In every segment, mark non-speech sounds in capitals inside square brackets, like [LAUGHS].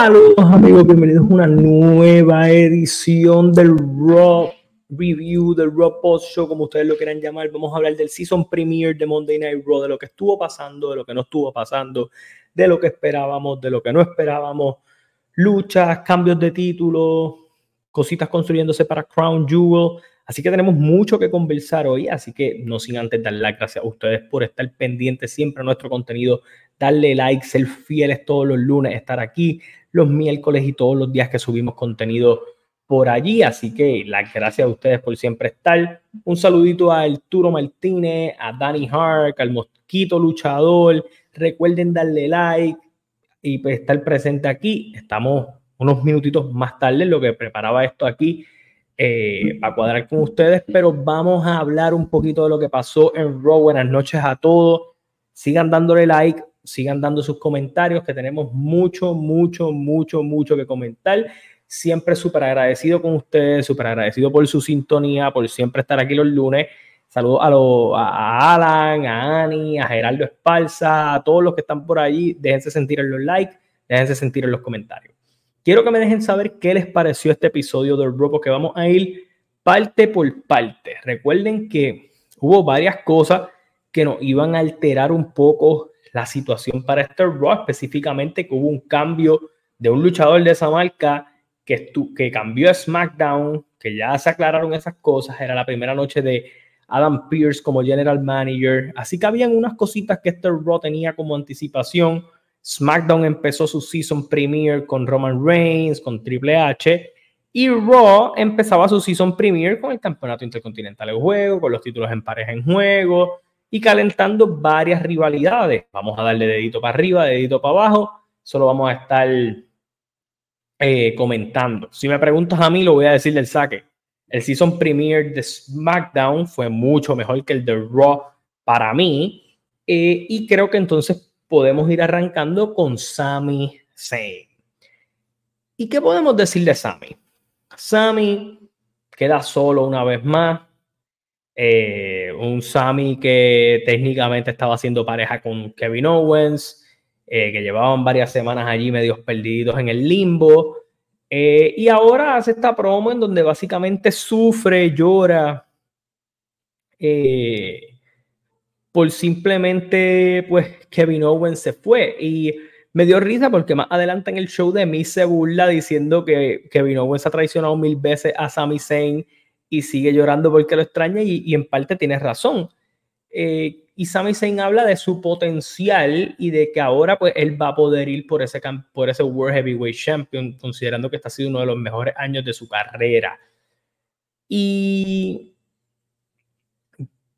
Saludos amigos, bienvenidos a una nueva edición del Raw Review, del Raw Post Show, como ustedes lo quieran llamar. Vamos a hablar del Season Premiere de Monday Night Raw, de lo que estuvo pasando, de lo que no estuvo pasando, de lo que esperábamos, de lo que no esperábamos, luchas, cambios de título, cositas construyéndose para Crown Jewel. Así que tenemos mucho que conversar hoy, así que no sin antes dar las gracias a ustedes por estar pendientes siempre a nuestro contenido, darle like, ser fieles todos los lunes, estar aquí los miércoles y todos los días que subimos contenido por allí. Así que las gracias a ustedes por siempre estar. Un saludito a Arturo Martínez, a Danny Hark, al Mosquito Luchador. Recuerden darle like y pues, estar presente aquí. Estamos unos minutitos más tarde lo que preparaba esto aquí eh, para cuadrar con ustedes, pero vamos a hablar un poquito de lo que pasó en Raw. Buenas noches a todos. Sigan dándole like, sigan dando sus comentarios, que tenemos mucho, mucho, mucho, mucho que comentar. Siempre súper agradecido con ustedes, súper agradecido por su sintonía, por siempre estar aquí los lunes. Saludos a, a, Alan, a Ani, a Geraldo Espalza, a todos los que están por allí. Déjense sentir en los likes, déjense sentir en los comentarios. Quiero que me dejen saber qué les pareció este episodio del Raw, porque vamos a ir parte por parte. Recuerden que hubo varias cosas que nos iban a alterar un poco la situación para este Raw, específicamente que hubo un cambio de un luchador de esa marca que, que cambió a SmackDown, que ya se aclararon esas cosas, era la primera noche de Adam Pierce como general manager, así que habían unas cositas que este Raw tenía como anticipación, SmackDown empezó su season premiere con Roman Reigns, con Triple H, y Raw empezaba su season premiere con el campeonato intercontinental en juego, con los títulos en pareja en juego y calentando varias rivalidades. Vamos a darle dedito para arriba, dedito para abajo, solo vamos a estar eh, comentando. Si me preguntas a mí, lo voy a decir del saque. El season premiere de SmackDown fue mucho mejor que el de Raw para mí. Eh, y creo que entonces podemos ir arrancando con Sami Zayn. ¿Y qué podemos decir de Sami? Sami queda solo una vez más. Eh, un Sami que técnicamente estaba haciendo pareja con Kevin Owens, eh, que llevaban varias semanas allí medios perdidos en el limbo. Eh, y ahora hace esta promo en donde básicamente sufre, llora. Por simplemente, pues, Kevin Owens se fue. Y me dio risa porque más adelante en el show de mí se burla diciendo que Kevin Owens ha traicionado mil veces a Sami Zayn y sigue llorando porque lo extraña y, en parte tiene razón. Eh, y Sami Zayn habla de su potencial y de que ahora pues él va a poder ir por ese, por ese World Heavyweight Champion, considerando que este ha sido uno de los mejores años de su carrera. Y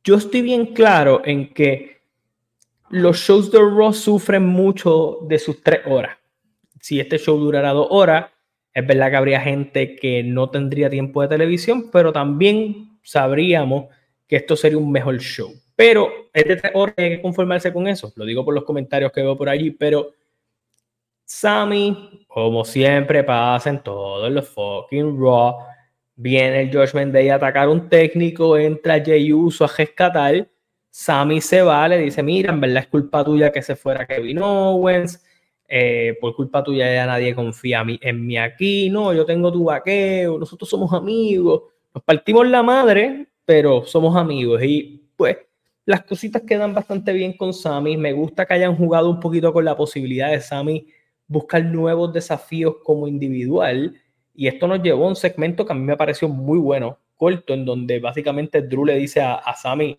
yo estoy bien claro en que los shows de Raw sufren mucho de sus tres horas. Si este show durara dos horas, es verdad que habría gente que no tendría tiempo de televisión, pero también sabríamos que esto sería un mejor show. Pero es de tres horas, hay que conformarse con eso. Lo digo por los comentarios que veo por allí, pero Sammy, como siempre pasa en todos los fucking Raw, Viene el Judgment Day a atacar un técnico, entra Jey Uso a rescatar. Sammy se va, le dice: Mira, en verdad es culpa tuya que se fuera Kevin Owens. Eh, por culpa tuya ya nadie confía en mí aquí. No, yo tengo tu vaqueo, nosotros somos amigos. Nos partimos la madre, pero somos amigos. Y pues las cositas quedan bastante bien con Sammy. Me gusta que hayan jugado un poquito con la posibilidad de Sammy buscar nuevos desafíos como individual y esto nos llevó a un segmento que a mí me pareció muy bueno, corto, en donde básicamente Drew le dice a, a Sammy,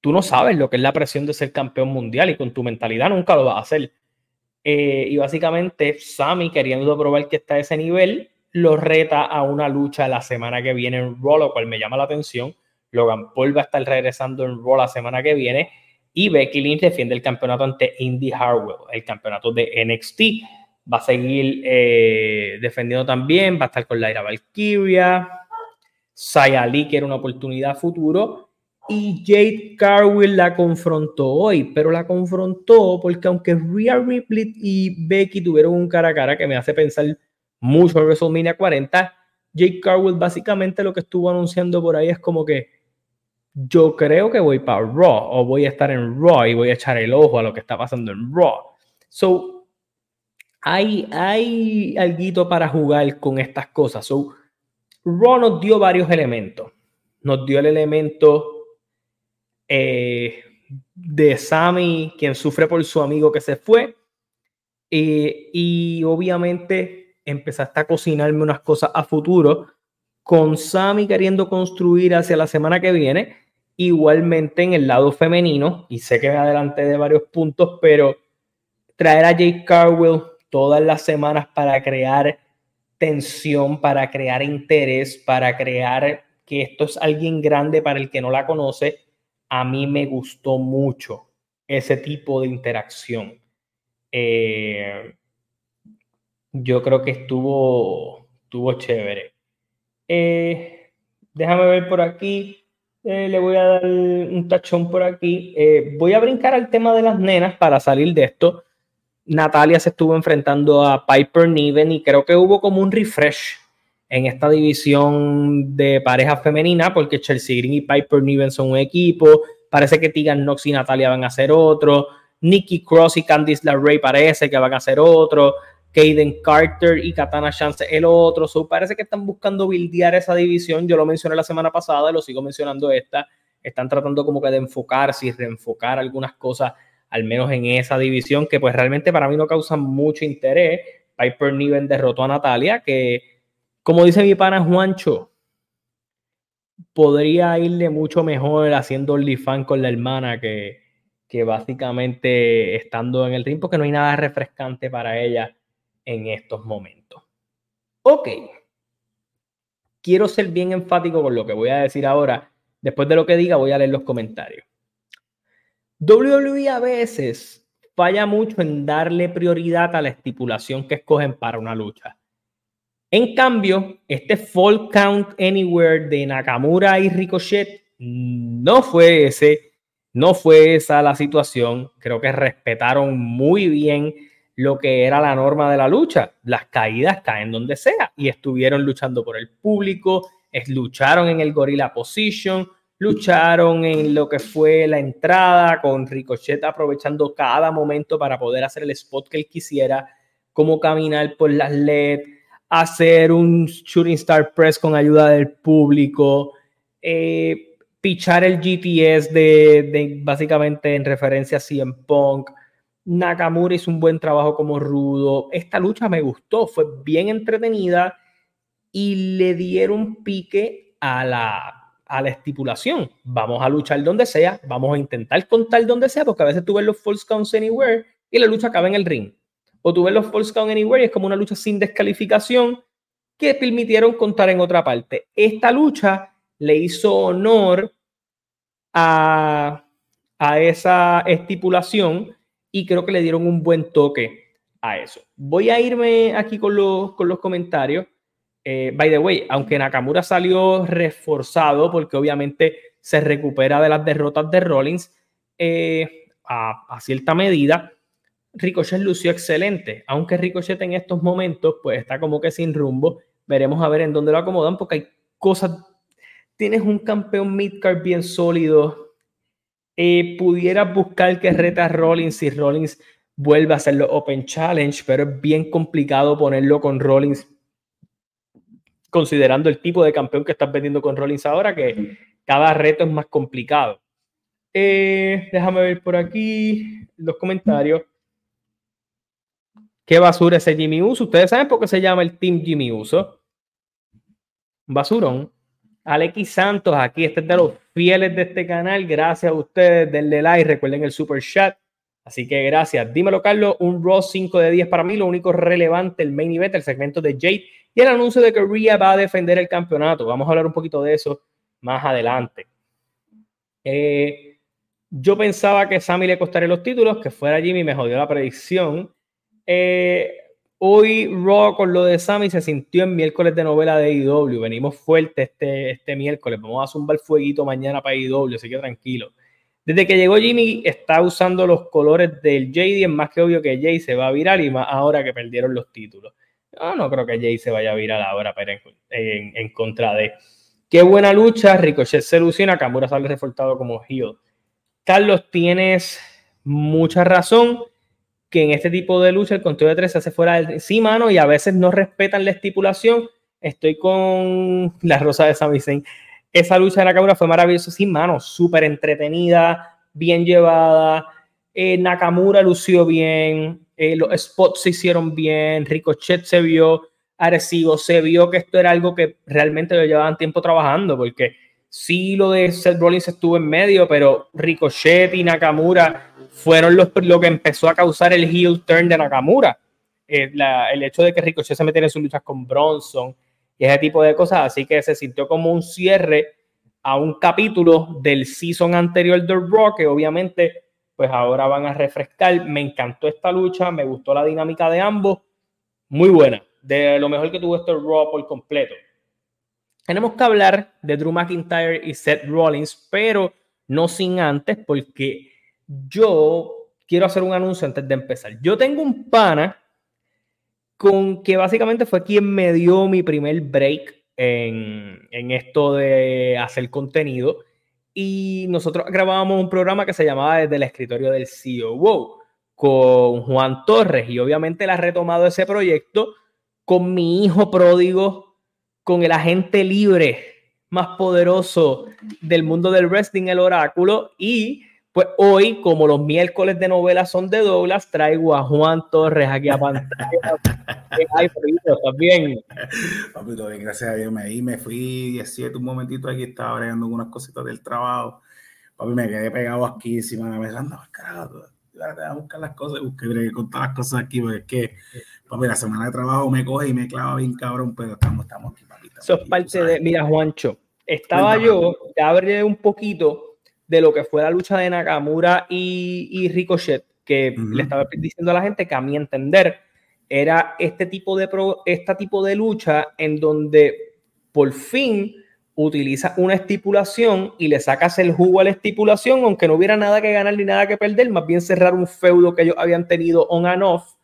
tú no sabes lo que es la presión de ser campeón mundial y con tu mentalidad nunca lo vas a hacer. Eh, y básicamente Sammy, queriendo probar que está a ese nivel, lo reta a una lucha la semana que viene en Raw, lo cual me llama la atención. Logan Paul va a estar regresando en Raw la semana que viene. Y Becky Lynch defiende el campeonato ante Indy Harwell, el campeonato de NXT va a seguir eh, defendiendo también, va a estar con Laira Valkyria, Sayali, que era una oportunidad futuro, y Jade Carwill la confrontó hoy, pero la confrontó porque aunque Rhea Ripley y Becky tuvieron un cara a cara que me hace pensar mucho en WrestleMania 40, Jade Carwill básicamente lo que estuvo anunciando por ahí es como que yo creo que voy para Raw o voy a estar en Raw y voy a echar el ojo a lo que está pasando en Raw. So, hay, hay algo para jugar con estas cosas. So, Raw nos dio varios elementos. Nos dio el elemento eh, de Sammy, quien sufre por su amigo que se fue. Eh, y obviamente empezaste a cocinarme unas cosas a futuro con Sammy queriendo construir hacia la semana que viene. Igualmente en el lado femenino, y sé que me adelanté de varios puntos, pero traer a Jake Carwell todas las semanas para crear tensión, para crear interés, para crear que esto es alguien grande para el que no la conoce, a mí me gustó mucho ese tipo de interacción. Eh, yo creo que estuvo, estuvo chévere. Eh, déjame ver por aquí. Eh, le voy a dar un tachón por aquí. voy a brincar al tema de las nenas para salir de esto. Natalia se estuvo enfrentando a Piper Niven y creo que hubo como un refresh en esta división de pareja femenina porque Chelsea Green y Piper Niven son un equipo. Parece que Tegan Nox y Natalia van a ser otro. Nikki Cross y Candice LeRae parece que van a ser otro. Kaden Carter y Katana Chance el otro. So, parece que están buscando buildear esa división. Yo lo mencioné la semana pasada, lo sigo mencionando esta. Están tratando como que de enfocarse y reenfocar algunas cosas al menos en esa división, que pues realmente para mí no causan mucho interés. Piper Niven derrotó a Natalia, que como dice mi pana Juancho, podría irle mucho mejor haciendo OnlyFans con la hermana que, que básicamente estando en el ring, porque no hay nada refrescante para ella en estos momentos. Ok. Quiero ser bien enfático con lo que voy a decir ahora. Después de lo que diga, voy a leer los comentarios. WWE a veces falla mucho en darle prioridad a la estipulación que escogen para una lucha. En cambio, este Fall Count Anywhere de Nakamura y Ricochet no fue ese, no fue esa la situación. Creo que respetaron muy bien lo que era la norma de la lucha. Las caídas caen donde sea y estuvieron luchando por el público, lucharon en el Gorilla Position, lucharon en lo que fue la entrada con Ricochet aprovechando cada momento para poder hacer el spot que él quisiera, como caminar por las LED, hacer un shooting star press con ayuda del público, eh, pichar el GTS de, básicamente en referencia a CM Punk. Nakamura hizo un buen trabajo como rudo. Esta lucha me gustó, fue bien entretenida y le dieron pique a la a la estipulación. Vamos a luchar donde sea, vamos a intentar contar donde sea, porque a veces tú ves los false counts anywhere y la lucha acaba en el ring. O tú los false counts anywhere es como una lucha sin descalificación que permitieron contar en otra parte. Esta lucha le hizo honor a, a esa estipulación y creo que le dieron un buen toque a eso. Voy a irme aquí con los, con los comentarios. Eh, by the way, aunque Nakamura salió reforzado porque obviamente se recupera de las derrotas de Rollins eh, a, cierta medida, Ricochet lució excelente, aunque Ricochet en estos momentos pues está como que sin rumbo, veremos a ver en dónde lo acomodan porque hay cosas, tienes un campeón midcard bien sólido, eh, pudieras buscar que reta a Rollins si Rollins vuelve a hacerlo Open Challenge, pero es bien complicado ponerlo con Rollins considerando el tipo de campeón que estás vendiendo con Rollins ahora, que cada reto es más complicado. Eh, déjame ver por aquí los comentarios. ¿Qué basura es ese Jimmy Uso? Ustedes saben por qué se llama el Team Jimmy Uso. Basurón. Alex Santos, aquí este es de los fieles de este canal. Gracias a ustedes. Denle like, recuerden el super chat. Así que gracias. Dímelo, Carlos. Un Raw 5 de 10 para mí. Lo único relevante, el main event, el segmento de Jade y el anuncio de que Rhea va a defender el campeonato. Vamos a hablar un poquito de eso más adelante. Eh, yo pensaba que Sammy le costaría los títulos, que fuera Jimmy, me jodió la predicción. Eh, hoy Raw con lo de Sammy se sintió en miércoles de novela de IW. Venimos fuerte este, este miércoles. Vamos a zumbar fueguito mañana para IW, así que tranquilo. Desde que llegó Jimmy, está usando los colores del JD. Es más que obvio que Jay se va a virar y más ahora que perdieron los títulos. Ah, no creo que Jay se vaya a virar ahora pero en, contra de. Qué buena lucha. Ricochet se ilusiona. Kamura sale reforzado como heel. Carlos, tienes mucha razón. Que en este tipo de lucha el conteo de tres se hace fuera de sí, mano, y a veces no respetan la estipulación. Estoy con la Rosa de Zayn. Esa lucha de Nakamura fue maravillosa, sí, mano, súper entretenida, bien llevada. Eh, Nakamura lució bien, eh, los spots se hicieron bien, Ricochet se vio agresivo, se vio que esto era algo que realmente lo llevaban tiempo trabajando, porque sí lo de Seth Rollins estuvo en medio, pero Ricochet y Nakamura fueron los, lo que empezó a causar el heel turn de Nakamura. Eh, el hecho de que Ricochet se metiera en sus luchas con Bronson y ese tipo de cosas, así que se sintió como un cierre a un capítulo del season anterior de Raw, que obviamente pues ahora van a refrescar. Me encantó esta lucha, me gustó la dinámica de ambos, muy buena, de lo mejor que tuvo este Raw por completo. Tenemos que hablar de Drew McIntyre y Seth Rollins, pero no sin antes, porque yo quiero hacer un anuncio antes de empezar. Yo tengo un pana con que básicamente fue quien me dio mi primer break en, en esto de hacer contenido. Y nosotros grabábamos un programa que se llamaba Desde el escritorio del CEO con Juan Torres. Y obviamente él ha retomado ese proyecto con mi hijo pródigo, con el agente libre más poderoso del mundo del wrestling, el oráculo. Y pues hoy, como los miércoles de novelas son de Douglas, traigo a Juan Torres aquí a pantalla. [LAUGHS] Ay, ¿estás bien? Papi, todo bien, gracias a Dios. Me, me fui 17 un momentito aquí, estaba bregando unas cositas del trabajo. Papi, me quedé pegado aquí encima de la mesa. Anda, carajo, a buscar las cosas, busqué con todas las cosas aquí, porque es que, papi, la semana de trabajo me coge y me clava bien cabrón, pero estamos, estamos aquí, es parte de, mira, Juancho, estaba yo, ya abrí un poquito de lo que fue la lucha de Nakamura y, Ricochet, que le estaba diciendo a la gente que a mi entender era este tipo de, este tipo de lucha en donde por fin utiliza una estipulación y le sacas el jugo a la estipulación, aunque no hubiera nada que ganar ni nada que perder, más bien cerrar un feudo que ellos habían tenido on and off,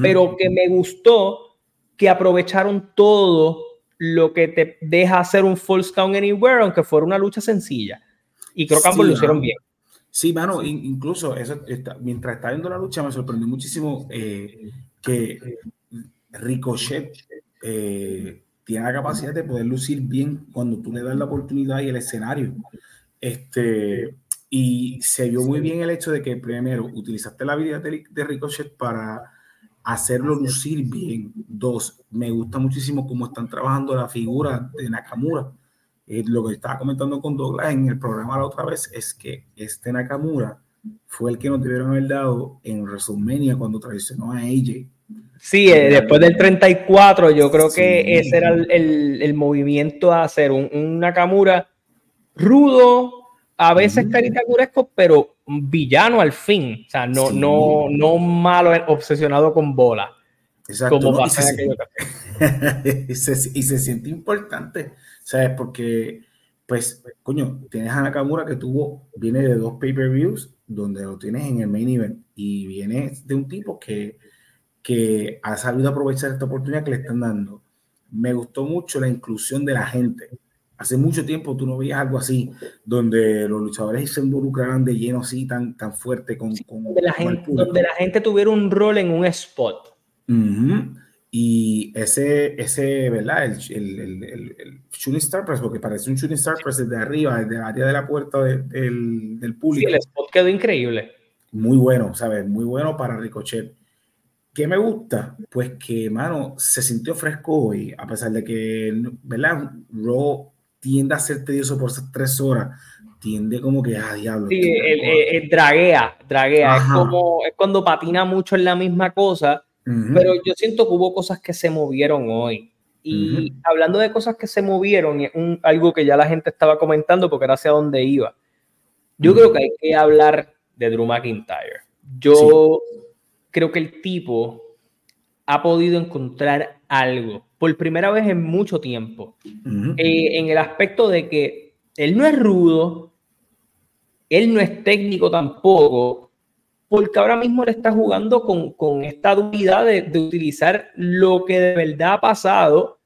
pero que me gustó que aprovecharon todo lo que te deja hacer un false count anywhere, aunque fuera una lucha sencilla. Y creo que ambos lo hicieron bien. Sí, mano, incluso eso, mientras estaba viendo la lucha me sorprendió muchísimo eh, que Ricochet eh, tiene la capacidad de poder lucir bien cuando tú le das la oportunidad y el escenario. Este, y se vio muy bien el hecho de que primero utilizaste la habilidad de, de Ricochet para hacerlo lucir bien. Dos, me gusta muchísimo cómo están trabajando la figura de Nakamura eh, lo que estaba comentando con Douglas en el programa la otra vez es que este Nakamura fue el que nos debieron haber dado en WrestleMania cuando traicionó a AJ. Sí, eh, después del 34, yo creo que ese era el, el, movimiento a hacer un, Nakamura rudo, a veces uh pero villano al fin. O sea, no, no, no malo, obsesionado con bola. Exacto. Como [LAUGHS] y, se, y se siente importante ¿sabes? Porque, pues, coño, tienes a Nakamura que tuvo, viene de dos pay-per-views donde lo tienes en el main event y viene de un tipo que, que ha sabido aprovechar esta oportunidad que le están dando. Me gustó mucho la inclusión de la gente. Hace mucho tiempo tú no veías algo así, donde los luchadores se involucraran de lleno así, tan, tan fuerte con, con donde, la gente, donde la gente tuviera un rol en un spot. Y ese, ese ¿verdad? El, el, el, el, Shooting Star Press, porque parece un Shooting Star Press desde arriba, desde el área de la puerta del, del público. Sí, el spot quedó increíble. Muy bueno, ¿sabes? Muy bueno para Ricochet. ¿Qué me gusta? Pues que, mano, se sintió fresco hoy, a pesar de que, ¿verdad? Raw tiende a ser tedioso por esas tres horas, tiende como que, ah, diablo. Sí, el, draguea, draguea. Es como, es cuando patina mucho en la misma cosa pero yo siento que hubo cosas que se movieron hoy. Y hablando de cosas que se movieron, y un, algo que ya la gente estaba comentando porque era hacia dónde iba. Yo creo que hay que hablar de Drew McIntyre. Yo creo que el tipo ha podido encontrar algo por primera vez en mucho tiempo. Eh, en el aspecto de que él no es rudo, él no es técnico tampoco, porque ahora mismo le está jugando con, esta dualidad de, utilizar lo que de verdad ha pasado,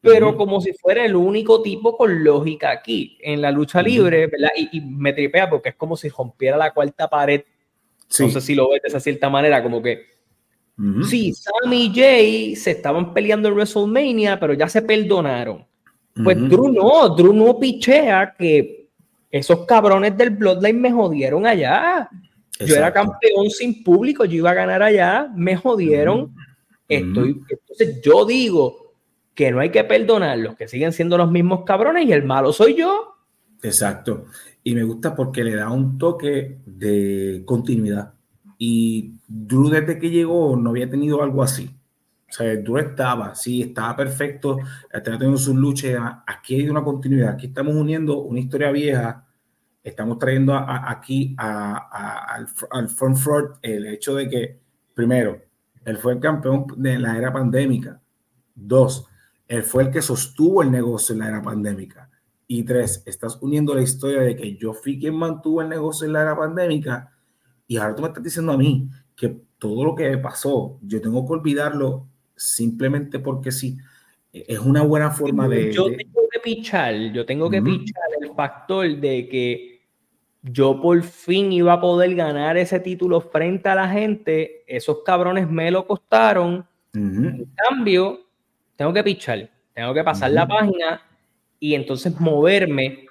pero como si fuera el único tipo con lógica aquí, en la lucha libre, ¿verdad? Y, me tripea porque es como si rompiera la cuarta pared. No sé si lo ves de esa cierta manera, como que sí, Sammy y Jay se estaban peleando en WrestleMania, pero ya se perdonaron. Pues Drew no, Drew no pichea que esos cabrones del Bloodline me jodieron allá. Yo era campeón sin público, yo iba a ganar allá, me jodieron. Estoy, entonces yo digo que no hay que perdonarlos, que siguen siendo los mismos cabrones y el malo soy yo. Exacto. Y me gusta porque le da un toque de continuidad. Y Drew desde que llegó no había tenido algo así. O sea, Drew estaba, sí, estaba perfecto, estaba teniendo sus luchas. Aquí hay una continuidad. Aquí estamos uniendo una historia vieja estamos trayendo aquí al, front front el hecho de que, primero, él fue el campeón de la era pandémica. Dos, él fue el que sostuvo el negocio en la era pandémica. Y tres, estás uniendo la historia de que yo fui quien mantuvo el negocio en la era pandémica y ahora tú me estás diciendo a mí que todo lo que pasó, yo tengo que olvidarlo simplemente porque sí. Es una buena forma de... Yo tengo que pichar, yo tengo que pichar el factor de que yo por fin iba a poder ganar ese título frente a la gente, esos cabrones me lo costaron. En cambio, tengo que pichar, tengo que pasar la página y entonces moverme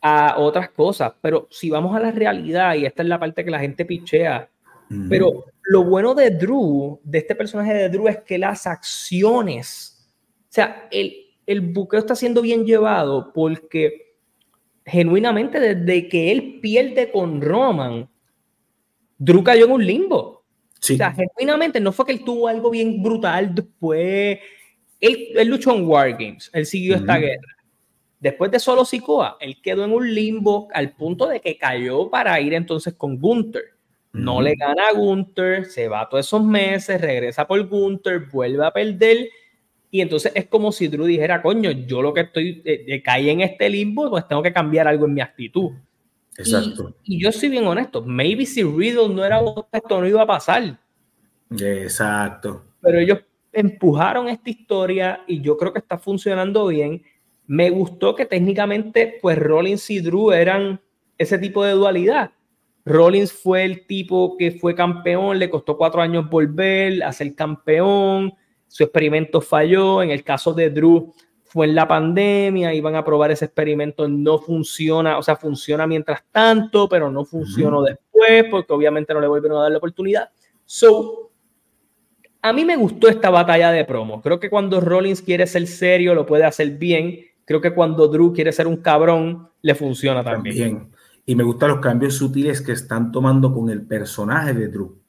a otras cosas. Pero si vamos a la realidad, y esta es la parte que la gente pichea, pero lo bueno de Drew, de este personaje de Drew, es que las acciones, o sea, el, el buqueo está siendo bien llevado porque genuinamente desde que él pierde con Roman, Drew cayó en un limbo. O sea, genuinamente no fue que él tuvo algo bien brutal después. Él, él luchó en War Games, él siguió esta guerra. Después de Solo Sikoa, él quedó en un limbo al punto de que cayó para ir entonces con Gunther. No le gana a Gunther, se va todos esos meses, regresa por Gunther, vuelve a perder y entonces es como si Drew dijera, coño, yo lo que estoy, eh, eh, caí en este limbo, pues tengo que cambiar algo en mi actitud. Exacto. Y, yo soy bien honesto, maybe si Riddle no era esto no iba a pasar. Exacto. Pero ellos empujaron esta historia y yo creo que está funcionando bien. Me gustó que técnicamente, pues Rollins y Drew eran ese tipo de dualidad. Rollins fue el tipo que fue campeón, le costó cuatro años volver a ser campeón su experimento falló. En el caso de Drew, fue en la pandemia, iban a probar ese experimento, no funciona, o sea, funciona mientras tanto, pero no funcionó después, porque obviamente no le volvieron a dar la oportunidad. So, a mí me gustó esta batalla de promo. Creo que cuando Rollins quiere ser serio, lo puede hacer bien. Creo que cuando Drew quiere ser un cabrón, le funciona también. también. Y me gustan los cambios sutiles que están tomando con el personaje de Drew.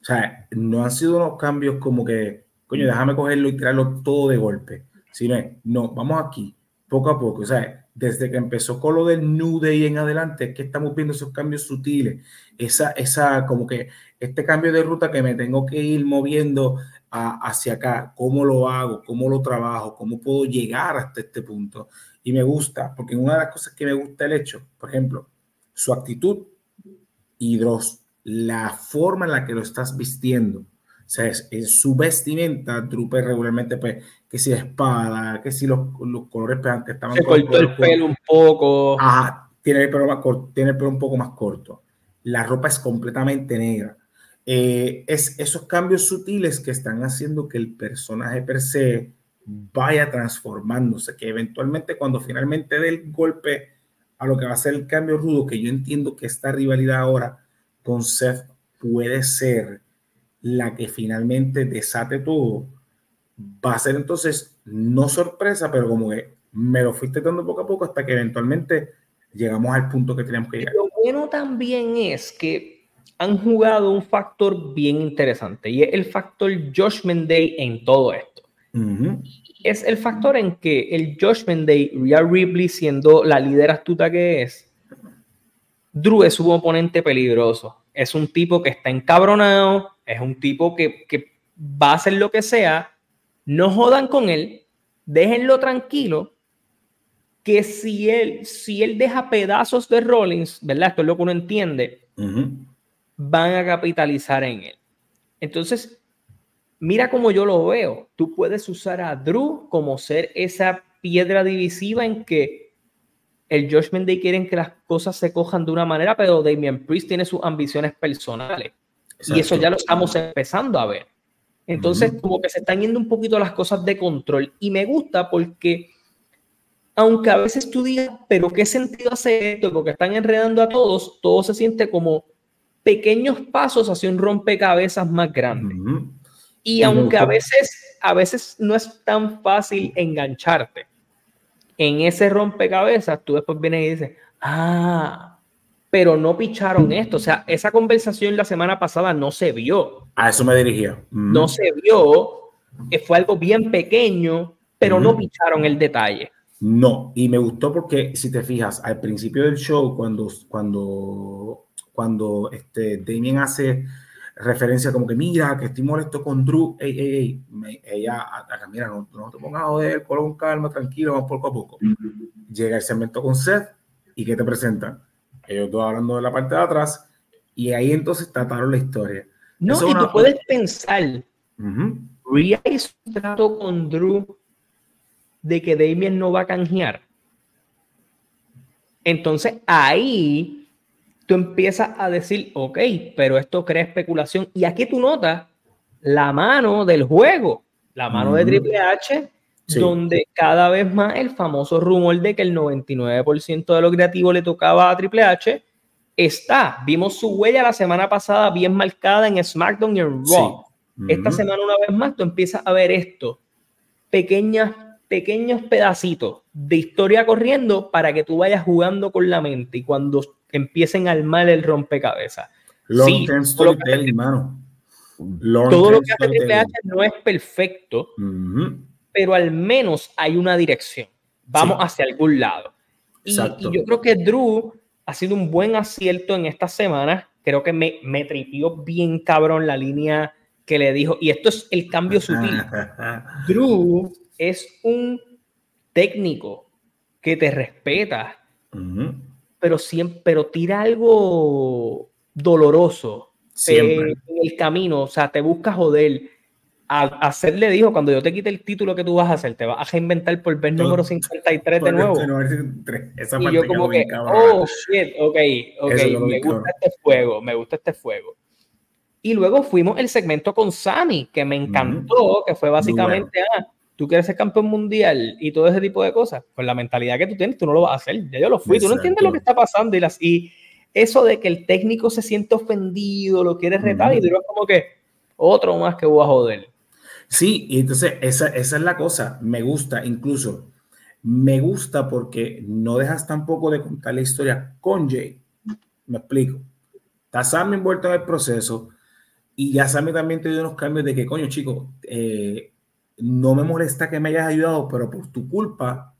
O sea, no han sido unos cambios como que coño, déjame cogerlo y tirarlo todo de golpe. Si no, no, vamos aquí, poco a poco. O sea, desde que empezó con lo del New Day en adelante, es que estamos viendo esos cambios sutiles, esa, esa, como que este cambio de ruta que me tengo que ir moviendo hacia acá, cómo lo hago, cómo lo trabajo, cómo puedo llegar hasta este punto. Y me gusta, porque una de las cosas que me gusta el hecho, por ejemplo, su actitud y dos, la forma en la que lo estás vistiendo o sea, en su vestimenta, Trooper regularmente, pues, que si espada, que si los, los colores pues, que estaban. Se cortó el pelo un poco. Ajá, tiene el, pelo más corto, tiene el pelo un poco más corto. La ropa es completamente negra. Eh, es esos cambios sutiles que están haciendo que el personaje per se vaya transformándose, que eventualmente cuando finalmente dé el golpe a lo que va a ser el cambio rudo, que yo entiendo que esta rivalidad ahora con Seth puede ser la que finalmente desate todo, va a ser entonces no sorpresa, pero como que me lo fuiste dando poco a poco hasta que eventualmente llegamos al punto que tenemos que llegar. Lo bueno también es que han jugado un factor bien interesante y es el factor Judgment Day en todo esto. Es el factor en que el Judgment Day, Rhea Ripley siendo la líder astuta que es, Drew es un oponente peligroso. Es un tipo que está encabronado, es un tipo que, va a hacer lo que sea. No jodan con él, déjenlo tranquilo. Que si él, si él deja pedazos de Rollins, ¿verdad? Esto es lo que uno entiende, van a capitalizar en él. Entonces, mira cómo yo lo veo. Tú puedes usar a Drew como ser esa piedra divisiva en que el Judgment Day quieren que las cosas se cojan de una manera, pero Damian Priest tiene sus ambiciones personales. Y eso ya lo estamos empezando a ver. Entonces, como que se están yendo un poquito las cosas de control. Y me gusta porque, aunque a veces tú digas, pero ¿qué sentido hace esto? Porque están enredando a todos, todo se siente como pequeños pasos hacia un rompecabezas más grande. Y aunque a veces, a veces no es tan fácil engancharte en ese rompecabezas, tú después vienes y dices, ah, pero no picharon esto. O sea, esa conversación la semana pasada no se vio. A eso me dirigía. No se vio, eh, fue algo bien pequeño, pero no picharon el detalle. No, y me gustó porque si te fijas, al principio del show, cuando, cuando, cuando este, Damien hace referencia como que mira, que estoy molesto con Drew, ey, ey, ey, ella, acá, mira, no, no, te pongas a joder, con calma, tranquilo, vamos poco a poco. Llega el segmento con Seth y ¿qué te presentan? Ellos dos hablando de la parte de atrás y ahí entonces trataron la historia. No, y tú puedes pensar, uh hizo un trato con Drew de que Damien no va a canjear. Entonces ahí tú empiezas a decir, ok, pero esto crea especulación. Y aquí tú notas la mano del juego, la mano de Triple H, donde cada vez más el famoso rumor de que el 99% de lo creativo le tocaba a Triple H está. Vimos su huella la semana pasada bien marcada en SmackDown y en Raw. Esta semana una vez más tú empiezas a ver esto, pequeñas, pequeños pedacitos de historia corriendo para que tú vayas jugando con la mente y cuando empiecen al mal el rompecabezas. Long term storytelling, hermano. Todo lo que hace Triple H no es perfecto, pero al menos hay una dirección. Vamos hacia algún lado. Y, yo creo que Drew ha sido un buen acierto en esta semana. Creo que me, me tripió bien cabrón la línea que le dijo. Y esto es el cambio sutil. [LAUGHS] Drew es un técnico que te respeta, pero siempre, pero tira algo doloroso en el camino, o sea, te busca joder. A, hacerle dijo, cuando yo te quite el título que tú vas a hacer, te vas a reinventar por ver número [LAUGHS] 53 de nuevo. y yo como que, oh, shit, ok, ok, me gusta este fuego, me gusta este fuego. Y luego fuimos el segmento con Sammy, que me encantó, que fue básicamente, ah, tú quieres ser campeón mundial y todo ese tipo de cosas, con la mentalidad que tú tienes, tú no lo vas a hacer. Ya yo lo fui, tú no entiendes lo que está pasando y, las, y eso de que el técnico se siente ofendido, lo quiere retar y tú es como que otro más que voy a joder. Sí, y entonces esa, esa es la cosa, me gusta incluso, me gusta porque no dejas tampoco de contar la historia con Jay. Me explico. Está Sammy envuelto en el proceso y ya Sammy también te dio unos cambios de que, coño, chico, eh, no me molesta que me hayas ayudado, pero por tu culpa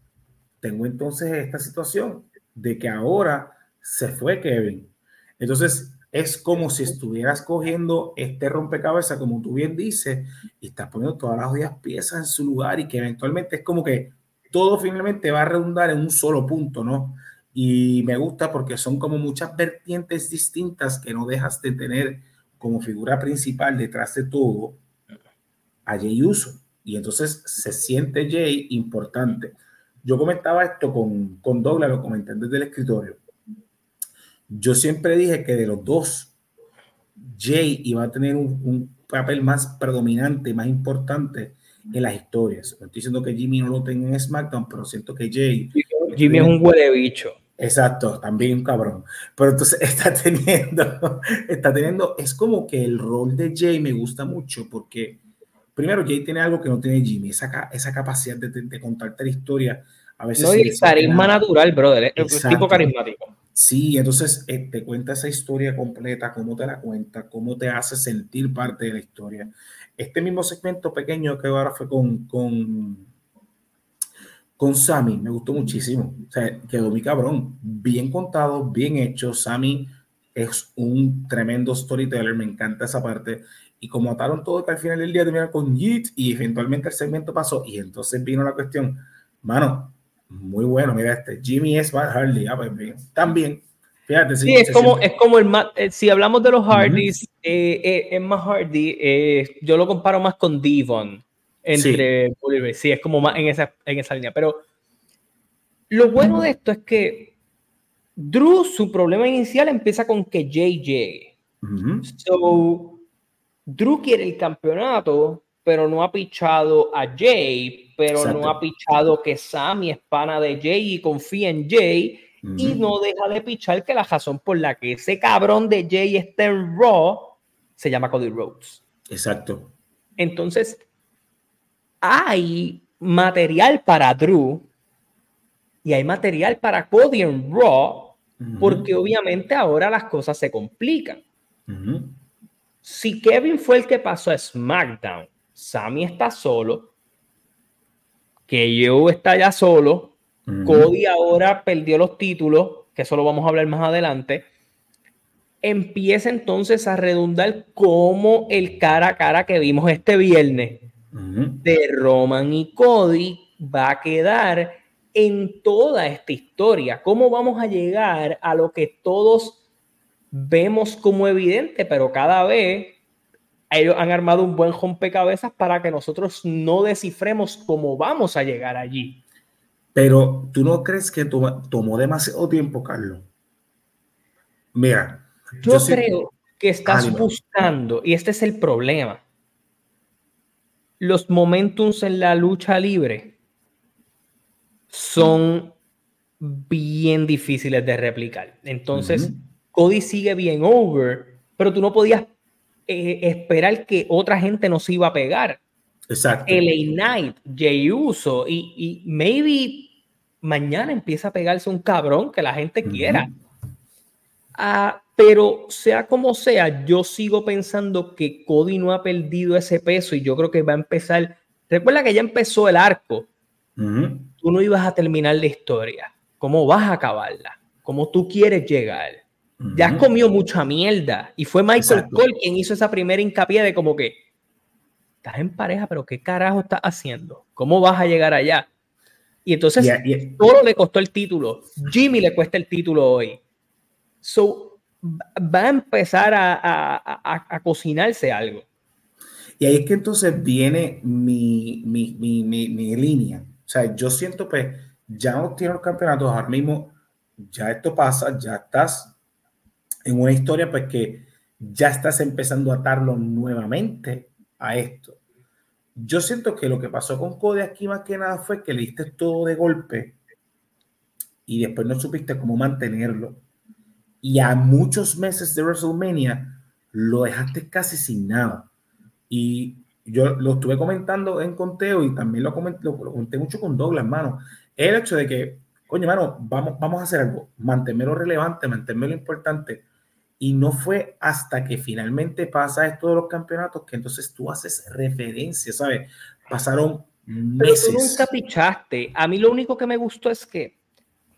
tengo entonces esta situación de que ahora se fue Kevin. Entonces es como si estuvieras cogiendo este rompecabezas, como tú bien dices, y estás poniendo todas las jodidas piezas en su lugar y que eventualmente es como que todo finalmente va a redundar en un solo punto, ¿no? Y me gusta porque son como muchas vertientes distintas que no dejas de tener como figura principal detrás de todo a Jey Uso y entonces se siente Jay importante. Yo comentaba esto con, con Douglas, lo comenté desde el escritorio. Yo siempre dije que de los dos, Jay iba a tener un, papel más predominante, más importante en las historias. No estoy diciendo que Jimmy no lo tenga en SmackDown, pero siento que Jay. Jimmy es un huele bicho. Exacto, también un cabrón. Pero entonces [LAUGHS] está teniendo, está teniendo, es como que el rol de Jay me gusta mucho porque primero, Jay tiene algo que no tiene Jimmy, esa, esa capacidad de, de, contarte la historia. A veces no, y carisma natural, brother, es tipo carismático. Sí, entonces eh, te cuenta esa historia completa, cómo te la cuenta, cómo te hace sentir parte de la historia. Este mismo segmento pequeño que ahora fue con, con, con Sammy, me gustó muchísimo. O sea, quedó mi cabrón. Bien contado, bien hecho. Sammy es un tremendo storyteller, me encanta esa parte y como ataron todo, que al final del día terminaron con Yeet y eventualmente el segmento pasó y entonces vino la cuestión, mano, muy bueno, mira este, Jimmy es Matt Hardy, ah, pues también, fíjate. Sí, es, como, es como el eh, si hablamos de los Hardys, eh, eh, es más Hardy, yo lo comparo más con Devon entre sí. sí, es como más en esa, en esa línea, pero lo bueno de esto es que Drew, su problema inicial empieza con que Jay llegue. So, Drew quiere el campeonato, pero no ha pichado a Jay, pero no ha pichado que Sammy es pana de Jay y confía en Jay. Y no deja de pichar que la razón por la que ese cabrón de Jay está en Raw se llama Cody Rhodes. Exacto. Entonces, hay material para Drew y hay material para Cody en Raw, porque obviamente ahora las cosas se complican. Si Kevin fue el que pasó a SmackDown Sammy está solo, que yo está ya solo, Cody ahora perdió los títulos, que eso lo vamos a hablar más adelante. Empieza entonces a redundar como el cara a cara que vimos este viernes de Roman y Cody va a quedar en toda esta historia. ¿Cómo vamos a llegar a lo que todos vemos como evidente, pero cada vez ellos han armado un buen rompecabezas para que nosotros no descifremos cómo vamos a llegar allí. Pero tú no crees que tomó demasiado tiempo, Carlos. Mira, yo, creo que estás buscando, y este es el problema, los momentums en la lucha libre son bien difíciles de replicar. Entonces, Cody sigue bien over, pero tú no podías eh, esperar que otra gente nos iba a pegar. Exacto. LA Knight, Jay Uso y, y, maybe mañana empieza a pegarse un cabrón que la gente quiera. Ah, pero sea como sea, yo sigo pensando que Cody no ha perdido ese peso y yo creo que va a empezar. Recuerda que ya empezó el arco. Tú no ibas a terminar la historia. ¿Cómo vas a acabarla? ¿Cómo tú quieres llegar? Ya has comido mucha mierda. Y fue Michael Cole quien hizo esa primera hincapié de como que estás en pareja, pero ¿qué carajo estás haciendo? ¿Cómo vas a llegar allá? Y entonces todo le costó el título. Jimmy le cuesta el título hoy. So va a empezar a, cocinarse algo. Y ahí es que entonces viene mi, mi, mi, mi, línea. O sea, yo siento que pues, ya no tiene los campeonatos, ahora mismo ya esto pasa, ya estás en una historia pues que ya estás empezando a atarlo nuevamente a esto. Yo siento que lo que pasó con Cody aquí más que nada fue que le diste todo de golpe y después no supiste cómo mantenerlo. Y a muchos meses de WrestleMania lo dejaste casi sin nada. Y yo lo estuve comentando en conteo y también lo comenté, lo, comenté mucho con Douglas, hermano. El hecho de que, coño, hermano, vamos, vamos a hacer algo, mantenerlo relevante, mantenerlo importante y no fue hasta que finalmente pasa esto de los campeonatos que entonces tú haces referencia, ¿sabes? Pasaron meses. Pero tú nunca pichaste. A mí lo único que me gustó es que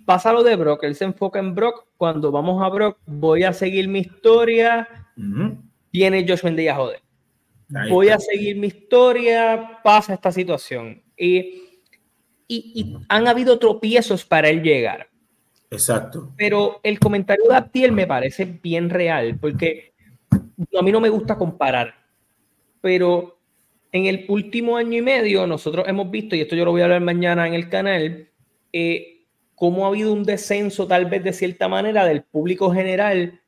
pasa lo de Brock, él se enfoca en Brock. Cuando vamos a Brock, voy a seguir mi historia. Viene Josh Mendez a joder. voy a seguir mi historia, pasa esta situación. Y, y han habido tropiezos para él llegar. Exacto. Pero el comentario de Abdiel me parece bien real, porque a mí no me gusta comparar, pero en el último año y medio nosotros hemos visto, y esto yo lo voy a hablar mañana en el canal, eh, cómo ha habido un descenso tal vez de cierta manera del público general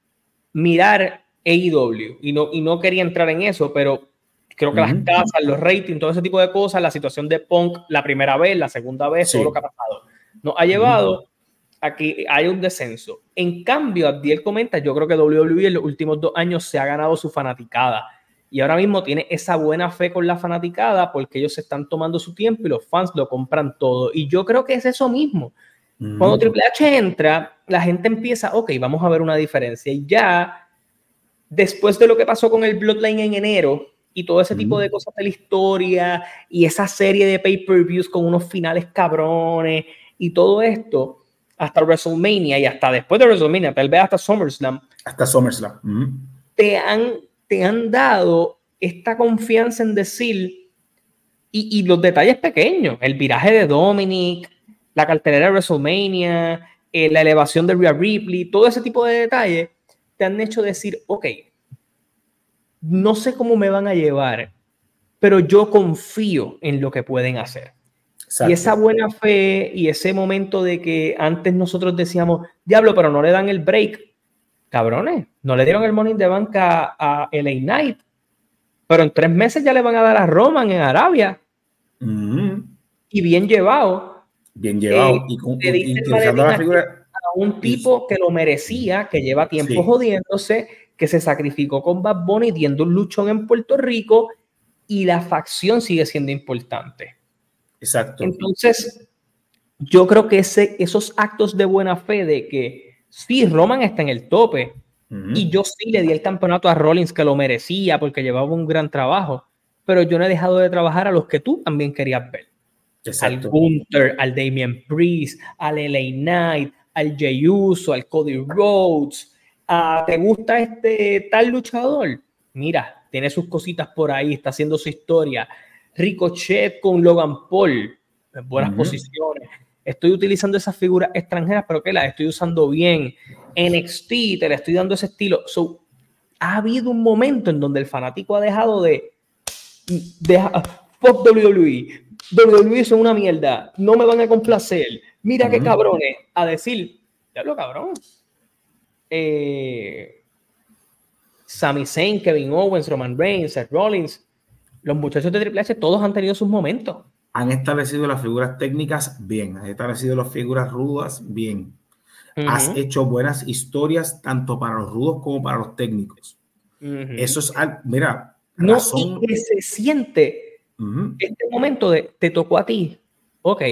mirar AEW. Y no, y no quería entrar en eso, pero creo que las casas, los ratings, todo ese tipo de cosas, la situación de Punk la primera vez, la segunda vez, todo lo que ha pasado, nos ha llevado aquí hay un descenso. En cambio, Abdiel comenta, yo creo que WWE en los últimos dos años se ha ganado su fanaticada y ahora mismo tiene esa buena fe con la fanaticada porque ellos se están tomando su tiempo y los fans lo compran todo. Y yo creo que es eso mismo. Cuando Triple H entra, la gente empieza, ok, vamos a ver una diferencia. Y ya, después de lo que pasó con el Bloodline en enero y todo ese tipo de cosas de la historia y esa serie de pay-per-views con unos finales cabrones y todo esto, hasta WrestleMania y hasta después de WrestleMania, tal vez hasta SummerSlam. Hasta SummerSlam. te, han, te han dado esta confianza en decir, y, y, los detalles pequeños, el viraje de Dominic, la cartelera de WrestleMania, eh, la elevación de Rhea Ripley, todo ese tipo de detalles, te han hecho decir, ok, no sé cómo me van a llevar, pero yo confío en lo que pueden hacer. Y esa buena fe y ese momento de que antes nosotros decíamos, diablo, pero no le dan el break. Cabrones, no le dieron el morning de banca a LA Knight. Pero en tres meses ya le van a dar a Roman en Arabia. Y bien llevado. Bien llevado. Eh, y, con, la figura. A un tipo que lo merecía, que lleva tiempo jodiéndose, que se sacrificó con Bad Bunny, diendo un luchón en Puerto Rico y la facción sigue siendo importante. Exacto. Entonces, yo creo que ese, esos actos de buena fe de que sí, Roman está en el tope y yo sí le di el campeonato a Rollins que lo merecía porque llevaba un gran trabajo, pero yo no he dejado de trabajar a los que tú también querías ver. Exacto. Al Gunther, al Damien Priest, al LA Knight, al Jey Uso, al Cody Rhodes. Ah, ¿Te gusta este tal luchador? Mira, tiene sus cositas por ahí, está haciendo su historia. Ricochet con Logan Paul, en buenas posiciones. Estoy utilizando esas figuras extranjeras, pero que las estoy usando bien. NXT, te le estoy dando ese estilo. So, ha habido un momento en donde el fanático ha dejado de. Deja, fuck WWE. WWE son una mierda. No me van a complacer. Mira qué cabrones. A decir, ya lo cabrón. Eh, Sami Zayn, Kevin Owens, Roman Reigns, Seth Rollins, los muchachos de Triple H todos han tenido sus momentos. Han establecido las figuras técnicas bien, han establecido las figuras rudas bien. Has hecho buenas historias tanto para los rudos como para los técnicos. Eso es, mira, no, y que se siente este momento de te tocó a ti, ok,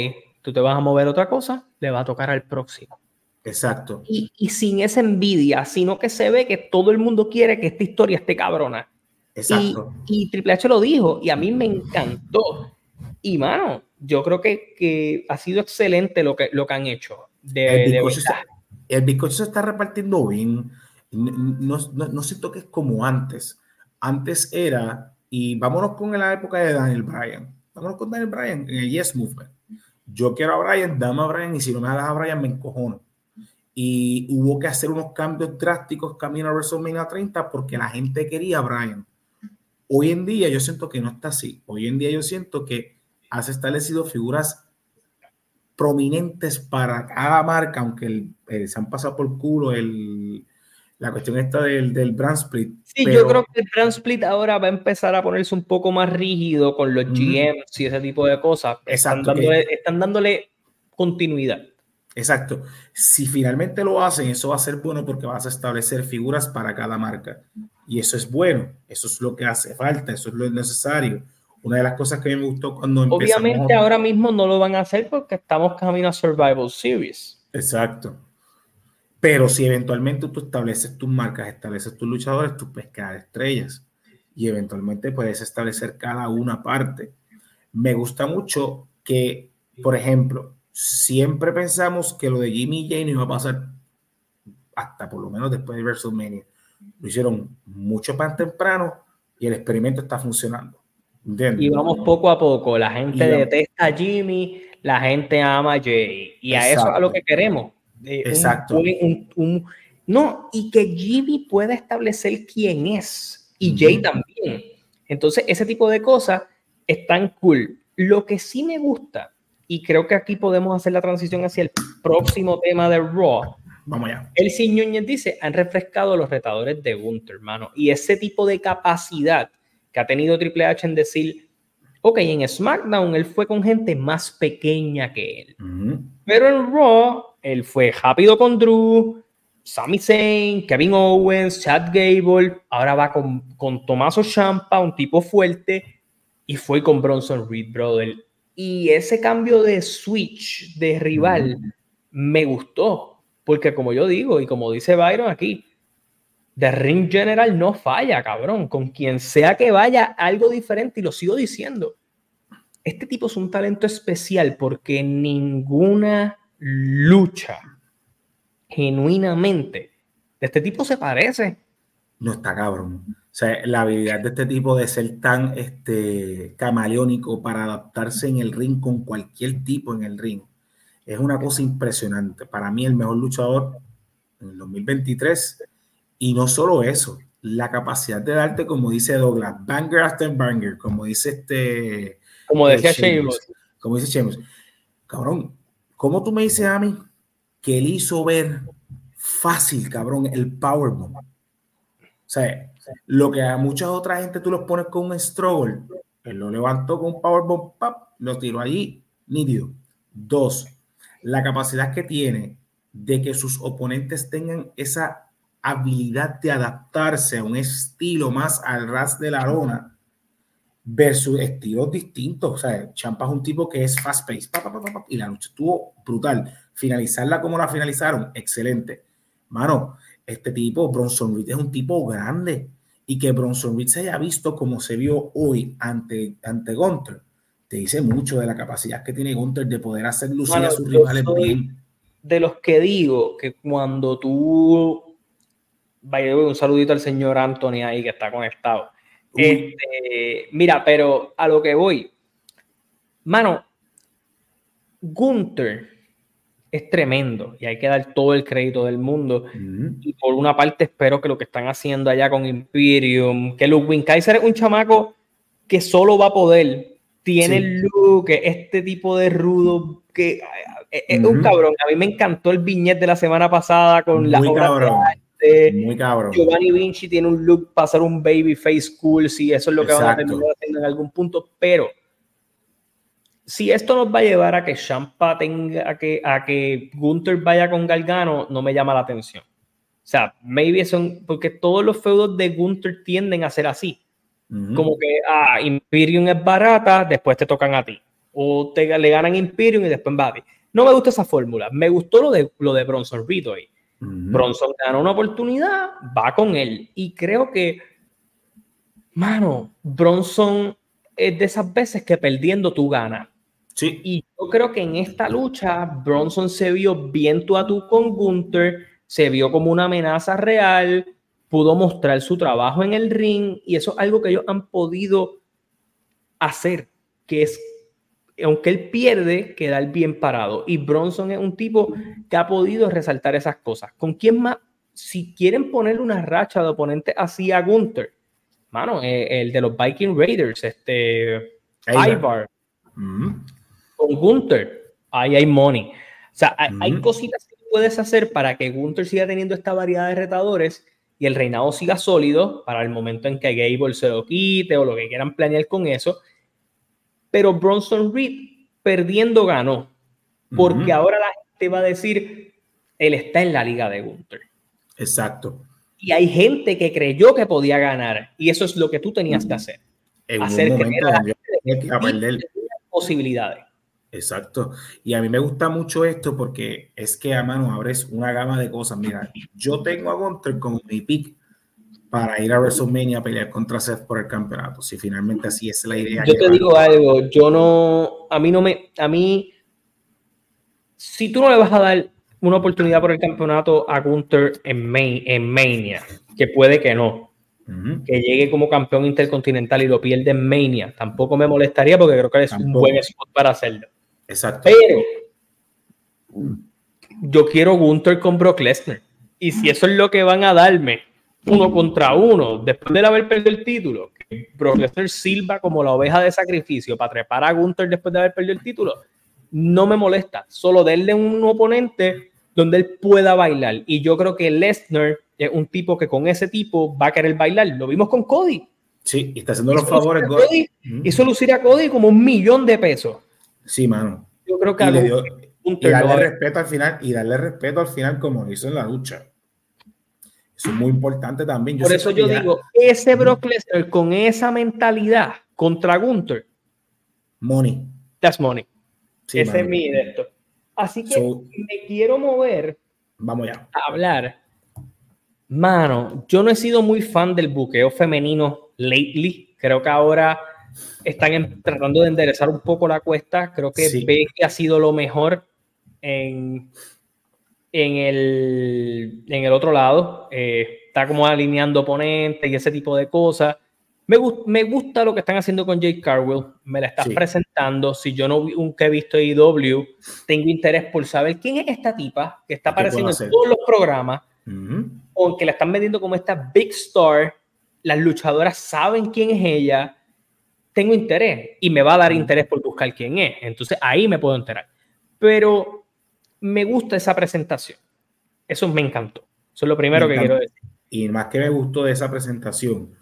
tú te vas a mover otra cosa, le va a tocar al próximo. Exacto. Y, sin esa envidia, sino que se ve que todo el mundo quiere que esta historia esté cabrona. Exacto. Y, Triple H lo dijo y a mí me encantó. Y mano, yo creo que, que ha sido excelente lo que, lo que han hecho. De, el, bizcocho se está repartiendo bien. No, no, no siento que es como antes. Antes era, y vámonos con la época de Daniel Bryan. Vámonos con Daniel Bryan en el Yes Movement. Yo quiero a Bryan, dame a Bryan, y si no me das a Bryan, me encojono y hubo que hacer unos cambios drásticos camino a WrestleMania 30 porque la gente quería a Brian. Hoy en día yo siento que no está así. Hoy en día yo siento que has establecido figuras prominentes para cada marca, aunque se han pasado por culo el, la cuestión esta del, del brand split. Sí, yo creo que el brand split ahora va a empezar a ponerse un poco más rígido con los GMs y ese tipo de cosas. Exacto, están dándole continuidad. Exacto. Si finalmente lo hacen, eso va a ser bueno porque vas a establecer figuras para cada marca. Y eso es bueno, eso es lo que hace falta, eso es lo necesario. Una de las cosas que a mí me gustó cuando empezamos... Obviamente ahora mismo no lo van a hacer porque estamos camino a Survival Series. Exacto. Pero si eventualmente tú estableces tus marcas, estableces tus luchadores, tú puedes crear estrellas y eventualmente puedes establecer cada una parte. Me gusta mucho que, por ejemplo, siempre pensamos que lo de Jimmy Jane iba a pasar hasta por lo menos después de WrestleMania. Lo hicieron mucho más temprano y el experimento está funcionando. Y vamos poco a poco. La gente detesta a Jimmy, la gente ama a Jay. Y a eso es a lo que queremos. Exacto. no, y que Jimmy pueda establecer quién es. Y Jay también. Entonces, ese tipo de cosas están cool. Lo que sí me gusta y creo que aquí podemos hacer la transición hacia el próximo tema de Raw. Vamos allá. El señor dice, han refrescado los retadores de Gunter, hermano. Y ese tipo de capacidad que ha tenido Triple H en decir, ok, en SmackDown él fue con gente más pequeña que él. Pero en Raw, él fue rápido con Drew, Sami Zayn, Kevin Owens, Chad Gable, ahora va con, con Tommaso Ciampa, un tipo fuerte, y fue con Bronson Reed, brother. Y ese cambio de switch de rival me gustó, porque como yo digo y como dice Byron aquí, The Ring General no falla, cabrón. Con quien sea que vaya, algo diferente, y lo sigo diciendo. Este tipo es un talento especial porque ninguna lucha genuinamente de este tipo se parece. No está cabrón. O sea, la habilidad de este tipo de ser tan este, camaleónico para adaptarse en el ring con cualquier tipo en el ring es una cosa impresionante. Para mí, el mejor luchador en el 2023. Y no solo eso, la capacidad de darte, como dice Douglas, banger after banger, como dice este. Como decía Sheamus. como dice Chemos, cabrón, ¿cómo tú me dices a mí que él hizo ver fácil, cabrón, el powerbomb? O sea, lo que a mucha otra gente tú los pones con un struggle, él lo levantó con un powerbomb, pap, lo tiró allí, nítido. Dos, la capacidad que tiene de que sus oponentes tengan esa habilidad de adaptarse a un estilo más al ras de la lona versus estilos distintos. O sea, Champa es un tipo que es fast pace y la lucha estuvo brutal. Finalizarla como la finalizaron, excelente. Mano, este tipo, Bronson Reed, es un tipo grande y que Bronson Reed se haya visto como se vio hoy ante, ante te dice mucho de la capacidad que tiene Gunter de poder hacer lucir a sus rivales bien. De los que digo que cuando tú vaya un saludito al señor Anthony ahí que está conectado. Este, mira, pero a lo que voy, mano, Gunther es tremendo y hay que dar todo el crédito del mundo. Y por una parte, espero que lo que están haciendo allá con Imperium, que Ludwig Kaiser es un chamaco que solo va a poder, tiene el look, este tipo de rudo, que es, un cabrón. A mí me encantó el viñet de la semana pasada con la obra muy cabrón. Giovanni Vinci tiene un look para ser un baby face cool, si eso es lo que van a terminar haciendo en algún punto, pero si esto nos va a llevar a que Champa tenga, a que, a que Gunther vaya con Galgano, no me llama la atención. O sea, maybe son, porque todos los feudos de Gunther tienden a ser así. Como que, ah, Imperium es barata, después te tocan a ti. O te, le ganan Imperium y después va a ti. No me gusta esa fórmula. Me gustó lo de, lo de Bronson hoy. Bronson gana una oportunidad, va con él. Y creo que, mano, Bronson es de esas veces que perdiendo tú ganas. Sí. Y yo creo que en esta lucha, Bronson se vio bien tú a tú con Gunther, se vio como una amenaza real, pudo mostrar su trabajo en el ring, y eso es algo que ellos han podido hacer, que es aunque él pierde, queda bien parado. Y Bronson es un tipo que ha podido resaltar esas cosas. ¿Con quién más? Si quieren ponerle una racha de oponente así a Gunther, mano, eh, el de los Viking Raiders, este Ivar, mm. con Gunther, ahí hay money. O sea, hay, mm. cositas que puedes hacer para que Gunther siga teniendo esta variedad de retadores y el reinado siga sólido para el momento en que Gable se lo quite o lo que quieran planear con eso pero Bronson Reed perdiendo ganó, porque ahora la gente va a decir, él está en la liga de Gunther. Exacto. Y hay gente que creyó que podía ganar, y eso es lo que tú tenías que hacer. hacer que posibilidades. Exacto. Y a mí me gusta mucho esto porque es que a mano abres una gama de cosas. Mira, yo tengo a Gunter como mi pick para ir a WrestleMania a pelear contra Seth por el campeonato. Si finalmente así es la idea. Yo te digo algo, yo no, a mí no me, a mí, si tú no le vas a dar una oportunidad por el campeonato a Gunther en, en Mania, que puede que no, que llegue como campeón intercontinental y lo pierde en Mania, tampoco me molestaría porque creo que es un buen spot para hacerlo. Exacto. Pero yo quiero Gunther con Brock Lesnar. Y si eso es lo que van a darme, uno contra uno, después de haber perdido el título, que Brock Lesnar silba como la oveja de sacrificio para trepar a Gunther después de haber perdido el título, no me molesta. Solo denle un oponente donde él pueda bailar. Y yo creo que Lesnar es un tipo que con ese tipo va a querer bailar. Lo vimos con Cody. Sí, y está haciendo los favores. Cody, Hizo lucir a Cody como un millón de pesos. Sí, mano. Yo creo que y, darle respeto al final y darle respeto al final como hizo en la lucha. Eso es muy importante también. Por eso yo digo, ese Brock Lesnar con esa mentalidad contra Gunther. Money. That's money. ese es mi esto. Así que me quiero mover. Vamos ya. A hablar. Mano, yo no he sido muy fan del buqueo femenino lately. Creo que ahora están tratando de enderezar un poco la cuesta. Creo que ve que ha sido lo mejor en en el, en el otro lado. Eh, está como alineando oponentes y ese tipo de cosas. Me, me gusta lo que están haciendo con Jake Carwell. Me la estás presentando. Si yo no nunca he visto IW, tengo interés por saber quién es esta tipa que está apareciendo en todos los programas. O que la están vendiendo como esta big star. Las luchadoras saben quién es ella. Tengo interés y me va a dar interés por buscar quién es. Entonces ahí me puedo enterar. Pero me gusta esa presentación. Eso me encantó. Eso es lo primero que quiero decir. Y más que me gustó de esa presentación,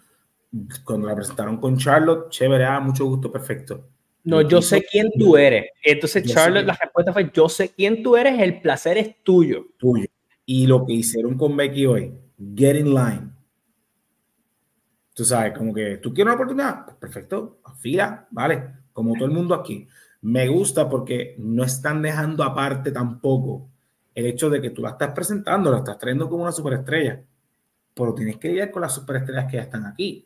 cuando la presentaron con Charlotte, chévere, ah, mucho gusto, perfecto. No, yo sé quién tú eres. Entonces, Charlotte, la respuesta fue: Yo sé quién tú eres, el placer es tuyo. Tuyo. Y lo que hicieron con Becky hoy, get in line. Tú sabes, como que tú quieres una oportunidad, pues perfecto, fila, vale, como todo el mundo aquí. Me gusta porque no están dejando aparte tampoco el hecho de que tú la estás presentando, la estás trayendo como una superestrella, pero tienes que lidiar con las superestrellas que ya están aquí.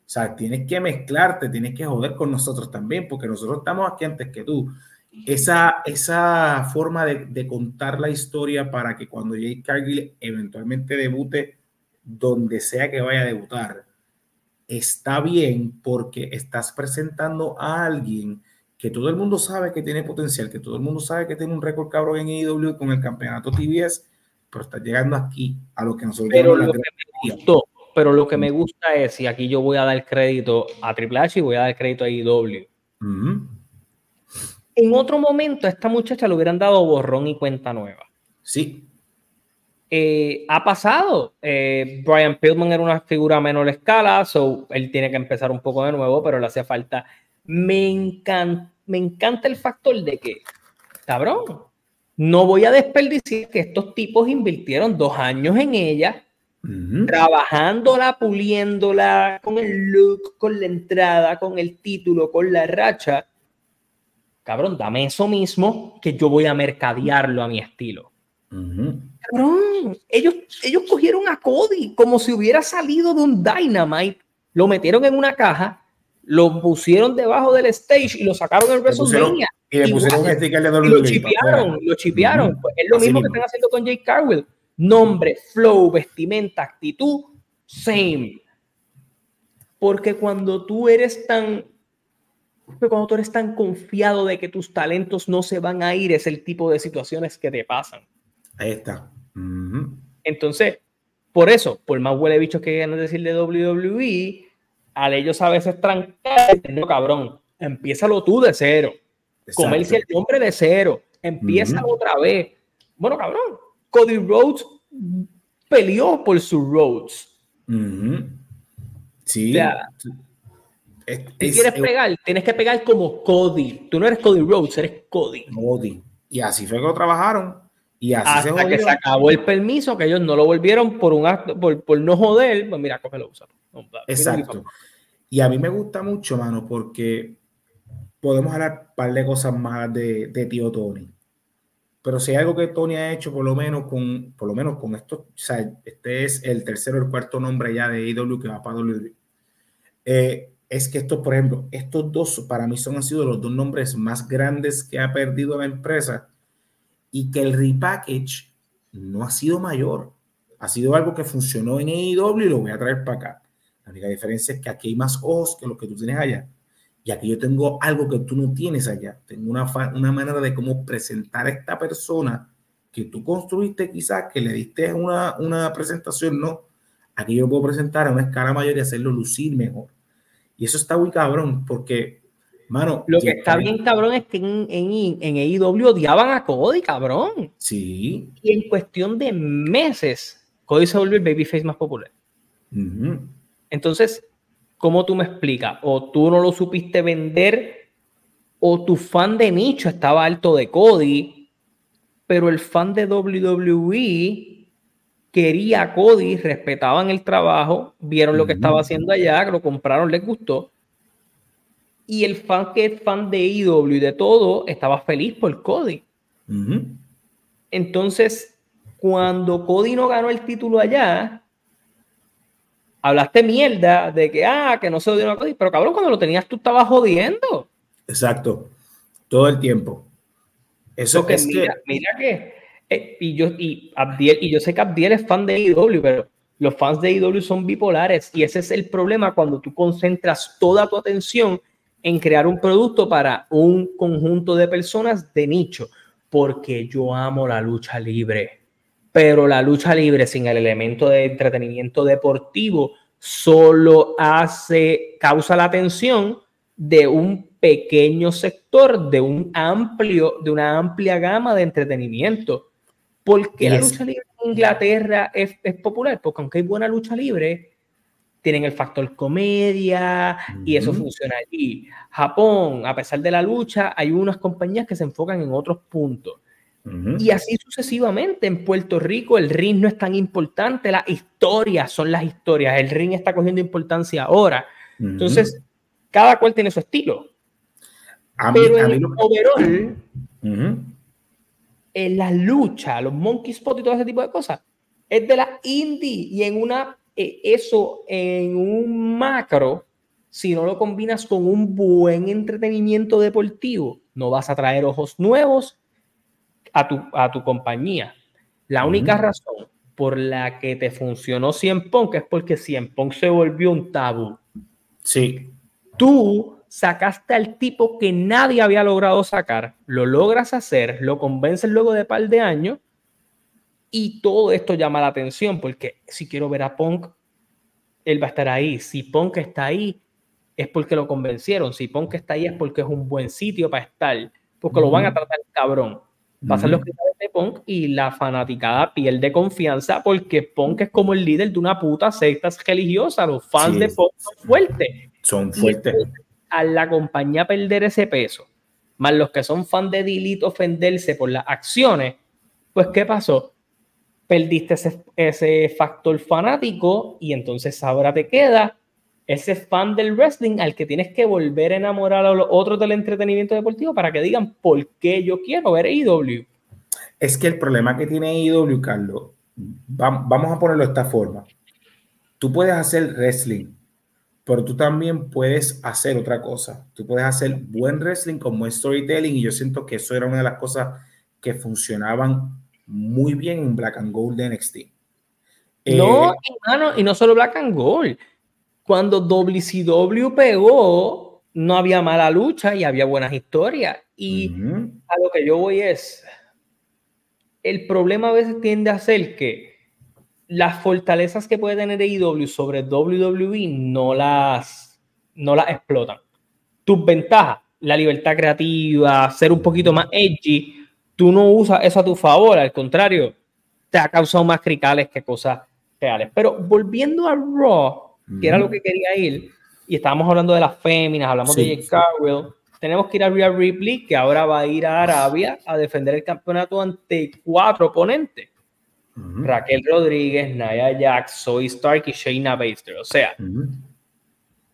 O sea, tienes que mezclarte, tienes que joder con nosotros también, porque nosotros estamos aquí antes que tú. Esa, esa forma de, contar la historia para que cuando Jake Cargill eventualmente debute, donde sea que vaya a debutar, está bien porque estás presentando a alguien que todo el mundo sabe que tiene potencial, que todo el mundo sabe que tiene un récord cabrón en IW con el campeonato TBS, pero está llegando aquí a lo que nosotros pero lo que me gustó, pero lo que me gusta es, y aquí yo voy a dar crédito a Triple H y voy a dar crédito a IW. En otro momento a esta muchacha le hubieran dado borrón y cuenta nueva. Sí. Eh, ha pasado. Eh, Brian Pillman era una figura a menor escala, so él tiene que empezar un poco de nuevo, pero le hacía falta. Me, encanta, me encanta el factor de que, cabrón, no voy a desperdiciar que estos tipos invirtieron dos años en ella, trabajándola, puliéndola con el look, con la entrada, con el título, con la racha. Cabrón, dame eso mismo que yo voy a mercadearlo a mi estilo ellos, ellos cogieron a Cody como si hubiera salido de un Dynamite, lo metieron en una caja, lo pusieron debajo del stage y lo sacaron en WrestleMania. Y le pusieron un sticker de Lo chipearon, lo chipearon. Pues es lo mismo que están haciendo con Jake Carwell. Nombre, flow, vestimenta, actitud, same. Porque cuando tú eres tan cuando tú eres tan confiado de que tus talentos no se van a ir, es el tipo de situaciones que te pasan. Ahí está. Entonces, por eso, por más huele bichos que quieran decir de WWE, al ellos a veces trancar, no cabrón, empiézalo tú de cero. Comercia el nombre de cero. Empieza otra vez. Bueno, cabrón, Cody Rhodes peleó por sus Rhodes. Sí. si quieres pegar, tienes que pegar como Cody. Tú no eres Cody Rhodes, eres Cody. Cody. Y así fue que lo trabajaron. Y así Hasta que se acabó el permiso, que ellos no lo volvieron por un acto, por, por no joder, pues mira, cógelo, usa. Exacto. Y a mí me gusta mucho, mano, porque podemos hablar un par de cosas más de, de tío Tony. Pero si hay algo que Tony ha hecho, por lo menos con, por lo menos con esto, o sea, este es el tercero o el cuarto nombre ya de IW que va para WWE. Eh, es que estos, por ejemplo, estos dos para mí son han sido los dos nombres más grandes que ha perdido la empresa y que el repackage no ha sido mayor. Ha sido algo que funcionó en AEW y lo voy a traer para acá. La única diferencia es que aquí hay más ojos que los que tú tienes allá. Y aquí yo tengo algo que tú no tienes allá. Tengo una, una manera de cómo presentar a esta persona que tú construiste quizás, que le diste una, una presentación, no. Aquí yo puedo presentar a una escala mayor y hacerlo lucir mejor. Y eso está muy cabrón, porque Mano, lo que está bien, cabrón, es que en, en, en AEW odiaban a Cody, cabrón. Sí. Y en cuestión de meses, Cody se volvió el babyface más popular. Entonces, ¿cómo tú me explicas? O tú no lo supiste vender, o tu fan de nicho estaba alto de Cody, pero el fan de WWE quería a Cody, respetaban el trabajo, vieron lo que estaba haciendo allá, lo compraron, les gustó y el fan que es fan de IW y de todo estaba feliz por Cody. Entonces, cuando Cody no ganó el título allá, hablaste mierda de que, ah, que no se dio a Cody, pero cabrón, cuando lo tenías tú estabas jodiendo. Exacto, todo el tiempo. Eso que mira, que... mira que, eh, y, yo, y, Abdiel, y yo sé que Abdiel es fan de IW, pero los fans de IW son bipolares y ese es el problema cuando tú concentras toda tu atención en crear un producto para un conjunto de personas de nicho, porque yo amo la lucha libre, pero la lucha libre sin el elemento de entretenimiento deportivo solo hace, causa la atención de un pequeño sector, de un amplio, de una amplia gama de entretenimiento. ¿Por qué la lucha libre en Inglaterra es, es, popular? Porque aunque hay buena lucha libre, tienen el factor comedia y eso funciona allí. Japón, a pesar de la lucha, hay unas compañías que se enfocan en otros puntos. Y así sucesivamente. En Puerto Rico el ring no es tan importante, las historias son las historias. El ring está cogiendo importancia ahora. Entonces, cada cual tiene su estilo. Pero en el overall, en la lucha, los monkey spot y todo ese tipo de cosas, es de la indie y en una eh, eso en un macro, si no lo combinas con un buen entretenimiento deportivo, no vas a traer ojos nuevos a tu, a tu compañía. La única razón por la que te funcionó Cien Punk es porque Cien Punk se volvió un tabú. Sí. Tú sacaste al tipo que nadie había logrado sacar, lo logras hacer, lo convences luego de par de años y todo esto llama la atención porque si quiero ver a Punk, él va a estar ahí. Si Punk está ahí, es porque lo convencieron. Si Punk está ahí, es porque es un buen sitio para estar, porque lo van a tratar cabrón. Pasan los criterios de Punk y la fanaticada pierde confianza porque Punk es como el líder de una puta secta religiosa. Los fans de Punk son fuertes. Son fuertes. A la compañía perder ese peso, más los que son fans de Dilito ofenderse por las acciones, pues ¿qué pasó? Perdiste ese, factor fanático y entonces ahora te queda ese fan del wrestling al que tienes que volver a enamorar a los otros del entretenimiento deportivo para que digan por qué yo quiero ver IW. Es que el problema que tiene IW, Carlos, vamos a ponerlo de esta forma. Tú puedes hacer wrestling, pero tú también puedes hacer otra cosa. Tú puedes hacer buen wrestling como storytelling y yo siento que eso era una de las cosas que funcionaban muy bien en Black and Gold de NXT. no, eh, y no solo Black and Gold. Cuando WCW pegó, no había mala lucha y había buenas historias. Y a lo que yo voy es, el problema a veces tiende a ser que las fortalezas que puede tener AEW sobre WWE no las, no las explotan. Tus ventajas, la libertad creativa, ser un poquito más edgy, tú no usas eso a tu favor, al contrario, te ha causado más cricales que cosas reales. Pero volviendo a Raw, que era lo que quería ir, y estábamos hablando de las féminas, hablamos de Jake Carwell, tenemos que ir a Rhea Ripley, que ahora va a ir a Arabia a defender el campeonato ante cuatro oponentes. Raquel Rodríguez, Naya Jax, Zoe Stark y Shayna Baszler. O sea,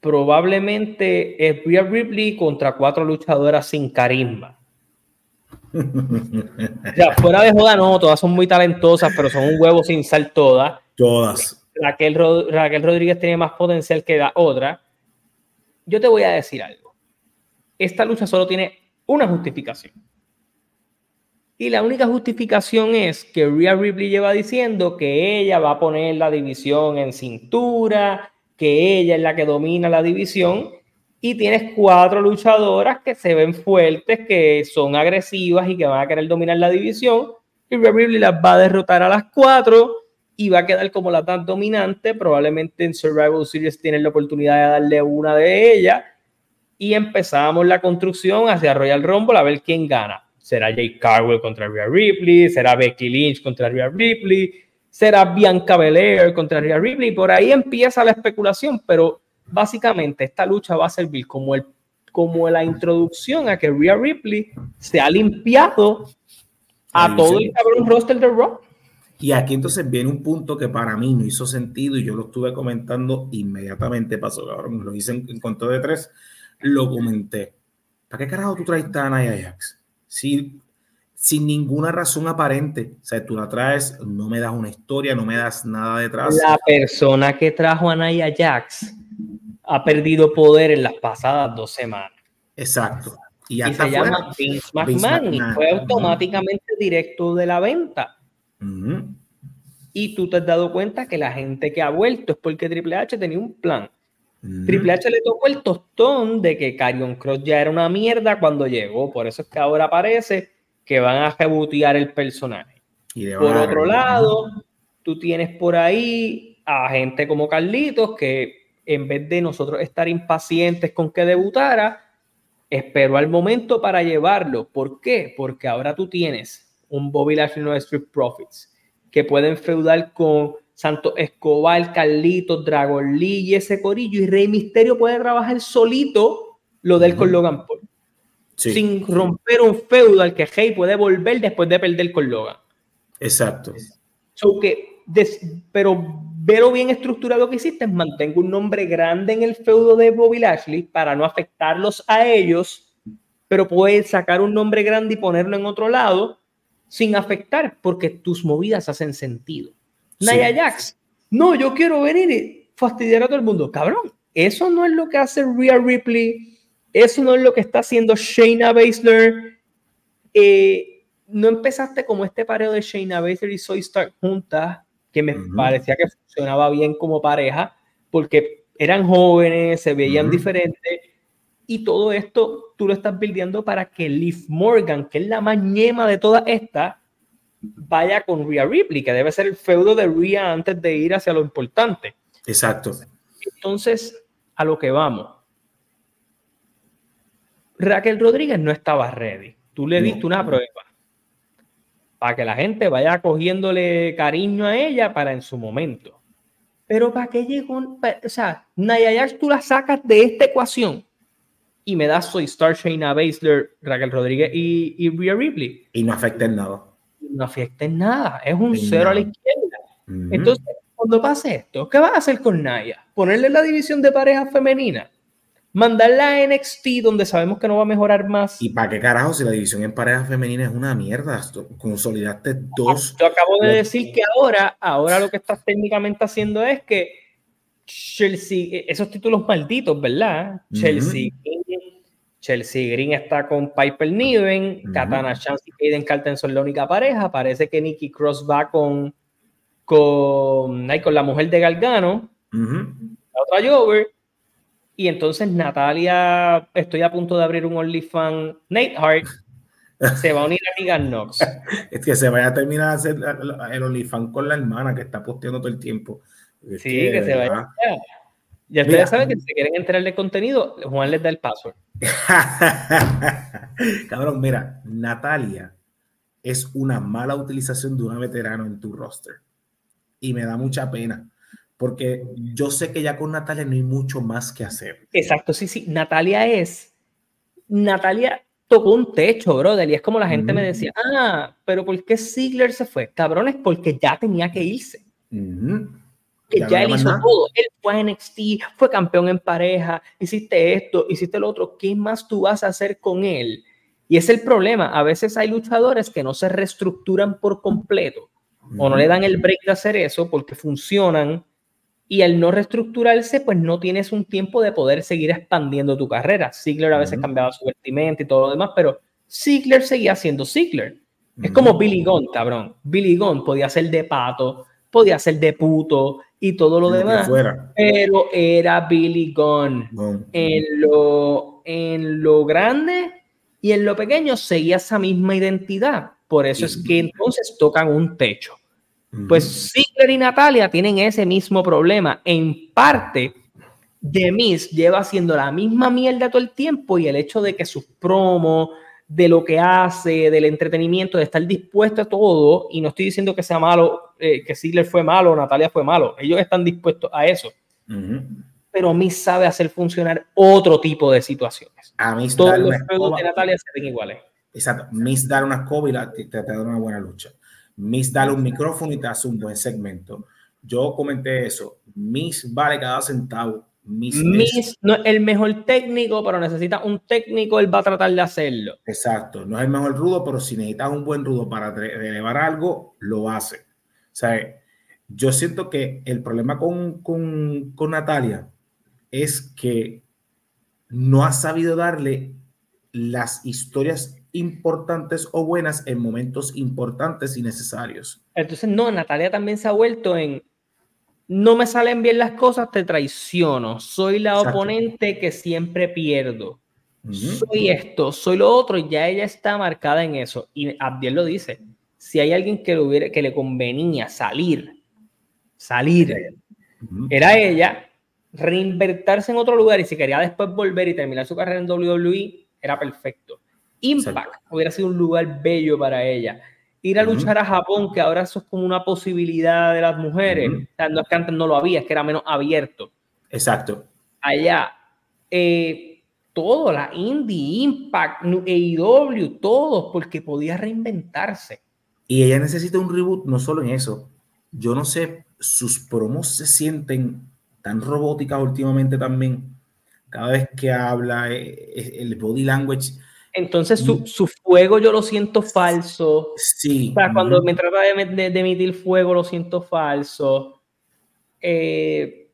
probablemente es Rhea Ripley contra cuatro luchadoras sin carisma [LAUGHS] fuera de joda, no, todas son muy talentosas, pero son un huevo sin sal todas. Todas. Raquel, Raquel Rodríguez tiene más potencial que la otra. Yo te voy a decir algo. Esta lucha solo tiene una justificación. Y la única justificación es que Rhea Ripley lleva diciendo que ella va a poner la división en cintura, que ella es la que domina la división y tienes cuatro luchadoras que se ven fuertes, que son agresivas y que van a querer dominar la división. Y Rhea Ripley las va a derrotar a las cuatro y va a quedar como la tan dominante. Probablemente en Survival Series tienen la oportunidad de darle una de ellas. Y empezamos la construcción hacia Royal Rumble a ver quién gana. ¿Será Jake Carwell contra Rhea Ripley? ¿Será Becky Lynch contra Rhea Ripley? ¿Será Bianca Belair contra Rhea Ripley? Por ahí empieza la especulación, pero básicamente esta lucha va a servir como, el, como la introducción a que Rhea Ripley se ha limpiado a todo el cabrón roster de Raw. Y aquí entonces viene un punto que para mí no hizo sentido y yo lo estuve comentando inmediatamente, pasó, cabrón, lo hice en, en de tres, lo comenté. ¿Para qué carajo tú traes a Nia Jax? Si, sin ninguna razón aparente. O sea, tú la traes, no me das una historia, no me das nada detrás. La persona que trajo a Nia Jax ha perdido poder en las pasadas dos semanas. Exacto. Y, se llama Vince McMahon, y fue automáticamente directo de la venta. Y tú te has dado cuenta que la gente que ha vuelto es porque Triple H tenía un plan. Triple H le tocó el tostón de que Carion Cross ya era una mierda cuando llegó. Por eso es que ahora parece que van a rebotear el personaje. por otro lado, tú tienes por ahí a gente como Carlitos que en vez de nosotros estar impacientes con que debutara, esperó al momento para llevarlo. ¿Por qué? Porque ahora tú tienes un Bobby Lashley no Street Profits que pueden feudar con Santo Escobar, Carlitos, Dragon Lee y ese corillo. Y Rey Misterio puede trabajar solito lo del con Logan Paul. Sin romper un feudo al que Rey puede volver después de perder con Logan. Exacto. que, pero pero bien estructurado que hiciste, mantengo un nombre grande en el feudo de Bobby Lashley para no afectarlos a ellos, pero puedes sacar un nombre grande y ponerlo en otro lado sin afectar, porque tus movidas hacen sentido. Naya Jax, no, yo quiero venir y fastidiar a todo el mundo. Cabrón, eso no es lo que hace Rhea Ripley, eso no es lo que está haciendo Shayna Baszler. Eh, no empezaste como este pareo de Shayna Baszler y Soy Stark juntas que me parecía que funcionaba bien como pareja, porque eran jóvenes, se veían diferentes, y todo esto tú lo estás buildando para que Liv Morgan, que es la mañema de toda esta, vaya con Rhea Ripley, que debe ser el feudo de Rhea antes de ir hacia lo importante. Exacto. Entonces, a lo que vamos. Raquel Rodríguez no estaba ready. Tú le diste una prueba para que la gente vaya cogiéndole cariño a ella para en su momento. Pero para que llegue un, o sea, Naya tú la sacas de esta ecuación y me das Soy Star, Shayna Baszler, Raquel Rodríguez y, y Rhea Ripley. Y no afecta en nada. No afecta en nada, es un cero a la izquierda. Entonces, cuando pase esto, ¿qué vas a hacer con Naya? ¿Ponerle la división de pareja femenina? Mandarla a NXT donde sabemos que no va a mejorar más. ¿Y para qué carajo si la división en pareja femenina es una mierda? Consolidaste dos. Yo acabo de decir que ahora, ahora lo que estás técnicamente haciendo es que Chelsea, e, esos títulos malditos, ¿verdad? Chelsea Chelsea Green está con Piper Niven, Katana Chance y Aiden Carlton son la única pareja. Parece que Nikki Cross va con, con, con la mujer de Galgano, la otra Jover y entonces Natalia, estoy a punto de abrir un OnlyFans, Nate Hart, [LAUGHS] se va a unir a Megan Knox. es que se vaya a terminar de hacer el OnlyFans con la hermana que está posteando todo el tiempo. sí, que, se vaya. Ya ustedes saben que si quieren entrar de contenido, Juan les da el password. [LAUGHS] Cabrón, mira, Natalia es una mala utilización de una veterano en tu roster. Y me da mucha pena porque yo sé que ya con Natalia no hay mucho más que hacer. Exacto, sí, sí. Natalia es. Natalia tocó un techo, brother, y es como la gente me decía, ah, pero ¿por qué Ziggler se fue? Cabrón, es porque ya tenía que irse. Que ya, él hizo todo. Él fue a NXT, fue campeón en pareja, hiciste esto, hiciste lo otro. ¿Qué más tú vas a hacer con él? Y es el problema. A veces hay luchadores que no se reestructuran por completo o no le dan el break de hacer eso porque funcionan y al no reestructurarse, pues no tienes un tiempo de poder seguir expandiendo tu carrera. Ziggler a veces cambiaba su vestimenta y todo lo demás, pero Ziggler seguía siendo Ziggler. Es como Billy Gunn, cabrón. Billy Gunn podía ser de pato, podía ser de puto y todo lo, demás. Pero era Billy Gunn. En, lo, en lo grande y en lo pequeño seguía esa misma identidad. Por eso es que entonces tocan un techo. Pues Ziggler y Natalia tienen ese mismo problema. En parte, The Miz lleva haciendo la misma mierda todo el tiempo y el hecho de que sus promos, de lo que hace, del entretenimiento, de estar dispuesto a todo, y no estoy diciendo que sea malo, eh, que Ziggler fue malo, Natalia fue malo, ellos están dispuestos a eso. Pero Miz sabe hacer funcionar otro tipo de situaciones. A Miz Todos los juegos de Natalia se ven iguales. Exacto. Miz dar una escoba y te, te da una buena lucha. Miss dale un micrófono y te hace un buen segmento. Yo comenté eso. Miss vale cada centavo. Miss, no es el mejor técnico, pero necesita un técnico, él va a tratar de hacerlo. Exacto, no es el mejor rudo, pero si necesitas un buen rudo para elevar algo, lo hace. O sea, yo siento que el problema con, con, con Natalia es que no ha sabido darle las historias importantes o buenas en momentos importantes y necesarios. Entonces, no, Natalia también se ha vuelto en, no me salen bien las cosas, te traiciono, soy la oponente que siempre pierdo, soy esto, soy lo otro, y ya ella está marcada en eso. Y Abdiel lo dice, si hay alguien que le, hubiera, que le convenía salir, salir, era ella, reinvertirse en otro lugar y si quería después volver y terminar su carrera en WWE, era perfecto. Impact hubiera sido un lugar bello para ella. Ir a luchar a Japón, que ahora eso es como una posibilidad de las mujeres. O sea, no es que antes no lo había, es que era menos abierto. Exacto. Allá. Eh, todo, la Indie, Impact, AEW, todos, porque podía reinventarse. Y ella necesita un reboot, no solo en eso. Yo no sé, sus promos se sienten tan robóticas últimamente también. Cada vez que habla, eh, eh, el body language. Entonces su, su fuego yo lo siento falso. Sí. O sea, cuando me trata de, de, emitir fuego lo siento falso. Eh,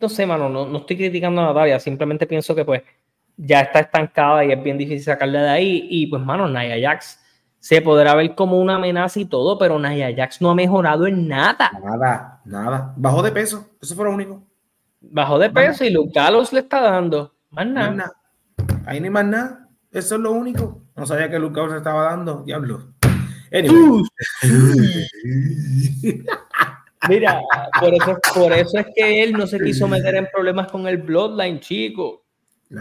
no sé, mano, no, no, estoy criticando a Natalia, simplemente pienso que pues ya está estancada y es bien difícil sacarla de ahí. Y pues, mano, Naya Jax se podrá ver como una amenaza y todo, pero Naya Jax no ha mejorado en nada. Nada, nada. Bajó de peso, eso fue lo único. Bajó de peso y Luke Gallows le está dando. Más nada. Ahí ni más nada. Eso es lo único. No sabía que Luke Gallows le estaba dando. Diablo. [LAUGHS] Mira, por eso, por eso es que él no se quiso meter en problemas con el Bloodline, chico.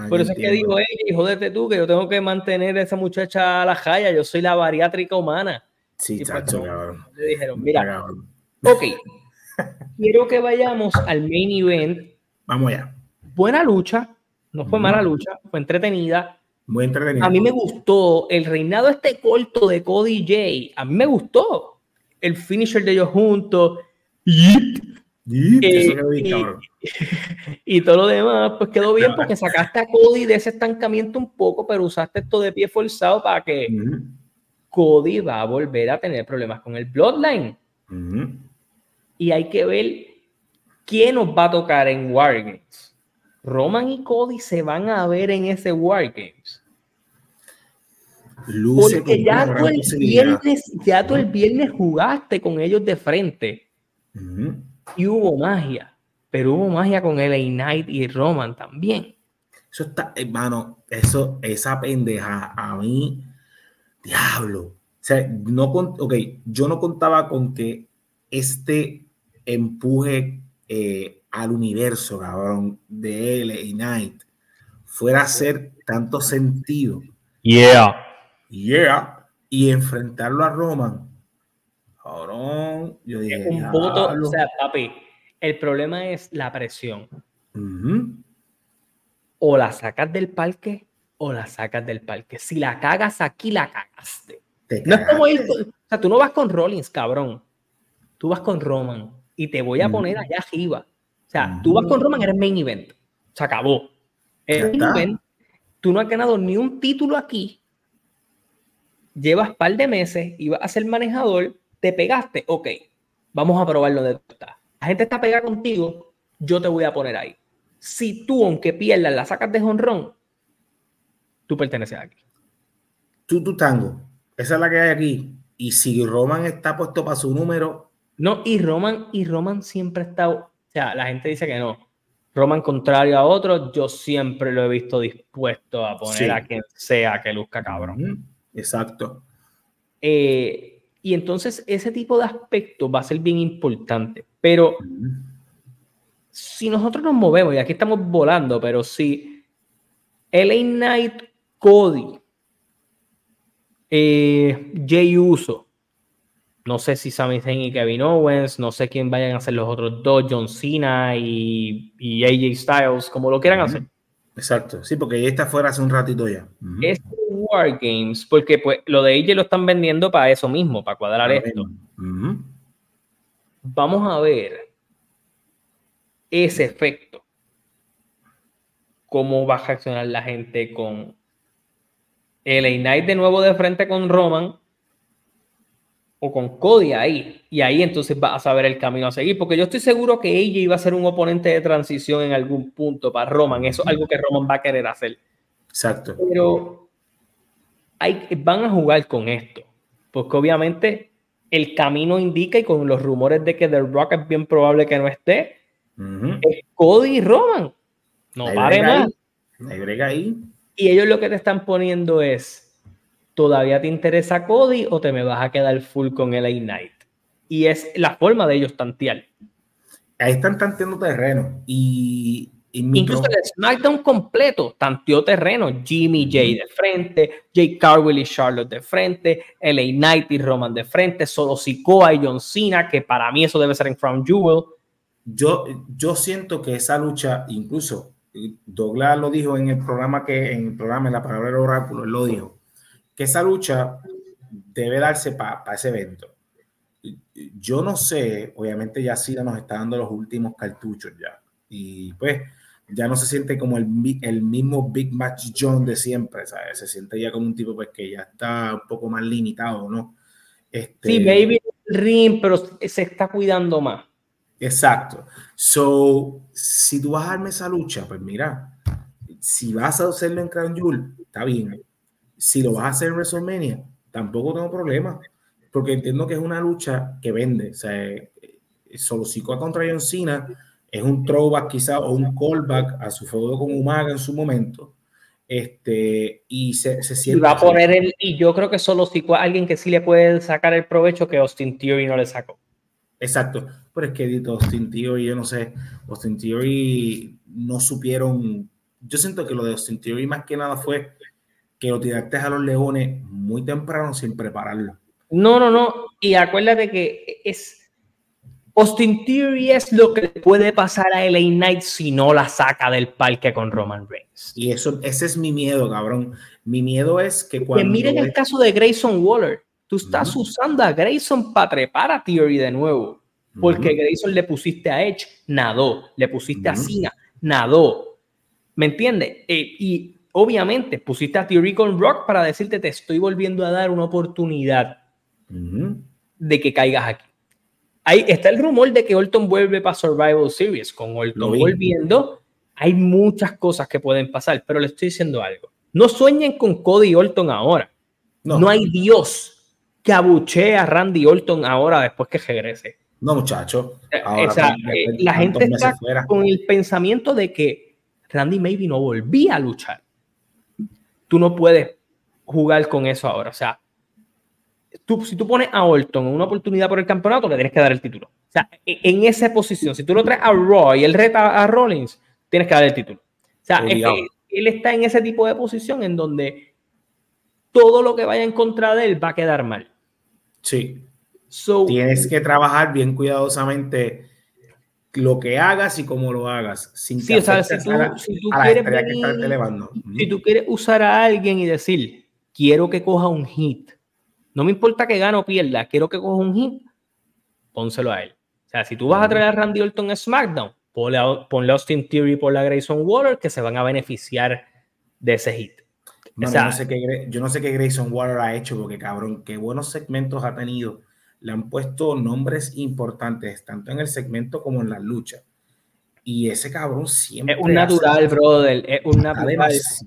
Por eso es que digo, hey, jódete tú, que yo tengo que mantener a esa muchacha a la jaya, yo soy la bariátrica humana. Sí, chacho, cabrón. Le dijeron, mira, ok, quiero que vayamos al main event. Vamos allá. Buena lucha, no fue mala lucha, fue entretenida. Muy. A mí me gustó el reinado este corto de Cody J. A mí me gustó el finisher de ellos juntos. Eh, [LAUGHS] y, todo lo demás, pues quedó bien porque sacaste a Cody de ese estancamiento un poco, pero usaste esto de pie forzado para que Cody va a volver a tener problemas con el Bloodline. Y hay que ver quién nos va a tocar en Wargames. Roman y Cody se van a ver en ese Wargames. Porque ya tú, el viernes, ya tú el viernes jugaste con ellos de frente y hubo magia, pero hubo magia con LA Knight y Roman también. Eso está, hermano, eso, esa pendeja a mí, diablo. O sea, no, ok, yo no contaba con que este empuje eh, al universo, cabrón, de LA Knight fuera a hacer tanto sentido. Yeah. Yeah. Y enfrentarlo a Roman Cabrón, yo dije. Un voto, o sea, papi, el problema es la presión. O la sacas del parque o la sacas del parque. Si la cagas aquí, la cagaste. no es como ir, o sea, tú no vas con Rollins, cabrón. Tú vas con Roman y te voy a poner allá arriba. O sea, tú vas con Roman, eres main event. Se acabó. main event. Tú no has ganado ni un título aquí. Llevas par de meses y vas a ser manejador te pegaste, ok, vamos a probarlo de está. La gente está pegada contigo, yo te voy a poner ahí. Si tú, aunque pierdas, la sacas de jonrón, tú perteneces aquí. Tú, tu tango. Esa es la que hay aquí. Y si Roman está puesto para su número. No, y Roman, y Roman siempre está. O sea, la gente dice que no. Roman, contrario a otro, yo siempre lo he visto dispuesto a poner a quien sea que luzca cabrón. Exacto. Eh, y entonces ese tipo de aspectos va a ser bien importante. Pero si nosotros nos movemos, y aquí estamos volando, pero si LA Knight, Cody, eh, Jay Uso, no sé si Sami Zayn y Kevin Owens, no sé quién vayan a ser los otros dos, John Cena y, AJ Styles, como lo quieran hacer. Exacto, sí, porque ya está fuera hace un ratito ya. War Games, porque pues lo de ella lo están vendiendo para eso mismo, para cuadrar esto. Vamos a ver ese efecto. Cómo va a reaccionar la gente con el Knight de nuevo de frente con Roman o con Cody ahí. Y ahí entonces va a saber el camino a seguir. Porque yo estoy seguro que ella iba a ser un oponente de transición en algún punto para Roman. Eso es algo que Roman va a querer hacer. Exacto. Pero hay, van a jugar con esto, porque obviamente el camino indica y con los rumores de que The Rock es bien probable que no esté, es Cody y Roman. No pare más. ahí. Y ellos lo que te están poniendo es, ¿todavía te interesa Cody o te me vas a quedar full con LA Knight? Y es la forma de ellos tantear. ahí están tanteando terreno. Y, Incluso el SmackDown completo tanteó terreno. Jimmy J de frente, Jake Carwell y Charlotte de frente, LA Knight y Roman de frente, solo Sikoa y John Cena, que para mí eso debe ser en Crown Jewel. Yo, yo siento que esa lucha, incluso Douglas lo dijo en el programa que en el programa en la palabra del oráculo, él lo dijo, que esa lucha debe darse para ese evento. Yo no sé, obviamente ya Sida nos está dando los últimos cartuchos ya. Y pues ya no se siente como el, el mismo Big Match John de siempre, ¿sabes? Se siente ya como un tipo pues que ya está un poco más limitado, ¿no? Este, sí, Baby Ring, pero se está cuidando más. Exacto. So, si tú vas a darme esa lucha, pues mira, si vas a hacerlo en Crown Jewel, está bien. Si lo vas a hacer en WrestleMania, tampoco tengo problema, porque entiendo que es una lucha que vende. O sea, eh, solo Sikoa contra John Cena es un throwback quizá o un callback a su feudo con Umaga en su momento. Este, y se, se siente. Y va a poner el, y yo creo que solo si alguien que sí le puede sacar el provecho que Austin Theory no le sacó. Exacto, pero es que Austin Theory, yo no sé, Austin Theory no supieron. Yo siento que lo de Austin Theory más que nada fue que lo tiraste a los leones muy temprano sin prepararlo. No, no, no. Y acuérdate que es Austin Theory es lo que puede pasar a LA Knight si no la saca del parque con Roman Reigns. Y eso, ese es mi miedo, cabrón. Mi miedo es que cuando. Que miren el caso de Grayson Waller. Tú estás usando a Grayson para trepar a Theory de nuevo. Porque Grayson le pusiste a Edge, nadó. Le pusiste a Cena, nadó. ¿Me entiendes? Eh, y obviamente pusiste a Theory con Rock para decirte: Te estoy volviendo a dar una oportunidad de que caigas aquí Ahí está el rumor de que Orton vuelve para Survival Series. Con Orton volviendo, hay muchas cosas que pueden pasar, pero le estoy diciendo algo. No sueñen con Cody Orton ahora. No, hay Dios que abuchee a Randy Orton ahora después que regrese. No, muchacho. Eh, la gente está con el pensamiento de que Randy maybe no volvía a luchar. Tú no puedes jugar con eso ahora. O sea, si tú pones a Orton en una oportunidad por el campeonato, le tienes que dar el título. O sea, e, en esa posición, si tú lo traes a Raw y él reta a Rollins, tienes que dar el título. O sea, él está en ese tipo de posición en donde todo lo que vaya en contra de él va a quedar mal. Sí. tienes que trabajar bien cuidadosamente lo que hagas y cómo lo hagas. Sin sí, o sea, si tú, si tú quieres si tú quieres usar a alguien y decir, quiero que coja un hit no me importa que gane o pierda, quiero que coja un hit, pónselo a él. O sea, si tú vas a traer a Randy Orton en SmackDown, ponle, a, ponle Austin Theory por la Grayson Waller que se van a beneficiar de ese hit. yo, no sé qué, yo no sé qué Grayson Waller ha hecho, porque cabrón, qué buenos segmentos ha tenido. Le han puesto nombres importantes, tanto en el segmento como en la lucha. Y ese cabrón siempre. Es un natural, brother. Es un natural. Es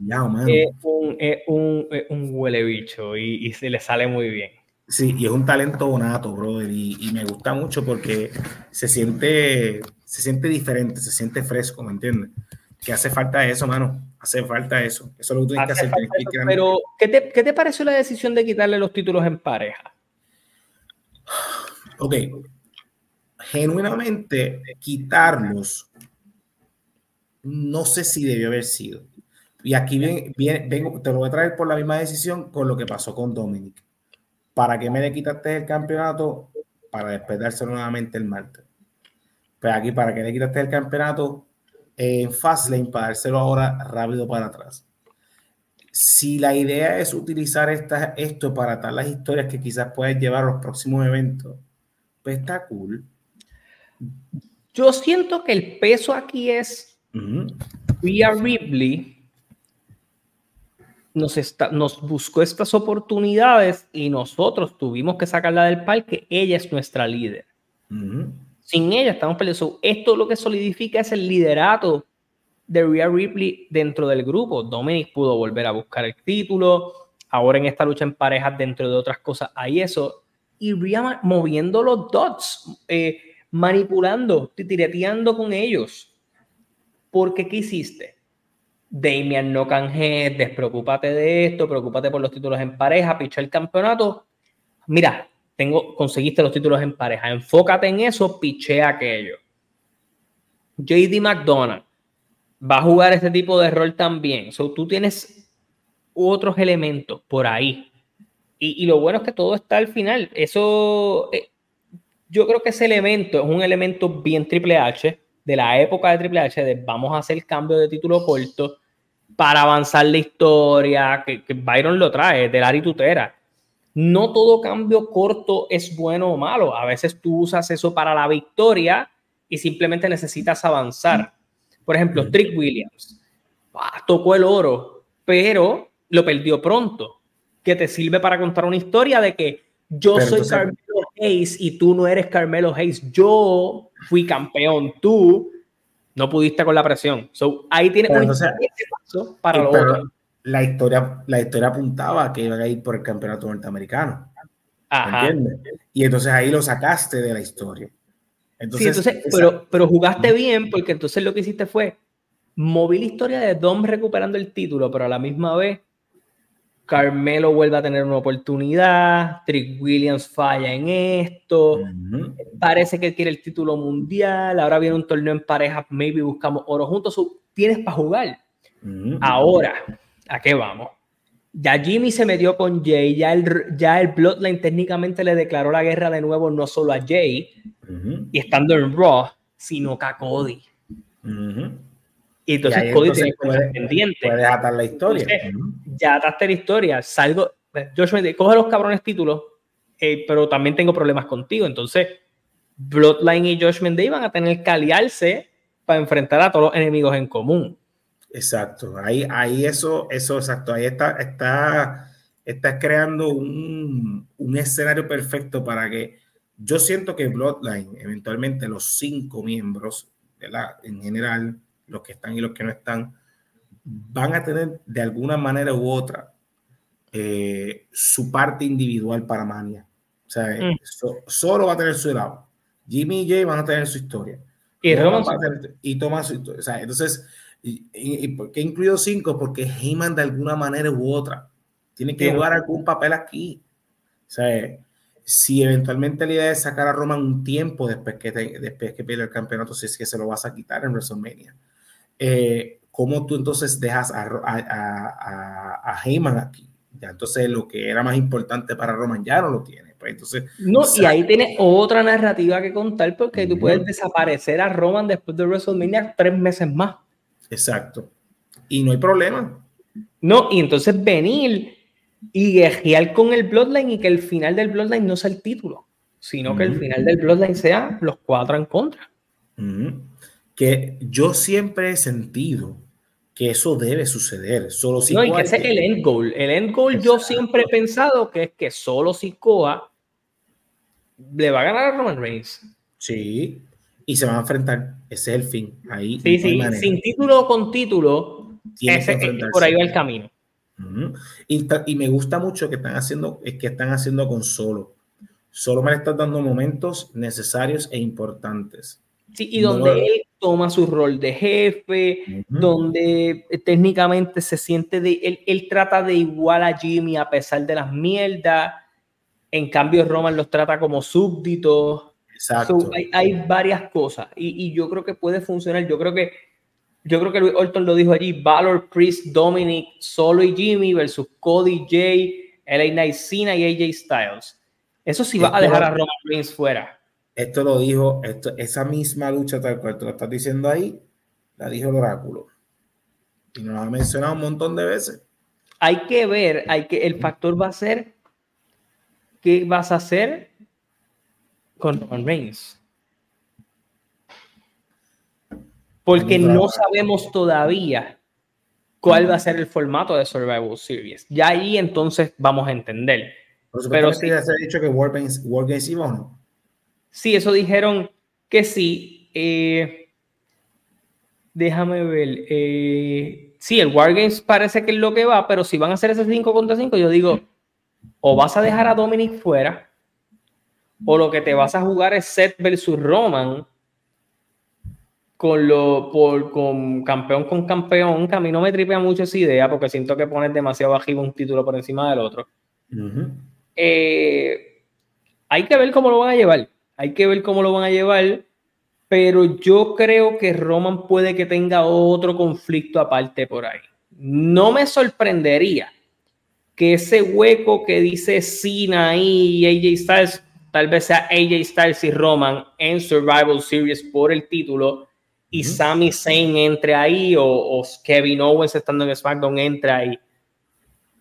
un, es un, un, huele bicho y, y, se le sale muy bien. Sí, y es un talento nato, brother. Y, y, me gusta mucho porque se siente, se siente diferente, se siente fresco, ¿me entiendes? Que hace falta eso, mano. Hace falta eso. Eso es lo que tú tienes que hacer. pero, ¿qué te, ¿qué te pareció la decisión de quitarle los títulos en pareja? Ok. Genuinamente, quitarlos no sé si debió haber sido. Y aquí vengo, te lo voy a traer por la misma decisión con lo que pasó con Dominic. ¿Para qué me le quitaste el campeonato? Para después dárselo nuevamente el martes. Pues aquí, ¿para qué le quitaste el campeonato en Fastlane para dárselo ahora rápido para atrás? Si la idea es utilizar esta, esto para atar las historias que quizás puedes llevar a los próximos eventos, pues está cool. Yo siento que el peso aquí es Rhea Ripley nos, está, nos buscó estas oportunidades y nosotros tuvimos que sacarla del parque. Ella es nuestra líder. Sin ella estamos perdidos. Esto lo que solidifica es el liderato de Rhea Ripley dentro del grupo. Dominic pudo volver a buscar el título. Ahora en esta lucha en parejas, dentro de otras cosas, hay eso. Y Rhea moviendo los dots, eh, manipulando, titireteando con ellos. Porque ¿qué hiciste? Damian no canje, despreocúpate de esto, preocúpate por los títulos en pareja, picha el campeonato. Mira, tengo, conseguiste los títulos en pareja, enfócate en eso, piché aquello. JD McDonald va a jugar este tipo de rol también. So, tú tienes otros elementos por ahí. Y, lo bueno es que todo está al final. Eso, eh, yo creo que ese elemento es un elemento bien Triple H, de la época de Triple H, de vamos a hacer cambio de título corto para avanzar la historia, que, Byron lo trae, de Larry Tutera. No todo cambio corto es bueno o malo. A veces tú usas eso para la victoria y simplemente necesitas avanzar. Por ejemplo, Trick Williams ah, tocó el oro, pero lo perdió pronto que te sirve para contar una historia de que yo soy Carmelo Hayes y tú no eres Carmelo Hayes. Yo fui campeón, tú no pudiste con la presión. So, ahí tienes un paso para lo otro. La historia, la historia apuntaba que iba a ir por el campeonato norteamericano. ¿Entiendes? Y entonces ahí lo sacaste de la historia. Entonces, sí, entonces pero, pero jugaste bien porque entonces lo que hiciste fue mover la historia de Dom recuperando el título, pero a la misma vez Carmelo vuelve a tener una oportunidad, Trick Williams falla en esto, parece que quiere el título mundial, ahora viene un torneo en pareja, maybe buscamos oro juntos, tienes para jugar. Ahora, ¿a qué vamos? Ya Jimmy se metió con Jay, ya el, ya el Bloodline técnicamente le declaró la guerra de nuevo no solo a Jay, y estando en Raw, sino a Cody. Y entonces Cody tiene puede, pendiente. Puedes atar la historia. Ya ataste la historia. Salgo. Josh me coge los cabrones títulos, eh, pero también tengo problemas contigo. Entonces, Bloodline y Josh Mendez van a tener que aliarse para enfrentar a todos los enemigos en común. Exacto. Ahí, ahí eso, eso, exacto. Ahí está, está, está creando un, un escenario perfecto para que yo siento que Bloodline, eventualmente los cinco miembros, ¿verdad? en general, los que están y los que no están, van a tener de alguna manera u otra eh, su parte individual para Mania. O sea, mm. solo va a tener su lado. Jimmy y Jay van a tener su historia. Y, Roman y Thomas su historia. O sea, entonces, y, ¿por qué incluido cinco? Porque Heyman de alguna manera u otra tiene que jugar algún papel aquí. O sea, si eventualmente la idea es sacar a Roman un tiempo después que, después que pierde el campeonato, si es que se lo vas a quitar en WrestleMania eh, ¿cómo tú entonces dejas a, a, a, Heyman aquí? Ya, entonces lo que era más importante para Roman ya no lo tiene. Pues entonces, no, y ahí tienes otra narrativa que contar porque tú puedes desaparecer a Roman después de WrestleMania tres meses más. Exacto. Y no hay problema. No, y entonces venir y guerrear con el Bloodline y que el final del Bloodline no sea el título, sino que el final del Bloodline sea los cuatro en contra que yo siempre he sentido que eso debe suceder. Solo si no, y que ese es el end goal. El end goal yo siempre he pensado que es que solo Sikoa le va a ganar a Roman Reigns. Sí, y se van a enfrentar. Ese es el fin. Ahí, sí, sí, sin título o con título, ese, por ahí va el camino. y, y, me gusta mucho que están haciendo, es que están haciendo con solo. Solo me están dando momentos necesarios e importantes. Sí, y donde él toma su rol de jefe, donde eh, técnicamente se siente de, él, trata de igual a Jimmy a pesar de las mierdas, en cambio Roman los trata como súbditos. Exacto. hay, varias cosas y, yo creo que puede funcionar. Yo creo que yo creo que Luis Orton lo dijo allí: Valor, Priest, Dominic, Solo y Jimmy versus Cody, Jay, LA Knight, Cena y AJ Styles. Eso sí va a dejar a Roman Reigns fuera. Esto lo dijo, esto, esa misma lucha tal cual tú lo estás diciendo ahí, la dijo el oráculo. Y nos lo ha mencionado un montón de veces. Hay que ver, hay que, el factor va a ser qué vas a hacer con Roman Reigns. Porque no sabemos todavía cuál va a ser el formato de Survival Series. Ya ahí entonces vamos a entender. Pero sí, se ha dicho que Wargames, Wargames iba o no. Sí, eso dijeron que sí. Eh, déjame ver. Eh, sí, el Wargames parece que es lo que va, pero si van a hacer ese 5 contra 5, yo digo, o vas a dejar a Dominic fuera, o lo que te vas a jugar es Seth versus Roman con lo por con campeón con campeón, que a mí no me tripea mucho esa idea porque siento que pones demasiado bajivo un título por encima del otro. Eh, hay que ver cómo lo van a llevar. Hay que ver cómo lo van a llevar. pero yo creo que Roman puede que tenga otro conflicto aparte por ahí. No me sorprendería que ese hueco que dice Cena y AJ Styles, tal vez sea AJ Styles y Roman en Survival Series por el título y Sami Zayn entre ahí o, Kevin Owens estando en SmackDown entre ahí.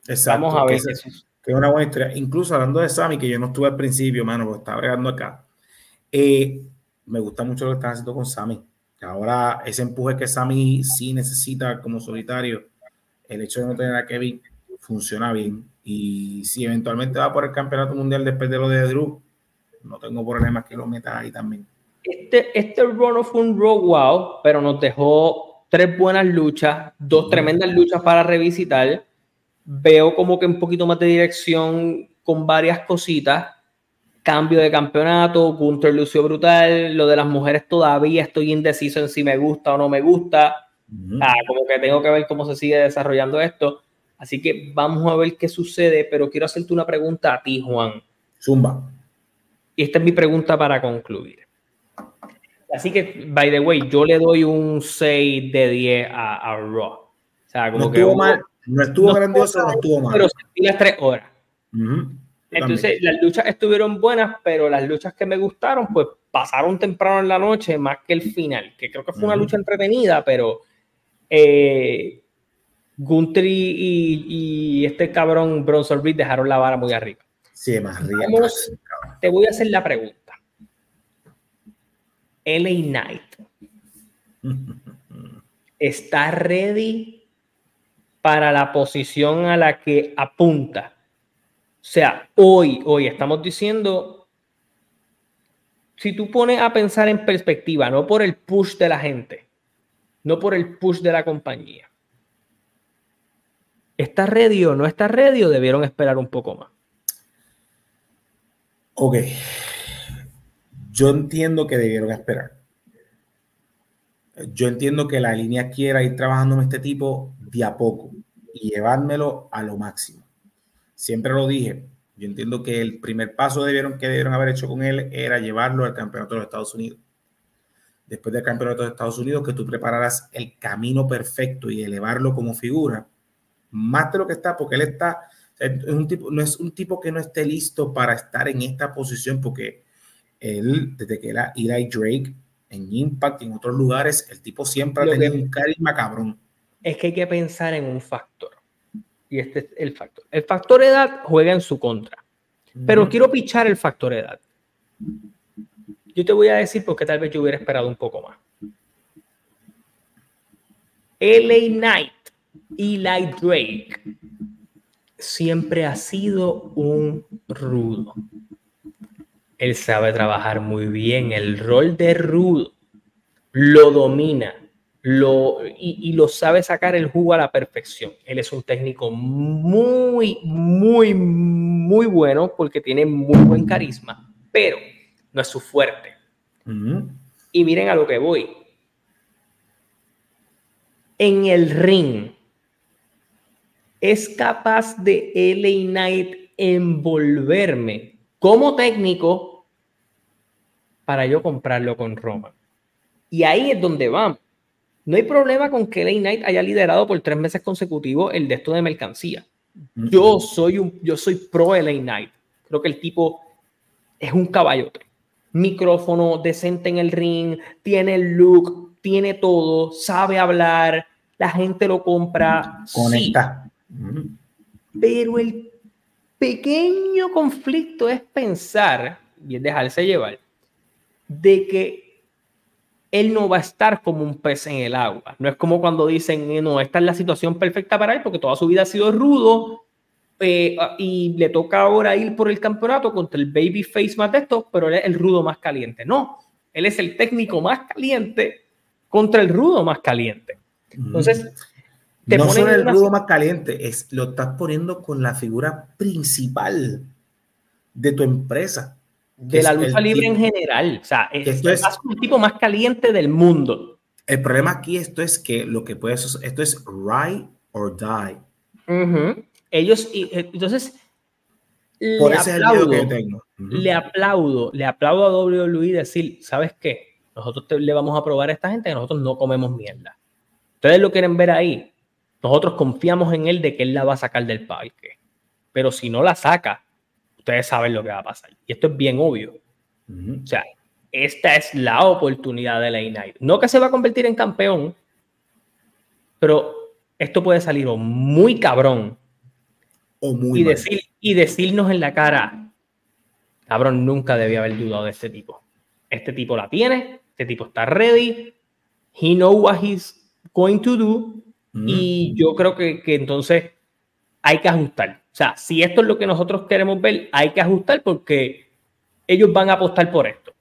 Exacto, Vamos a ver. Que, es, una buena historia. Incluso hablando de Sami, que yo no estuve al principio, mano, porque estaba bregando acá. Eh, me gusta mucho lo que están haciendo con Sami. Ahora ese empuje que Sami sí necesita como solitario, el hecho de no tener a Kevin funciona bien. Y si eventualmente va por el campeonato mundial después de lo de Drew, no tengo problemas que lo metas ahí también. Este, este no fue un row wow, pero nos dejó tres buenas luchas, dos tremendas luchas para revisitar. Veo como que un poquito más de dirección con varias cositas cambio de campeonato, Gunther lució brutal, lo de las mujeres todavía estoy indeciso en si me gusta o no me gusta, ah, como que tengo que ver cómo se sigue desarrollando esto, así que vamos a ver qué sucede, pero quiero hacerte una pregunta a ti, Juan. Zumba. Y esta es mi pregunta para concluir. Así que, by the way, yo le doy un 6 de 10 a, Raw. O sea, como no que estuvo mal, no estuvo grandioso, no estuvo mal. Pero sentí las tres horas. Entonces, las luchas estuvieron buenas, pero las luchas que me gustaron, pues pasaron temprano en la noche más que el final, que creo que fue una lucha entretenida, pero eh, Gunther y, este cabrón Bronson Reed dejaron la vara muy arriba. Sí, más arriba. te voy a hacer la pregunta. LA Knight [LAUGHS] está ready para la posición a la que apunta sea, hoy, hoy estamos diciendo, si tú pones a pensar en perspectiva, no por el push de la gente, no por el push de la compañía. ¿Está ready o no está ready debieron esperar un poco más? Ok. Yo entiendo que debieron esperar. Yo entiendo que la línea quiera ir trabajando en este tipo de a poco y llevármelo a lo máximo siempre lo dije, yo entiendo que el primer paso debieron, que debieron haber hecho con él era llevarlo al campeonato de los Estados Unidos. Después del campeonato de Estados Unidos, que tú prepararas el camino perfecto y elevarlo como figura, más de lo que está, porque él está, es un tipo, no es un tipo que no esté listo para estar en esta posición, porque él, desde que era Eli Drake, en Impact y en otros lugares, el tipo siempre ha tenido un carisma cabrón. Es que hay que pensar en un factor y este es el factor. El factor edad juega en su contra. Pero quiero pichar el factor edad. Yo te voy a decir porque tal vez yo hubiera esperado un poco más. LA Knight, Eli Drake, siempre ha sido un rudo. Él sabe trabajar muy bien el rol de rudo. Lo domina lo, y, lo sabe sacar el jugo a la perfección. Él es un técnico muy, muy, muy bueno porque tiene muy buen carisma, pero no es su fuerte. Y miren a lo que voy. En el ring, es capaz de LA Knight envolverme como técnico para yo comprarlo con Roma. Y ahí es donde vamos. No hay problema con que LA Knight haya liderado por tres meses consecutivos el de esto de mercancía. Yo soy, un, yo soy pro LA Knight. Creo que el tipo es un caballote. Micrófono decente en el ring, tiene el look, tiene todo, sabe hablar, la gente lo compra. Conecta. Pero el pequeño conflicto es pensar, y es dejarse llevar, de que él no va a estar como un pez en el agua. No es como cuando dicen, eh, no, esta es la situación perfecta para él porque toda su vida ha sido rudo eh, ah, y le toca ahora ir por el campeonato contra el baby face más de pero él es el rudo más caliente. No, él es el técnico más caliente contra el rudo más caliente. Entonces, te no solo el rudo más caliente, es, lo estás poniendo con la figura principal de tu empresa de la lucha libre en general. O sea, es, es un tipo más caliente del mundo. El problema aquí esto es que lo que puede esto es ride or die. Ellos, eh, entonces, Por le aplaudo, le aplaudo, le aplaudo a WWE decir, ¿sabes qué? nosotros le vamos a probar a esta gente que nosotros no comemos mierda. Ustedes lo quieren ver ahí. Nosotros confiamos en él de que él la va a sacar del parque. Pero si no la saca, ustedes saben lo que va a pasar. Y esto es bien obvio. O sea, esta es la oportunidad de la Knight. No que se va a convertir en campeón, pero esto puede salir o muy cabrón o muy y, decir, y decirnos en la cara, cabrón, nunca debía haber dudado de este tipo. Este tipo la tiene, este tipo está ready, he know what he's going to do, y yo creo que, que entonces hay que ajustar. O sea, si esto es lo que nosotros queremos ver, hay que ajustar porque ellos van a apostar por esto.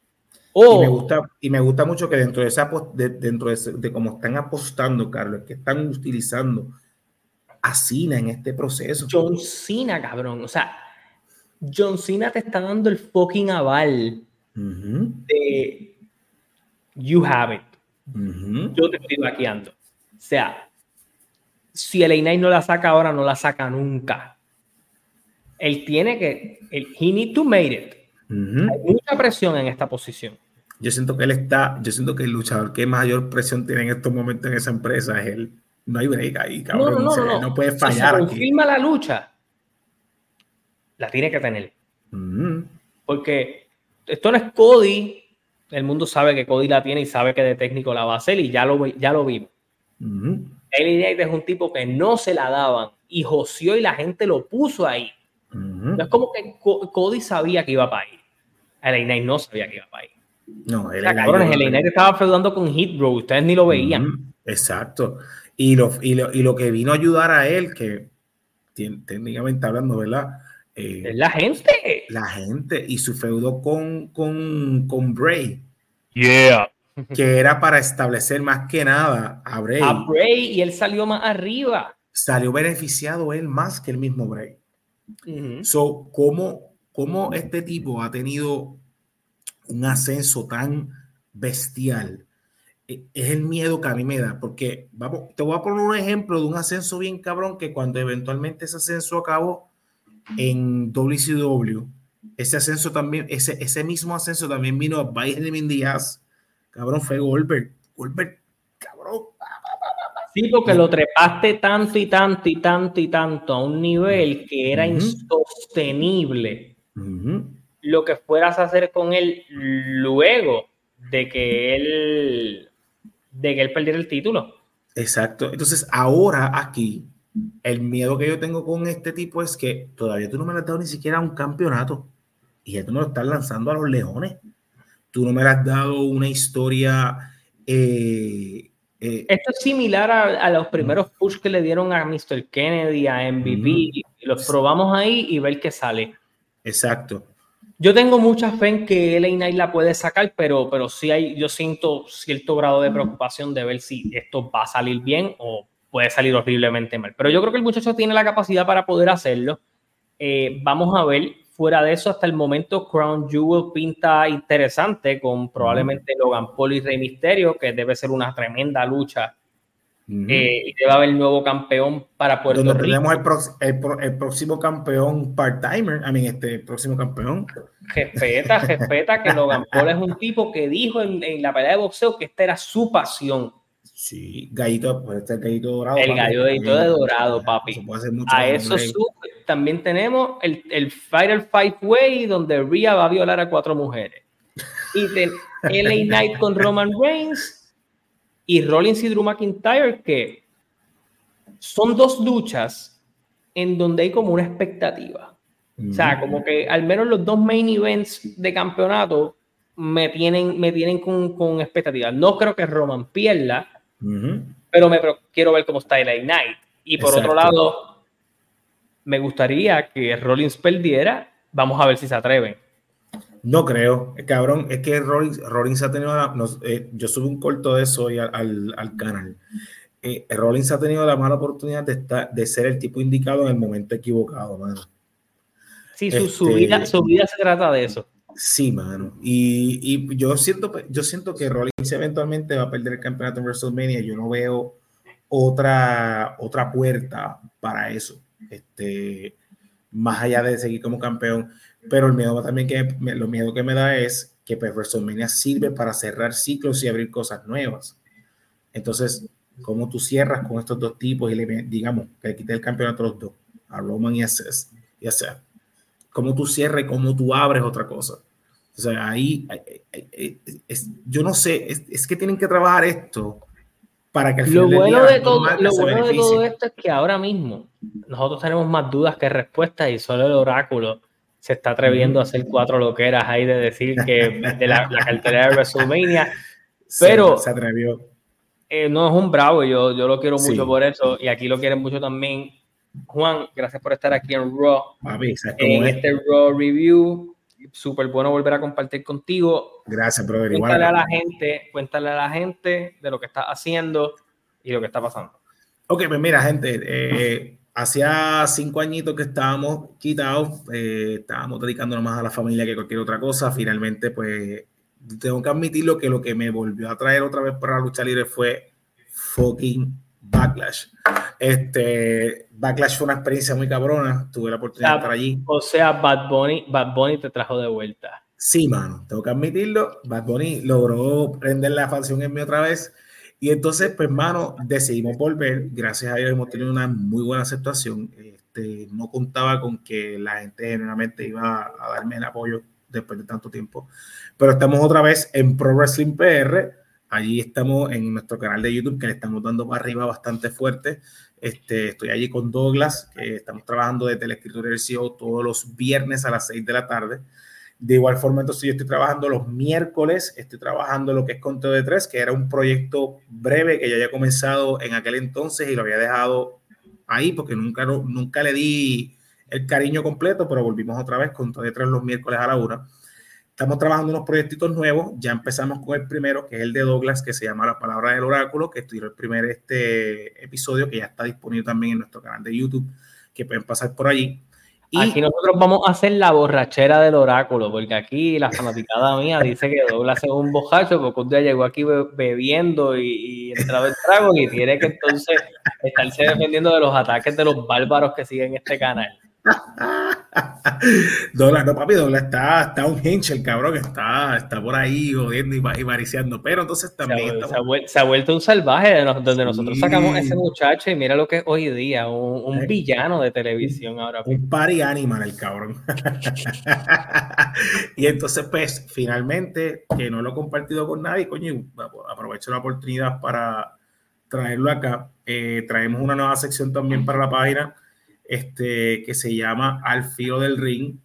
Y, me gusta, y me gusta mucho que dentro de esa dentro de, de cómo están apostando, Carlos, que están utilizando a Cena en este proceso. John Cena, cabrón. O sea, John Cena te está dando el fucking aval de you have it. Yo te estoy vaqueando. O sea, si el Knight no la saca ahora, no la saca nunca. Él tiene que, he need to make it. Hay mucha presión en esta posición. Yo siento que él está, yo siento que el luchador que mayor presión tiene en estos momentos en esa empresa es él. No hay break ahí, cabrón. No, no, no, no. puede fallar. Si confirma la lucha, la tiene que tener. Porque esto no es Cody. El mundo sabe que Cody la tiene y sabe que de técnico la va a hacer y ya lo, ya lo vimos. Eli Knight es un tipo que no se la daban y joció y la gente lo puso ahí. No es como que Cody sabía que iba para ahí. LA Knight no sabía que iba para ahí. No, LA cabrones, Knight estaba feudando con Hit, bro. Ustedes ni lo veían. Exacto. Y lo, y, lo, y lo que vino a ayudar a él, que técnicamente hablando, ¿verdad? Eh, la gente. La gente. Y su feudo con, con, con Bray. Yeah. Que era para establecer más que nada a Bray. A Bray y él salió más arriba. Salió beneficiado él más que el mismo Bray. So, ¿cómo, ¿cómo este tipo ha tenido un ascenso tan bestial? E, es el miedo que a mí me da, porque vamos, te voy a poner un ejemplo de un ascenso bien cabrón que cuando eventualmente ese ascenso acabó en WCW, ese ascenso también, ese, ese mismo ascenso también vino a Benjamin Díaz, cabrón, fue Goldberg. Goldberg, Sí, porque lo trepaste tanto y tanto y tanto y tanto a un nivel que era insostenible. Lo que fueras a hacer con él luego de que él de que él perdiera el título. Exacto. Entonces, ahora aquí, el miedo que yo tengo con este tipo es que todavía tú no me has dado ni siquiera un campeonato y ya tú me lo estás lanzando a los leones. Tú no me has dado una historia eh, eh, Esto es similar a, los primeros push que le dieron a Mr. Kennedy, a MVP. Los probamos ahí y ver qué sale. Exacto. Yo tengo mucha fe en que LA Knight la puede sacar, pero, pero sí hay, yo siento cierto grado de preocupación de ver si esto va a salir bien o puede salir horriblemente mal. Pero yo creo que el muchacho tiene la capacidad para poder hacerlo. Eh, vamos a ver Fuera de eso, hasta el momento, Crown Jewel pinta interesante con probablemente Logan Paul y Rey Misterio, que debe ser una tremenda lucha. Eh, y debe haber nuevo campeón para Puerto Donde Tenemos el, próximo campeón part-timer, I mean, este próximo campeón. Respeta, respeta que [LAUGHS] Logan Paul es un tipo que dijo en, la pelea de boxeo que esta era su pasión. Sí, gallito, pues este gallito dorado. El gallo de dorado, papi. a eso también tenemos el, el Fighter Fight Way, donde Rhea va a violar a cuatro mujeres. Y de LA [LAUGHS] Knight con Roman Reigns y Rollins y Drew McIntyre, que son dos luchas en donde hay como una expectativa. O sea, como que al menos los dos main events de campeonato me tienen, me tienen con, con expectativa. No creo que Roman pierda, pero me quiero ver cómo está el Knight. Y por otro lado, me gustaría que Rollins perdiera. Vamos a ver si se atreven. No creo, cabrón, es que Rollins, Rollins ha tenido, eh, yo subo un corto de eso hoy al, al, canal. Eh, Rollins ha tenido la mala oportunidad de, estar, de ser el tipo indicado en el momento equivocado, mano. Sí, su, su, vida, su vida se trata de eso. Sí, mano. Y, y, yo, siento, yo siento que Rollins eventualmente va a perder el campeonato en WrestleMania. Yo no veo otra, otra puerta para eso. Este, más allá de seguir como campeón. Pero el miedo también que, lo miedo que me da es que pues WrestleMania sirve para cerrar ciclos y abrir cosas nuevas. Entonces, ¿cómo tú cierras con estos dos tipos y le, digamos, que le quité el campeonato a los dos, a Roman y a Seth, y a? ¿Cómo tú cierras y cómo tú abres otra cosa? O sea, ahí, yo no sé, es, que tienen que trabajar esto para que lo bueno de todo, lo bueno de todo esto es que ahora mismo nosotros tenemos más dudas que respuestas y solo el oráculo se está atreviendo a hacer cuatro loqueras ahí de decir que de la, la cartelera de WrestleMania. [LAUGHS] Pero se, atrevió. Eh, no es un bravo, yo, yo lo quiero mucho por eso y aquí lo quieren mucho también. Juan, gracias por estar aquí en Raw. en este Raw Review. Súper bueno volver a compartir contigo. Gracias, brother. Cuéntale a la gente, cuéntale a la gente de lo que está haciendo y lo que está pasando. Ok, pues mira, gente, eh, hacía cinco añitos que estábamos quitados, eh, estábamos dedicándonos más a la familia que cualquier otra cosa. Finalmente, pues tengo que admitirlo que lo que me volvió a traer otra vez para la lucha libre fue fucking Backlash. Este, Backlash fue una experiencia muy cabrona, tuve la oportunidad de estar allí. O sea, Bad Bunny, Bad Bunny te trajo de vuelta. Sí, mano, tengo que admitirlo. Bad Bunny logró prender la facción en mí otra vez y entonces, pues, hermano, decidimos volver. Gracias a Dios hemos tenido una muy buena aceptación. Este, no contaba con que la gente generalmente iba a darme el apoyo después de tanto tiempo. Pero estamos otra vez en Pro Wrestling PR. Allí estamos en nuestro canal de YouTube que le estamos dando para arriba bastante fuerte. Este, estoy allí con Douglas, que estamos trabajando desde el escritorio del CEO todos los viernes a las 6 de la tarde. De igual forma, entonces yo estoy trabajando los miércoles, estoy trabajando lo que es Conteo de Tres, que era un proyecto breve que ya había comenzado en aquel entonces y lo había dejado ahí porque nunca, nunca le di el cariño completo, pero volvimos otra vez Conteo de Tres los miércoles a la una. Estamos trabajando unos proyectitos nuevos, ya empezamos con el primero, que es el de Douglas, que se llama La Palabra del Oráculo, que estuvo el primer este episodio, que ya está disponible también en nuestro canal de YouTube, que pueden pasar por allí. Aquí nosotros vamos a hacer la borrachera del oráculo, porque aquí la fanaticada mía dice que Douglas es un bojacho, porque un día llegó aquí bebiendo y, y entraba el trago y tiene que entonces estarse defendiendo de los ataques de los bárbaros que siguen este canal. [LAUGHS] Dola, no, papi, Dola está, está un hinch, el cabrón está, está por ahí jodiendo y, y mariciando. Pero entonces también. Se ha, vuelto, un salvaje donde nosotros sacamos a ese muchacho y mira lo que es hoy día, un, villano de televisión ahora. Un party animal, el cabrón. [LAUGHS] y entonces, pues, finalmente, que no lo he compartido con nadie, coño, aprovecho la oportunidad para traerlo acá. Eh, traemos una nueva sección también para la página este, que se llama Al filo del ring.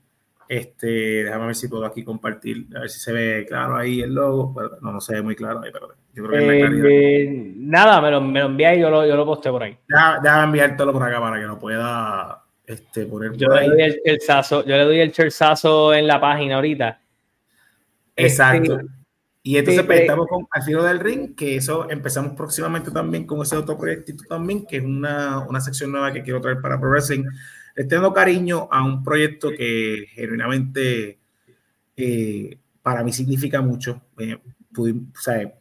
Este, déjame ver si puedo aquí compartir, a ver si se ve claro ahí el logo. no, no se ve muy claro ahí, pero yo creo que eh, eh, Nada, me lo, me lo envía y yo lo, yo lo posteo por ahí. Déjame enviártelo por acá para que lo pueda este, poner yo le Doy el yo le doy el cherzazo en la página ahorita. Exacto. Este, y entonces pues, estamos con Al filo del ring, que eso empezamos próximamente también con ese otro proyectito también, que es una, una sección nueva que quiero traer para Pro Wrestling. Le tengo cariño a un proyecto que genuinamente eh, para mí significa mucho. Eh, o sea,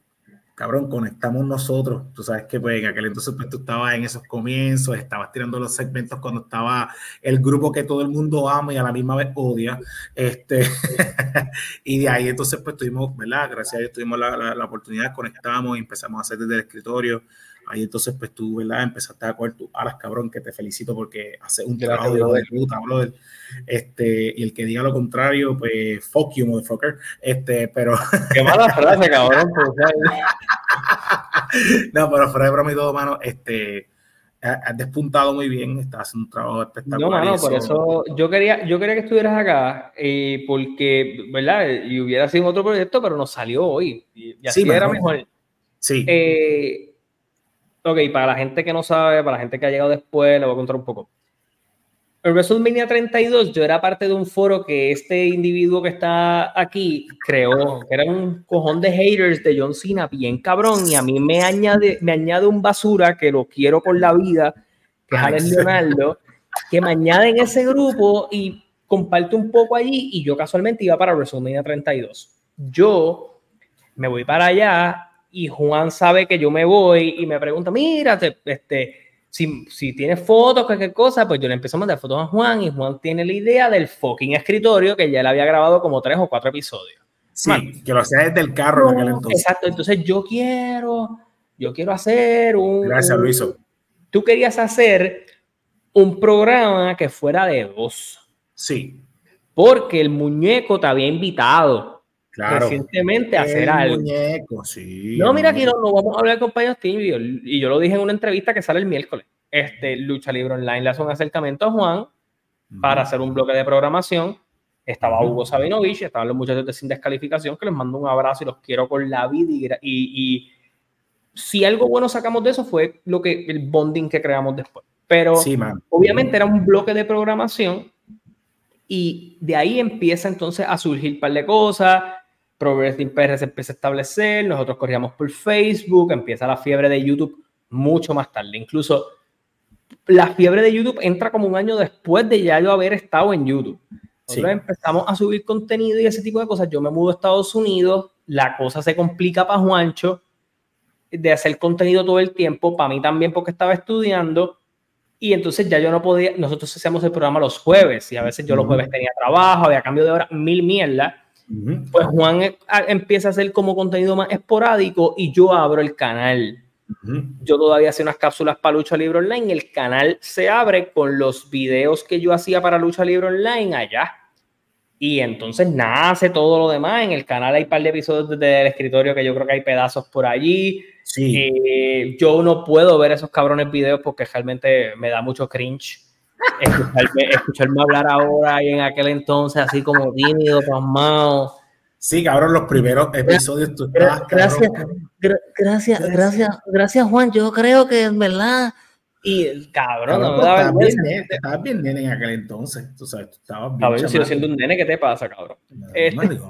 cabrón, conectamos nosotros. Tú sabes que pues, en aquel entonces pues, tú estabas en esos comienzos, estabas tirando los segmentos cuando estaba el grupo que todo el mundo ama y a la misma vez odia. Este, [LAUGHS] y de ahí entonces pues tuvimos, ¿verdad? Gracias a Dios tuvimos la, la, oportunidad, conectamos y empezamos a hacer desde el escritorio. Ahí entonces, pues tú, ¿verdad? Empezaste a coger tu alas, cabrón, que te felicito porque hace un trabajo de puta, brother. Este, y el que diga lo contrario, pues fuck you, motherfucker. Este, pero. Qué mala [LAUGHS] frase, cabrón. no, pero fuera de broma y todo, mano, este. Has despuntado muy bien, estás haciendo un trabajo espectacular. No, mano, por eso yo quería, yo quería que estuvieras acá, eh, porque, ¿verdad? Y hubiera sido otro proyecto, pero nos salió hoy. Y, así era mejor. Sí. Eh, Ok, para la gente que no sabe, para la gente que ha llegado después, le voy a contar un poco. En WrestleMania 32 yo era parte de un foro que este individuo que está aquí creó, que era un cojón de haters de John Cena, bien cabrón, y a mí me añade, me añade un basura que lo quiero con la vida, que es Alex Leonardo, que me añade en ese grupo y comparte un poco allí y yo casualmente iba para WrestleMania 32. Yo me voy para allá y Juan sabe que yo me voy y me pregunta, mira, este, si, si tienes fotos, cualquier cosa, pues yo le empiezo a mandar fotos a Juan y Juan tiene la idea del fucking escritorio que ya le había grabado como tres o cuatro episodios. Sí, que lo hacía desde el carro en aquel entonces. Exacto, entonces yo quiero, yo quiero hacer un... Gracias, Luiso. Tú querías hacer un programa que fuera de dos. Sí. Porque el muñeco te había invitado claro. recientemente a hacer algo. muñeco, sí. No, mira, aquí no, no vamos a hablar con compañeros tibios. Y yo lo dije en una entrevista que sale el miércoles. Este, Lucha Libre Online le hace un acercamiento a Juan para hacer un bloque de programación. Estaba Hugo Sabinovich, estaban los muchachos de Sin Descalificación, que les mando un abrazo y los quiero con la vida. Y, y, si algo bueno sacamos de eso fue lo que el bonding que creamos después. Pero obviamente era un bloque de programación y de ahí empieza entonces a surgir un par de cosas. Progressing PR se empieza a establecer, nosotros corríamos por Facebook, empieza la fiebre de YouTube mucho más tarde. Incluso la fiebre de YouTube entra como un año después de ya yo haber estado en YouTube. Nosotros empezamos a subir contenido y ese tipo de cosas. Yo me mudo a Estados Unidos, la cosa se complica para Juancho de hacer contenido todo el tiempo, para mí también porque estaba estudiando y entonces ya yo no podía, nosotros hacíamos el programa los jueves y a veces yo los jueves tenía trabajo, había cambio de hora, mil Pues Juan eh, empieza a hacer como contenido más esporádico y yo abro el canal. Yo todavía hacía unas cápsulas para Lucha Libre Online. El canal se abre con los videos que yo hacía para Lucha Libre Online allá. Y entonces nace todo lo demás. En el canal hay un par de episodios del escritorio que yo creo que hay pedazos por allí. Sí. Eh, yo no puedo ver esos cabrones videos porque realmente me da mucho cringe. Escucharme, hablar ahora y en aquel entonces así como tímido, pasmado. Sí, cabrón, los primeros episodios tú Gracias, gracias, gracias, gracias, Juan. Yo creo que es verdad. Y cabrón, no me da bien, estabas bien nene en aquel entonces. Tú sabes, tú estabas bien. Cabrón, yo sigo siendo un nene, ¿qué te pasa, cabrón? No, este,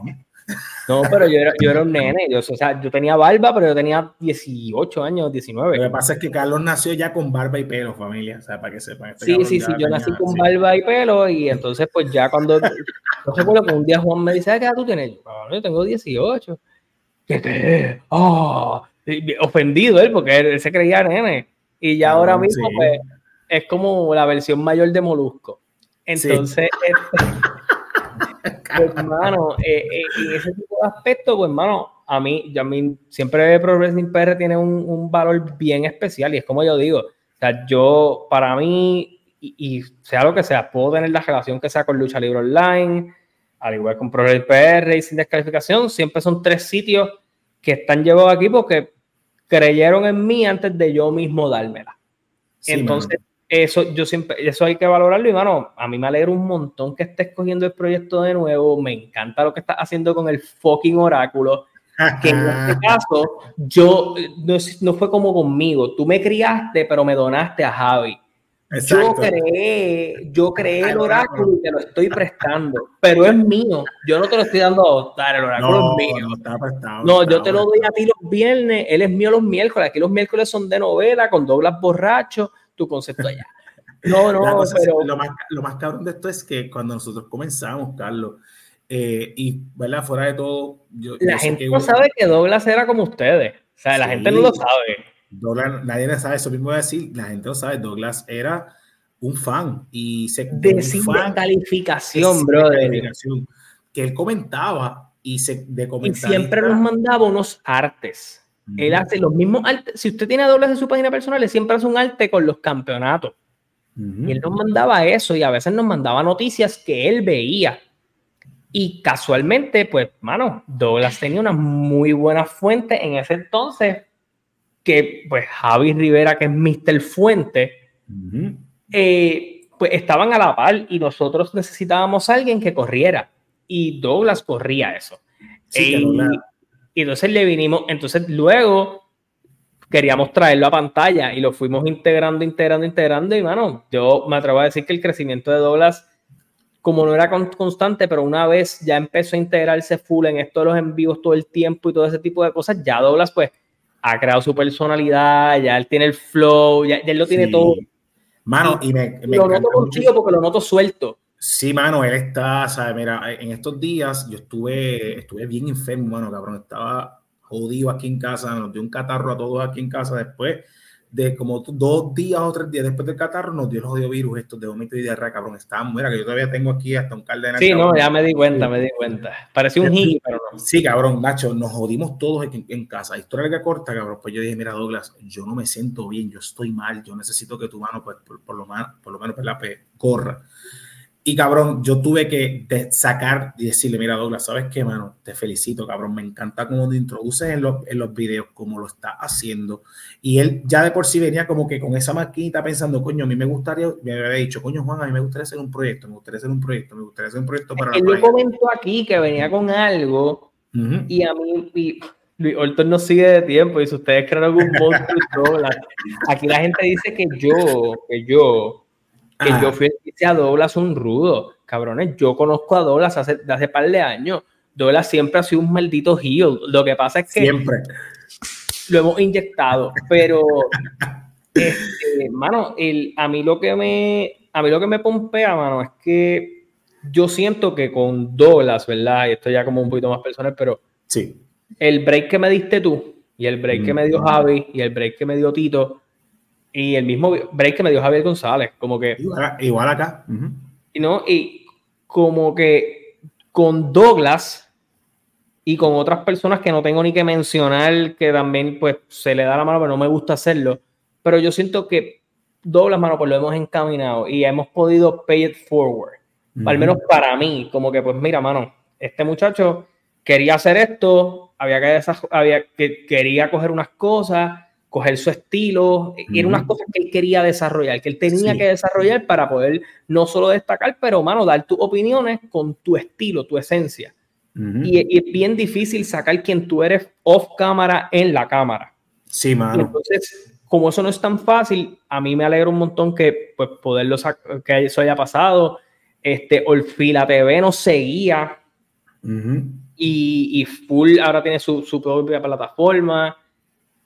no, pero yo era, yo era un nene. Yo, o sea, yo tenía barba, pero yo tenía 18 años, 19. Lo que pasa es que Carlos nació ya con barba y pelo, familia. O sea, para que sepan. Este sí, sí, sí. Yo nací con barba y pelo. Y entonces, pues ya cuando. No recuerdo que un día Juan me dice, ¿qué edad tú tienes? Yo, tengo 18. ¿Qué qué? Oh, ofendido él, porque él, se creía nene. Y ya ahora mismo, pues, es como la versión mayor de Molusco. Entonces, este, pues, hermano, eh, eh, en ese tipo de aspectos, pues, hermano, a mí, a mí siempre Progressing PR tiene un, un, valor bien especial y es como yo digo, o sea, yo, para mí, y, sea lo que sea, puedo tener la relación que sea con Lucha Libre Online, al igual con Progressing PR y sin descalificación, siempre son tres sitios que están llevados aquí porque creyeron en mí antes de yo mismo dármela. Entonces, eso yo siempre, eso hay que valorarlo y bueno, a mí me alegra un montón que estés cogiendo el proyecto de nuevo, me encanta lo que estás haciendo con el fucking oráculo, que en este caso yo, no, no, fue como conmigo, tú me criaste pero me donaste a Javi. Yo creé, yo creé el oráculo y te lo estoy prestando, pero es mío. Yo no te lo estoy dando a adoptar, el oráculo es mío. No, está prestado, no yo te lo doy a ti los viernes, él es mío los miércoles. Aquí los miércoles son de novela, con doblas borrachos tu concepto allá. [LAUGHS] No, no, pero... lo, más, lo más cabrón de esto es que cuando nosotros comenzamos, Carlos, eh, y, ¿verdad? Fuera de todo, yo, la gente no sabe que Douglas era como ustedes. O sea, la gente no lo sabe. Douglas, nadie sabe, eso mismo voy a decir, la gente lo sabe, Douglas era un fan y se de sin calificación, brother. que él comentaba y se de Y siempre nos mandaba unos artes. Él hace los mismos artes. Si usted tiene dobles en su página personal, él siempre hace un arte con los campeonatos. Y él nos mandaba eso y a veces nos mandaba noticias que él veía. Y casualmente, pues, mano, Douglas tenía una muy buena fuente en ese entonces, que pues Javi Rivera, que es Mr. Fuente, eh, pues estaban a la par y nosotros necesitábamos a alguien que corriera. Y Douglas corría eso. Sí, y entonces le vinimos, entonces luego queríamos traerlo a pantalla y lo fuimos integrando, integrando, integrando. Y bueno, yo me atrevo a decir que el crecimiento de Douglas, como no era constante, pero una vez ya empezó a integrarse full en esto de los envíos todo el tiempo y todo ese tipo de cosas, ya Douglas pues ha creado su personalidad, ya él tiene el flow, ya, él lo tiene todo. Mano, y me, lo noto contigo porque lo noto suelto. Sí, mano, él está, ¿sabes? Mira, en estos días yo estuve, estuve bien enfermo, mano, cabrón. Estaba jodido aquí en casa, nos dio un catarro a todos aquí en casa. Después de como dos días o tres días después del catarro, nos dio el jodido virus estos de vómito y diarrea, cabrón. Estábamos, mira, que yo todavía tengo aquí hasta un de Sí, no, ya me di cuenta, me di cuenta. Parecía un hippie, pero no. Sí, cabrón, Nacho, nos jodimos todos en, en casa. Historia que corta, cabrón. Pues yo dije, mira, Douglas, yo no me siento bien, yo estoy mal, yo necesito que tu mano, pues, por, lo, menos, por lo menos, pues, la corra. Y cabrón, yo tuve que sacar y decirle, mira Douglas, ¿sabes qué, mano? Te felicito, cabrón. Me encanta cómo te introduces en los, en los videos, cómo lo está haciendo. Y él ya de por sí venía como que con esa maquinita pensando, coño, a mí me gustaría, me había dicho, coño, Juan, a mí me gustaría hacer un proyecto, me gustaría hacer un proyecto, me gustaría hacer un proyecto para... Él comentó aquí que venía con algo y a mí... Y... Luis Orton no sigue de tiempo y si ustedes creen algún monstruo, [LAUGHS] aquí la gente dice que yo, que yo, que yo fui a Douglas un rudo. Cabrones, yo conozco a Douglas hace, hace par de años. Douglas siempre ha sido un maldito heel. Lo que pasa es que siempre. lo hemos inyectado, pero [LAUGHS] este, mano, el, a mí lo que me a mí lo que me pompea, mano, es que yo siento que con Douglas, ¿verdad? Y esto ya como un poquito más personal, pero sí. El break que me diste tú y el break que me dio Javi y el break que me dio Tito y el mismo break que me dio Javier González, como que... Igual, acá. y ¿no? Y como que con Douglas y con otras personas que no tengo ni que mencionar, que también pues se le da la mano, pero no me gusta hacerlo. Pero yo siento que Douglas, mano, pues lo hemos encaminado y hemos podido pay it forward. Al menos para mí, como que pues mira, mano, este muchacho quería hacer esto, había que, había que quería coger unas cosas coger su estilo, y eran unas cosas que él quería desarrollar, que él tenía que desarrollar para poder no solo destacar, pero, mano, dar tus opiniones con tu estilo, tu esencia. y, es bien difícil sacar quien tú eres off cámara en la cámara. Sí, mano. entonces, como eso no es tan fácil, a mí me alegra un montón que, pues, poderlo que eso haya pasado. Este, Orfila TV nos seguía y, y, Full ahora tiene su, su propia plataforma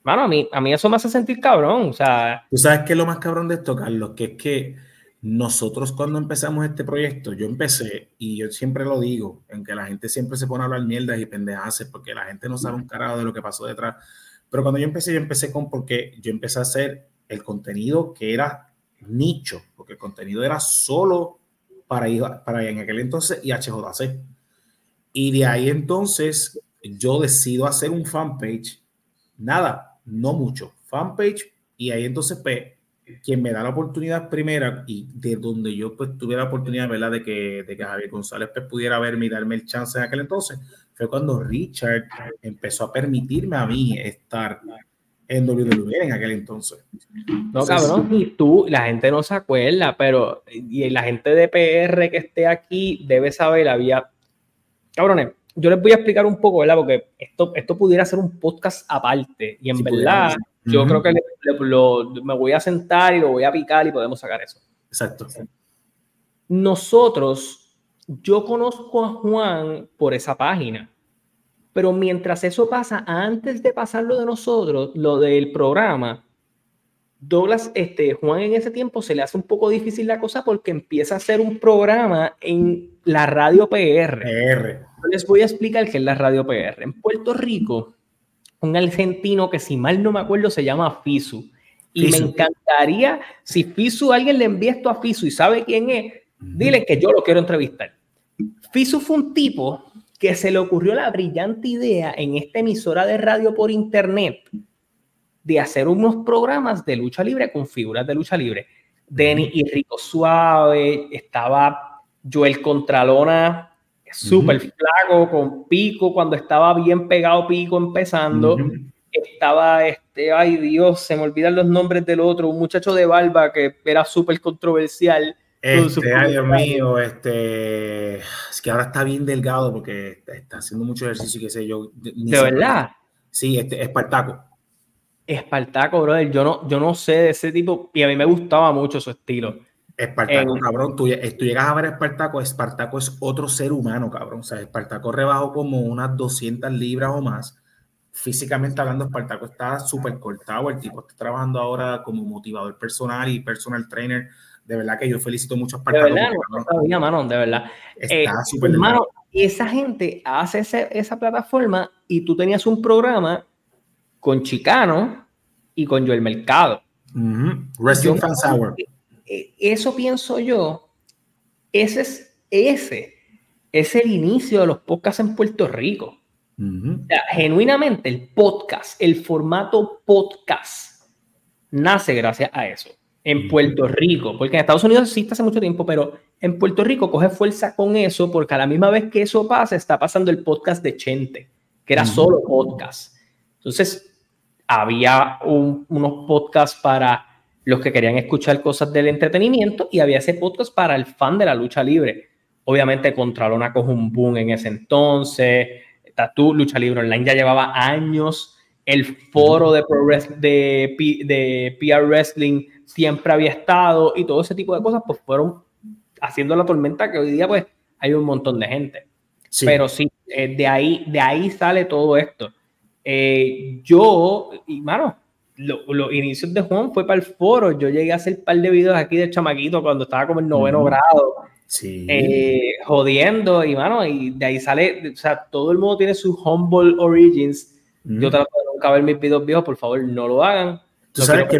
Mano, a mí, a mí eso me hace sentir cabrón. O sea. Tú sabes qué es lo más cabrón de esto, Carlos, que es que nosotros cuando empezamos este proyecto, yo empecé, y yo siempre lo digo, en que la gente siempre se pone a hablar mierdas y pendejaces, porque la gente no sabe un carajo de lo que pasó detrás. Pero cuando yo empecé, yo empecé con porque yo empecé a hacer el contenido que era nicho, porque el contenido era solo para, para en aquel entonces y HJC. Y de ahí entonces yo decido hacer un fanpage. Nada, no mucho, fanpage, y ahí entonces, pues, quien me da la oportunidad primera y de donde yo pues tuve la oportunidad, ¿verdad? De que, de que Javier González pues, pudiera verme y darme el chance en aquel entonces, fue cuando Richard empezó a permitirme a mí estar en WWE en aquel entonces. No, cabrón, y tú, la gente no se acuerda, pero y la gente de PR que esté aquí debe saber, había, cabrones, yo les voy a explicar un poco, ¿verdad? Porque esto, esto pudiera ser un podcast aparte. Y en verdad, yo creo que me voy a sentar y lo voy a picar y podemos sacar eso. Exacto. Nosotros, yo conozco a Juan por esa página. Pero mientras eso pasa, antes de pasarlo de nosotros, lo del programa, Douglas, este, Juan en ese tiempo se le hace un poco difícil la cosa porque empieza a hacer un programa en la radio PR. PR. Les voy a explicar qué es la radio PR. En Puerto Rico, un argentino que si mal no me acuerdo se llama Fisu. Y me encantaría, si Fisu, alguien le envía esto a Fisu y sabe quién es, dile que yo lo quiero entrevistar. Fisu fue un tipo que se le ocurrió la brillante idea en esta emisora de radio por internet de hacer unos programas de lucha libre con figuras de lucha libre. Denny y Rico Suave, estaba Joel Contralona, súper flaco, con pico, cuando estaba bien pegado pico empezando. Estaba este, ay Dios, se me olvidan los nombres del otro, un muchacho de barba que era súper controversial. Este, ay Dios mío, este, es que ahora está bien delgado porque está haciendo mucho ejercicio y qué sé yo. ¿De verdad? Sí, este, Espartaco. Espartaco, brother, yo no, yo no sé de ese tipo y a mí me gustaba mucho su estilo. Espartaco, cabrón, tú, llegas a ver a Espartaco, Espartaco es otro ser humano, cabrón. O sea, Espartaco rebajó como unas 200 libras o más. Físicamente hablando, Espartaco está súper cortado. El tipo está trabajando ahora como motivador personal y personal trainer. De verdad que yo felicito mucho a Espartaco. De verdad, no mano, de verdad. Está eh, súper Hermano, y esa gente hace esa plataforma y tú tenías un programa con Chicano y con Joel Mercado. Wrestling Fans Hour. E, eso pienso yo, ese es, ese es el inicio de los podcasts en Puerto Rico. genuinamente el podcast, el formato podcast, nace gracias a eso. En Puerto Rico, porque en Estados Unidos existe hace mucho tiempo, pero en Puerto Rico coge fuerza con eso, porque a la misma vez que eso pasa, está pasando el podcast de Chente, que era solo podcast. Entonces, había unos podcasts para los que querían escuchar cosas del entretenimiento y había ese podcast para el fan de la lucha libre. Obviamente Contralona coge un boom en ese entonces, Tatú, Lucha Libre Online ya llevaba años, el foro de, de, de PR Wrestling siempre había estado y todo ese tipo de cosas pues fueron haciendo la tormenta que hoy día pues hay un montón de gente. Pero sí, eh, de, ahí, de ahí sale todo esto. Eh, yo, y mano, los inicios de Juan fue para el foro. Yo llegué a hacer un par de videos aquí de chamaquito cuando estaba como en noveno grado. Sí. Eh, jodiendo y mano, y de ahí sale, o sea, todo el mundo tiene su Humble Origins. Yo trato de nunca ver mis videos viejos, por favor, no lo hagan. Tú sabes que,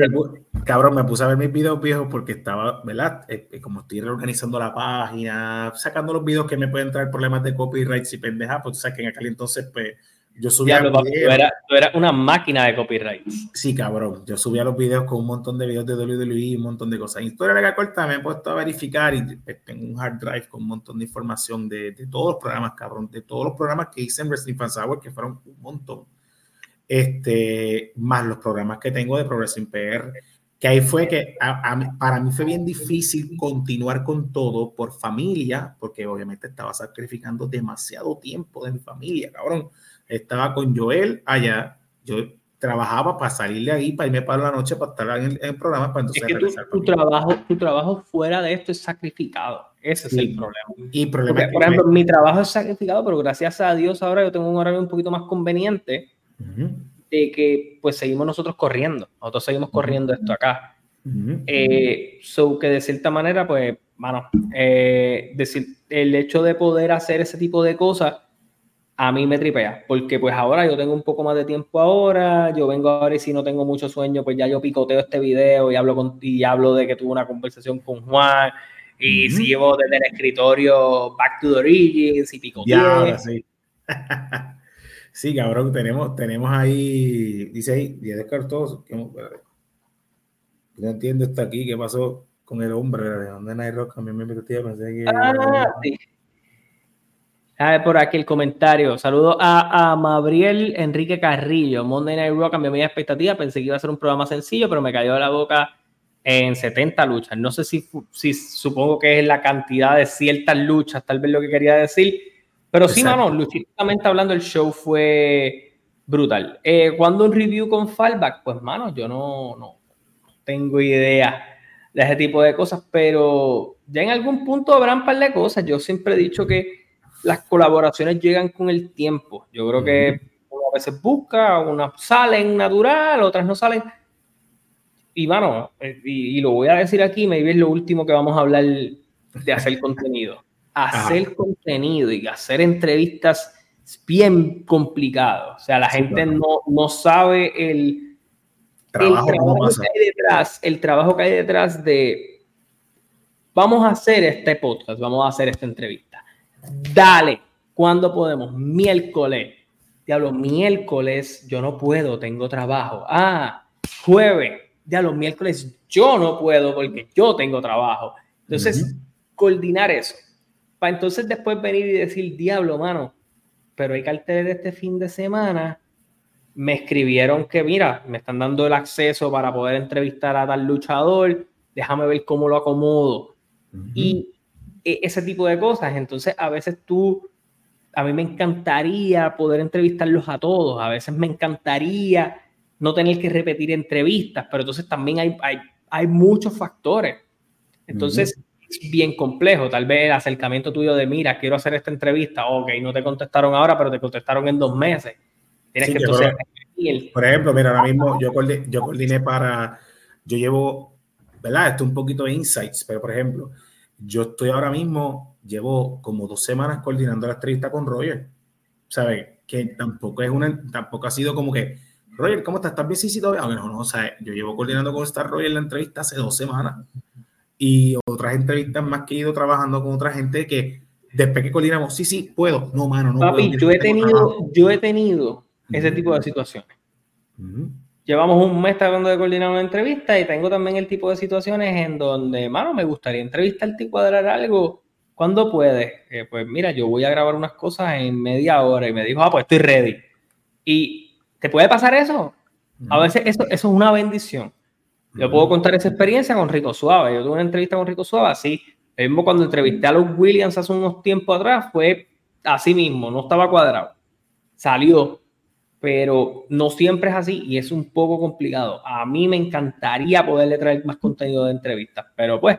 cabrón, me puse a ver mis videos viejos porque estaba, ¿verdad? Eh, eh, como estoy reorganizando la página, sacando los videos que me pueden traer problemas de copyright y pendeja, pues tú sabes que en aquel entonces, pues, yo subía. Ya, tú, eras, una máquina de copyright. Sí, cabrón. Yo subía los videos con un montón de videos de WWE y un montón de cosas. Historia de la corta me he puesto a verificar y pues, tengo un hard drive con un montón de información de, de todos los programas, cabrón. De todos los programas que hice en Wrestling Fans Hour, que fueron un montón. Este, más los programas que tengo de Progressing PR. Que ahí fue que para mí fue bien difícil continuar con todo por familia, porque obviamente estaba sacrificando demasiado tiempo de mi familia, cabrón estaba con Joel allá, yo trabajaba para salir de ahí, para irme para la noche, para estar en el, programa, para entonces es que tu, trabajo, tu trabajo fuera de esto es sacrificado. Ese es el problema. Y problema por ejemplo, mi trabajo es sacrificado, pero gracias a Dios ahora yo tengo un horario un poquito más conveniente de que pues seguimos nosotros corriendo. Nosotros seguimos corriendo esto acá. Eh, so que de cierta manera, pues, bueno, eh, decir, el hecho de poder hacer ese tipo de cosas a mí me tripea, porque pues ahora yo tengo un poco más de tiempo ahora, yo vengo ahora y si no tengo mucho sueño, pues ya yo picoteo este video y hablo, con, y hablo de que tuve una conversación con Juan y si llevo desde el escritorio Back to the Origins y picoteo. Ya, sí. [LAUGHS] sí, cabrón, tenemos, tenemos ahí, dice ahí, 10 descartos. No entiendo esto aquí, ¿qué pasó con el hombre? ¿De Night Rock? A mí me pensé que... Ah, sí. A ver, por aquí el comentario. Saludo a, a Mabriel Enrique Carrillo. Monday Night Raw cambió mi expectativa. Pensé que iba a ser un programa sencillo, pero me cayó de la boca en 70 luchas. No sé si, si supongo que es la cantidad de ciertas luchas, tal vez lo que quería decir. Pero sí, mano, luchísticamente hablando, el show fue brutal. Eh, ¿Cuándo un review con fallback? Pues, mano, yo no, no tengo idea de ese tipo de cosas, pero ya en algún punto habrán un par de cosas. Yo siempre he dicho que las colaboraciones llegan con el tiempo. Yo creo que a veces busca, unas salen natural, otras no salen. Y bueno, eh, y, lo voy a decir aquí, me es lo último que vamos a hablar de hacer [LAUGHS] contenido. Hacer contenido y hacer entrevistas es bien complicado. O sea, la gente no, no sabe el, trabajo, que hay detrás, el trabajo que hay detrás de vamos a hacer este podcast, vamos a hacer esta entrevista Dale, ¿cuándo podemos? Miércoles. Diablo, miércoles yo no puedo, tengo trabajo. Ah, jueves. Diablo, miércoles yo no puedo porque yo tengo trabajo. Entonces, coordinar eso. Para entonces después venir y decir, diablo, mano, pero hay carteles de este fin de semana. Me escribieron que, mira, me están dando el acceso para poder entrevistar a tal luchador. Déjame ver cómo lo acomodo. Y ese tipo de cosas. Entonces, a veces tú, a mí me encantaría poder entrevistarlos a todos, a veces me encantaría no tener que repetir entrevistas, pero entonces también hay, hay, hay muchos factores. Entonces, es bien complejo. Tal vez el acercamiento tuyo de, mira, quiero hacer esta entrevista, ok, no te contestaron ahora, pero te contestaron en dos meses. Tienes que entonces... Por ejemplo, mira, ahora mismo yo coordiné, yo coordiné para, yo llevo, ¿verdad? Esto un poquito de insights, pero por ejemplo, yo estoy ahora mismo, llevo como dos semanas coordinando la entrevista con Roger. ¿Sabes? Que tampoco es una, tampoco ha sido como que Roger, ¿cómo estás? ¿Estás bien? Sí, sí, todavía. Ah, no, no, o sea, yo llevo coordinando con Star Roger la entrevista hace dos semanas y otras entrevistas más que he ido trabajando con otra gente que después que coordinamos, sí, sí, puedo. No, mano, no Papi, yo he tenido, yo he tenido ese tipo de situaciones. Llevamos un mes tratando de coordinar una entrevista y tengo también el tipo de situaciones en donde, mano, me gustaría entrevistarte y cuadrar algo. ¿Cuándo puedes? Eh, pues mira, yo voy a grabar unas cosas en media hora y me dijo, ah, pues estoy ready. ¿Y te puede pasar eso? A veces eso, eso es una bendición. Yo puedo contar esa experiencia con Rico Suave. Yo tuve una entrevista con Rico Suave así. El mismo cuando entrevisté a los Williams hace unos tiempos atrás fue así mismo, no estaba cuadrado. Salió, pero no siempre es así y es un poco complicado. A mí me encantaría poderle traer más contenido de entrevistas, pero pues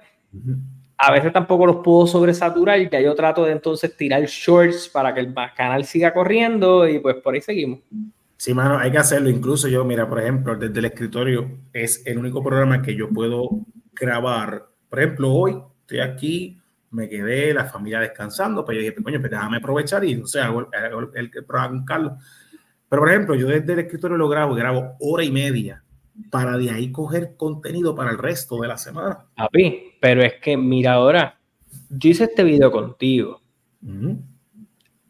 a veces tampoco los puedo sobresaturar ya yo trato de entonces tirar shorts para que el canal siga corriendo y pues por ahí seguimos. Sí, mano, hay que hacerlo. Incluso yo, mira, por ejemplo, desde el escritorio es el único programa que yo puedo grabar. Por ejemplo, hoy estoy aquí, me quedé, la familia descansando, pues yo dije, coño, pues déjame aprovechar y, no sé, hago el, programa con Carlos. Pero, por ejemplo, yo desde el escritorio lo grabo, grabo hora y media para de ahí coger contenido para el resto de la semana. Papi, pero es que, mira ahora, yo hice este video contigo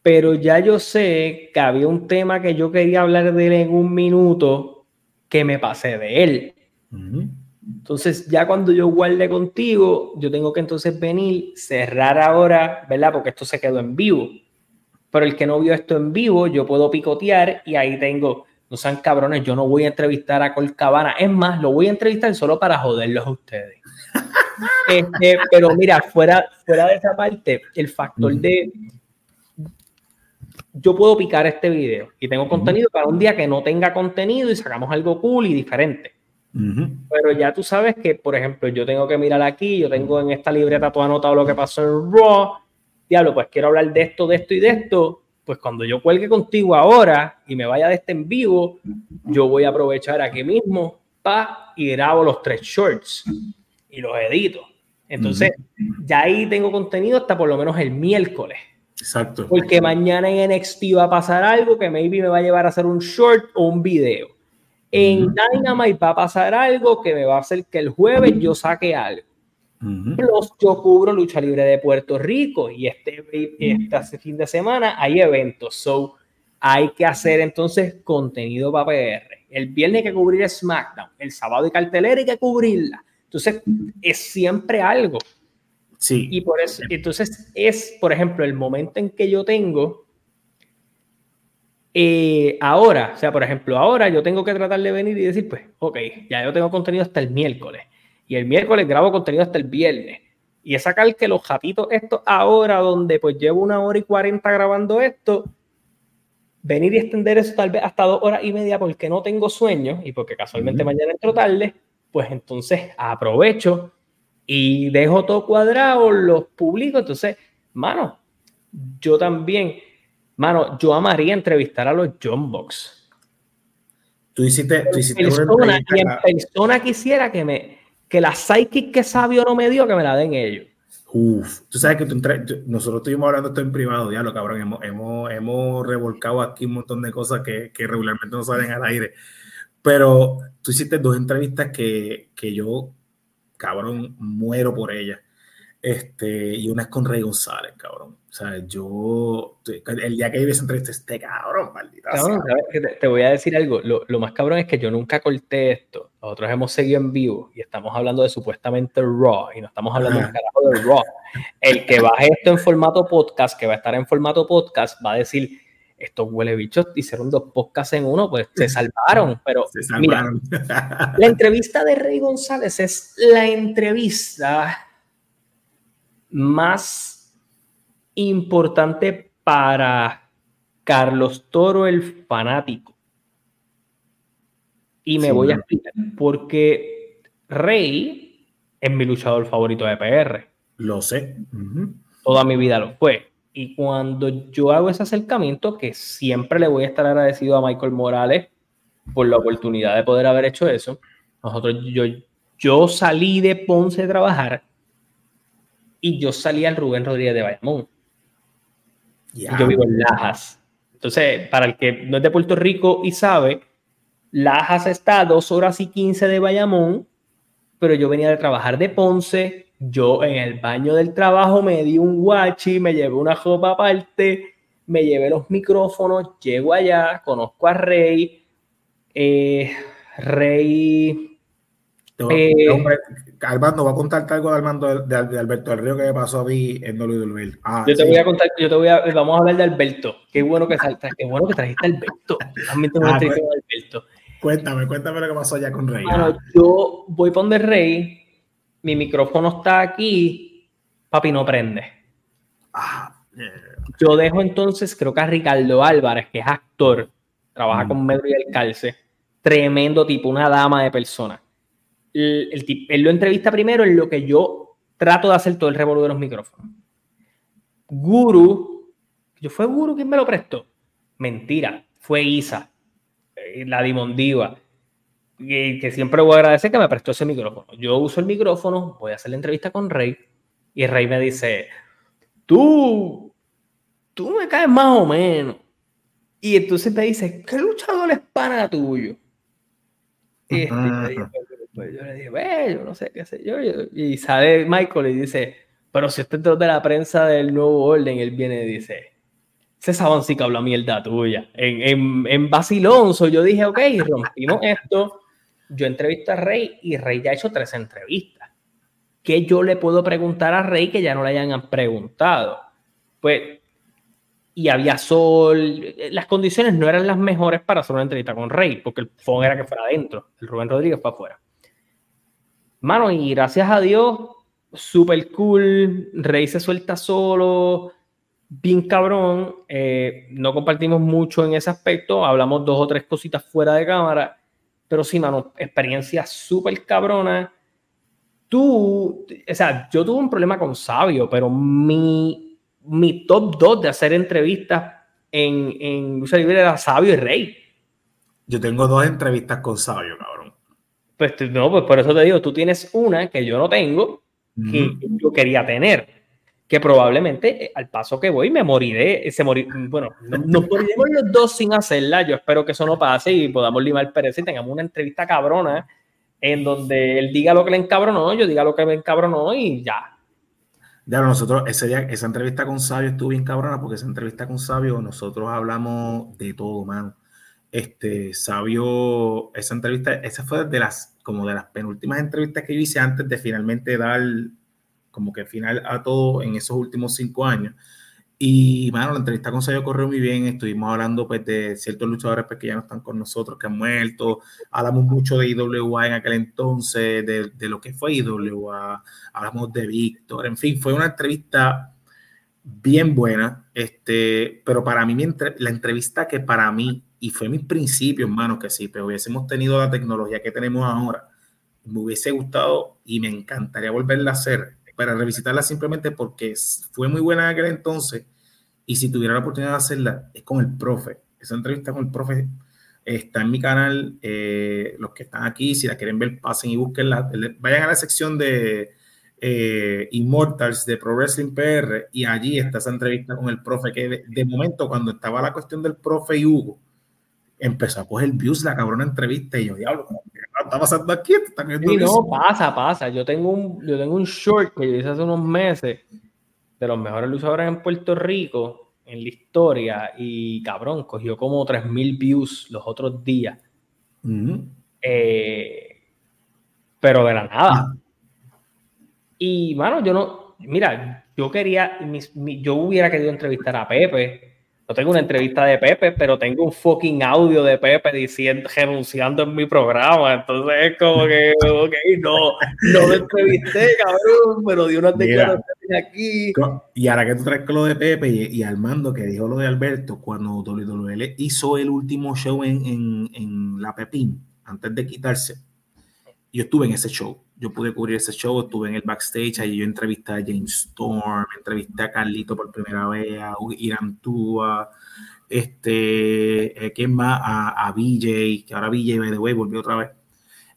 pero ya yo sé que había un tema que yo quería hablar de él en un minuto que me pasé de él. Entonces, ya cuando yo guarde contigo, yo tengo que entonces venir, cerrar ahora, ¿verdad? Porque esto se quedó en vivo. Pero el que no vio esto en vivo, yo puedo picotear y ahí tengo, no sean cabrones, yo no voy a entrevistar a Colcabana. Es más, lo voy a entrevistar solo para joderlos a ustedes. [LAUGHS] Este, pero mira, fuera, fuera de esa parte, el factor de yo puedo picar este video y tengo contenido para un día que no tenga contenido y sacamos algo cool y diferente. Pero ya tú sabes que, por ejemplo, yo tengo que mirar aquí, yo tengo en esta libreta todo anotado lo que pasó en Raw. Diablo, pues quiero hablar de esto, de esto y de esto. Pues cuando yo cuelgue contigo ahora y me vaya de este en vivo, yo voy a aprovechar aquí mismo pa, y grabo los tres shorts y los edito. Entonces, ya ahí tengo contenido hasta por lo menos el miércoles. Exacto. Porque mañana en NXT va a pasar algo que maybe me va a llevar a hacer un short o un video. En Dynamite va a pasar algo que me va a hacer que el jueves yo saque algo. Plus, yo cubro lucha libre de Puerto Rico y este, este fin de semana hay eventos. So, hay que hacer entonces contenido para PR. El viernes hay que cubrir SmackDown, el sábado hay cartelera hay que cubrirla. Entonces, es siempre algo. Sí. Y por eso, entonces es, por ejemplo, el momento en que yo tengo eh, ahora, o sea, por ejemplo, ahora yo tengo que tratar de venir y decir, pues, ok, ya yo tengo contenido hasta el miércoles. Y el miércoles grabo contenido hasta el viernes. Y es sacar que los jatitos, esto ahora, donde pues llevo una hora y cuarenta grabando esto, venir y extender eso tal vez hasta dos horas y media porque no tengo sueño y porque casualmente mañana entro tarde, pues entonces aprovecho y dejo todo cuadrado, los publico. Entonces, mano, yo también, mano, yo amaría entrevistar a los John Box. Tú hiciste, tú hiciste persona, y en persona quisiera que me que la psychic que sabio no me dio, que me la den ellos. Uf, tú sabes que tú, nosotros estuvimos hablando esto en privado, ya lo cabrón, hemos, hemos, hemos, revolcado aquí un montón de cosas que, que, regularmente no salen al aire. Pero tú hiciste dos entrevistas que, que yo cabrón, muero por ella. Este, y una es con Rey González, cabrón. O sea, yo, el día que vive esa entrevista, este cabrón, maldita cabrón, te, te, voy a decir algo. Lo, lo, más cabrón es que yo nunca corté esto. Nosotros hemos seguido en vivo y estamos hablando de supuestamente Raw y no estamos hablando un carajo de Raw. El que baje esto en formato podcast, que va a estar en formato podcast, va a decir, estos huele bichos hicieron dos podcasts en uno, pues se [LAUGHS] salvaron. Pero Mira, la entrevista de Rey González es la entrevista más importante para Carlos Toro, el fanático. Y me voy a explicar, porque Rey es mi luchador favorito de PR. Lo sé. Toda mi vida lo fue. Y cuando yo hago ese acercamiento, que siempre le voy a estar agradecido a Michael Morales por la oportunidad de poder haber hecho eso, nosotros, yo, yo salí de Ponce a trabajar y yo salí al Rubén Rodríguez de Bayamón. Yo vivo en Lajas. Entonces, para el que no es de Puerto Rico y sabe, Lajas está a dos horas y quince de Bayamón, pero yo venía de trabajar de Ponce. Yo en el baño del trabajo me di un guachi, me llevé una ropa aparte, me llevé los micrófonos, llego allá, conozco a Rey. Eh, Rey. Eh, Armando, va a contarte algo de Armando de, Alberto del Río que me pasó a mí en WWE. Ah, yo te voy a contar, yo te voy a, vamos a hablar de Alberto. Qué bueno que salta, qué bueno que trajiste a Alberto. Ah, pues, Alberto. Cuéntame, cuéntame lo que pasó allá con Rey. Bueno, yo voy poner Rey, mi micrófono está aquí, papi no prende. Ah, yo dejo entonces, creo que a Ricardo Álvarez, que es actor, trabaja mm. con Medro y el Calce, tremendo tipo, una dama de persona el, él lo entrevista primero en lo que yo trato de hacer todo el revolver de los micrófonos. Guru, yo fue Guru quien me lo prestó. Mentira, fue Isa, eh, la Dimondiva, que, que siempre voy a agradecer que me prestó ese micrófono. Yo uso el micrófono, voy a hacer la entrevista con Rey y Rey me dice, tú, tú me caes más o menos. Y entonces me dice, ¿qué luchador es pana tuyo? Y este, pues yo le dije, yo no sé qué sé yo. Y sabe Michael y dice, pero si este es de la prensa del nuevo orden, él viene y dice, ese sabón que habla mierda tuya. En, en, en Basilonso yo dije, ok, rompimos esto. Yo entrevisto a Rey y Rey ya ha hecho tres entrevistas. ¿Qué yo le puedo preguntar a Rey que ya no le hayan preguntado? Pues, y había sol, las condiciones no eran las mejores para hacer una entrevista con Rey, porque el phone era que fuera adentro, el Rubén Rodríguez fue afuera. Mano, y gracias a Dios, súper cool. Rey se suelta solo, bien cabrón. Eh, no compartimos mucho en ese aspecto. Hablamos dos o tres cositas fuera de cámara. Pero sí, mano, experiencia súper cabrona. Tú, o sea, yo tuve un problema con Sabio, pero mi, mi top 2 de hacer entrevistas en, en lucha libre era Sabio y Rey. Yo tengo dos entrevistas con Sabio, cabrón. Pues no, pues por eso te digo, tú tienes una que yo no tengo, que yo quería tener, que probablemente eh, al paso que voy me moriré, se morir, bueno, nos moriremos los dos sin hacerla, yo espero que eso no pase y podamos limar pereza y tengamos una entrevista cabrona en donde él diga lo que le encabronó, yo diga lo que me encabronó y ya. Ya, nosotros, ese día, esa entrevista con Sabio estuvo bien cabrona porque esa entrevista con Sabio nosotros hablamos de todo, mano este, Sabio, esa entrevista, esa fue de las, como de las penúltimas entrevistas que hice antes de finalmente dar como que final a todo en esos últimos cinco años. Y, bueno, la entrevista con Sabio corrió muy bien. Estuvimos hablando pues, de ciertos luchadores pues, que ya no están con nosotros, que han muerto. Hablamos mucho de IWA en aquel entonces, de, de lo que fue IWA. Hablamos de Víctor. En fin, fue una entrevista bien buena. Este, pero para mí, la entrevista que para mí y fue mi principio, hermano, que si pero hubiésemos tenido la tecnología que tenemos ahora, me hubiese gustado y me encantaría volverla a hacer, para revisitarla simplemente porque fue muy buena en aquel entonces y si tuviera la oportunidad de hacerla, es con el profe. Esa entrevista con el profe está en mi canal. Eh, los que están aquí, si la quieren ver, pasen y búsquenla. Vayan a la sección de eh, Immortals de Pro Wrestling PR y allí está esa entrevista con el profe que de, de momento cuando estaba la cuestión del profe y Hugo, empezó a coger views la cabrona entrevista y yo, diablo, ¿qué está pasando aquí? Sí, no, pasa, pasa. Yo tengo, un, yo tengo un short que yo hice hace unos meses de los mejores luchadores en Puerto Rico en la historia y cabrón, cogió como 3000 views los otros días. Eh, pero de la nada. Y, mano, yo no, mira, yo quería, yo hubiera querido entrevistar a Pepe, no tengo una entrevista de Pepe, pero tengo un fucking audio de Pepe diciendo, renunciando en mi programa. Entonces es como que, ok, no, no me entrevisté, cabrón, pero di unas declaraciones aquí. Y ahora que tú traes lo de Pepe y, Armando, que dijo lo de Alberto, cuando WWE hizo el último show en, en, en La Pepín, antes de quitarse, yo estuve en ese show yo pude cubrir ese show, estuve en el backstage, allí yo entrevisté a James Storm, entrevisté a Carlito por primera vez, a Irán Tua, este, eh, ¿quién más? A, a BJ, que ahora BJ, by the way, volvió otra vez.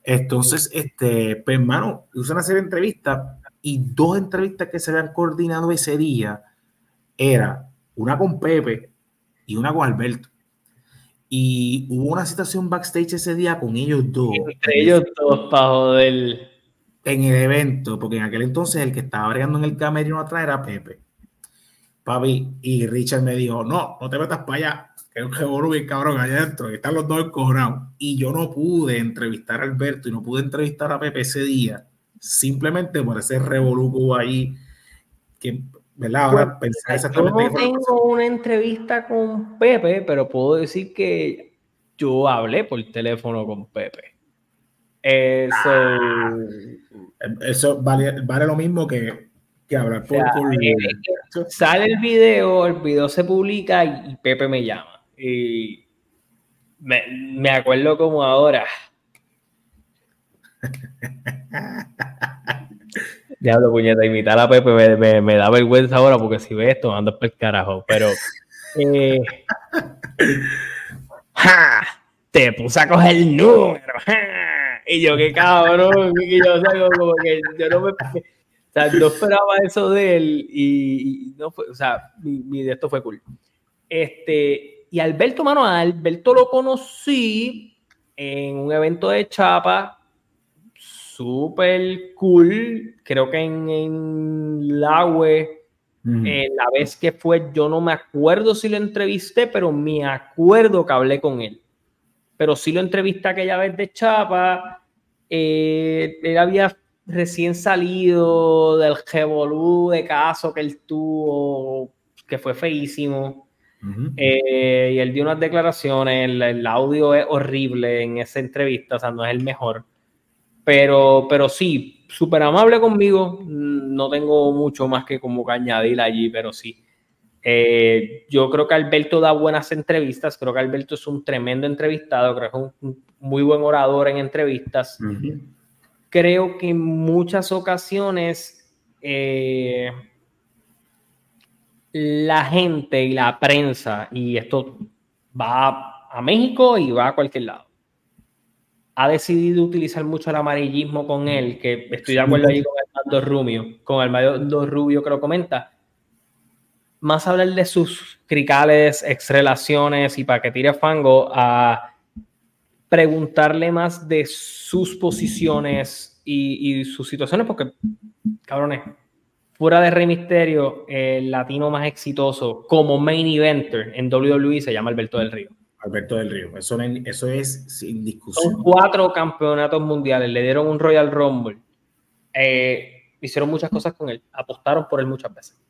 Entonces, este, pues, hermano, hice una serie de entrevistas y dos entrevistas que se habían coordinado ese día era una con Pepe y una con Alberto. Y hubo una situación backstage ese día con ellos dos. Entre ellos dos, para joder. En el evento, porque en aquel entonces el que estaba bregando en el camerino atrás era Pepe. Papi, y Richard me dijo, no, no te metas para allá, que es un revolú cabrón allá adentro, que están los dos encojonados. Y yo no pude entrevistar a Alberto y no pude entrevistar a Pepe ese día, simplemente por ese revolú ahí, que ¿verdad? Ahora pues, exactamente. Yo no tengo una entrevista con Pepe, pero puedo decir que yo hablé por teléfono con Pepe. Eso, ah, eso vale, vale lo mismo que, que hablar por, Sale el video, el video se publica y, Pepe me llama. Y me, me acuerdo como ahora. [LAUGHS] Diablo, puñeta, imitar a Pepe me, me, da vergüenza ahora porque si ves esto, ando por el carajo. Pero. Eh, [LAUGHS] ¡ja! Te puse a coger el número. Y yo, qué cabrón. Y yo, o sea, como que yo no me. O sea, no esperaba eso de él y, no fue, o sea, mi, de esto fue cool. Este, y Alberto, mano, Alberto lo conocí en un evento de Chapa súper cool. Creo que en, en la web, eh, la vez que fue, yo no me acuerdo si lo entrevisté, pero me acuerdo que hablé con él. Pero sí lo entrevisté aquella vez de Chapa. Eh, él había recién salido del revolú de caso que él tuvo, que fue feísimo. Eh, y él dio unas declaraciones, el, el, audio es horrible en esa entrevista, o sea, no es el mejor. Pero, pero sí, súper amable conmigo. No tengo mucho más que como que añadir allí, pero sí. Eh, yo creo que Alberto da buenas entrevistas. Creo que Alberto es un tremendo entrevistado. Creo que es un muy buen orador en entrevistas. Creo que en muchas ocasiones eh, la gente y la prensa, y esto va a México y va a cualquier lado ha decidido utilizar mucho el amarillismo con él, que estoy de acuerdo ahí con Armando Rubio, con Armando Rubio que lo comenta, más hablar de sus cricales, exrelaciones y para que tire fango, a preguntarle más de sus posiciones y, sus situaciones, porque, cabrones, fuera de Rey Misterio, el latino más exitoso como main eventer en WWE se llama Alberto del Río. Alberto del Río. Eso, eso es sin discusión. Son cuatro campeonatos mundiales, le dieron un Royal Rumble. Eh, hicieron muchas cosas con él, apostaron por él muchas veces.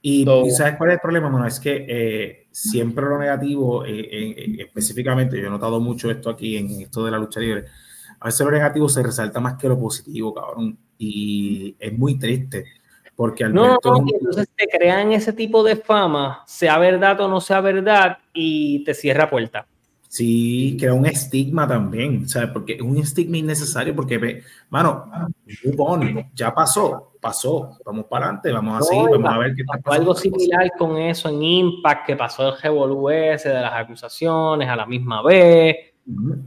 Y, ¿sabes cuál es el problema, bueno, Es que eh, siempre lo negativo, eh, específicamente, yo he notado mucho esto aquí en esto de la lucha libre, a veces lo negativo se resalta más que lo positivo, cabrón. Y es muy triste. Porque Alberto no, no, entonces te crean ese tipo de fama, sea verdad o no sea verdad, y te cierra puerta. Sí, crea un estigma también, ¿sabes? Porque es un estigma innecesario, porque, mano, ya pasó, pasó, vamos para adelante, vamos a seguir, vamos a ver qué está Algo similar con eso en Impact, que pasó el Revolú de las acusaciones a la misma vez.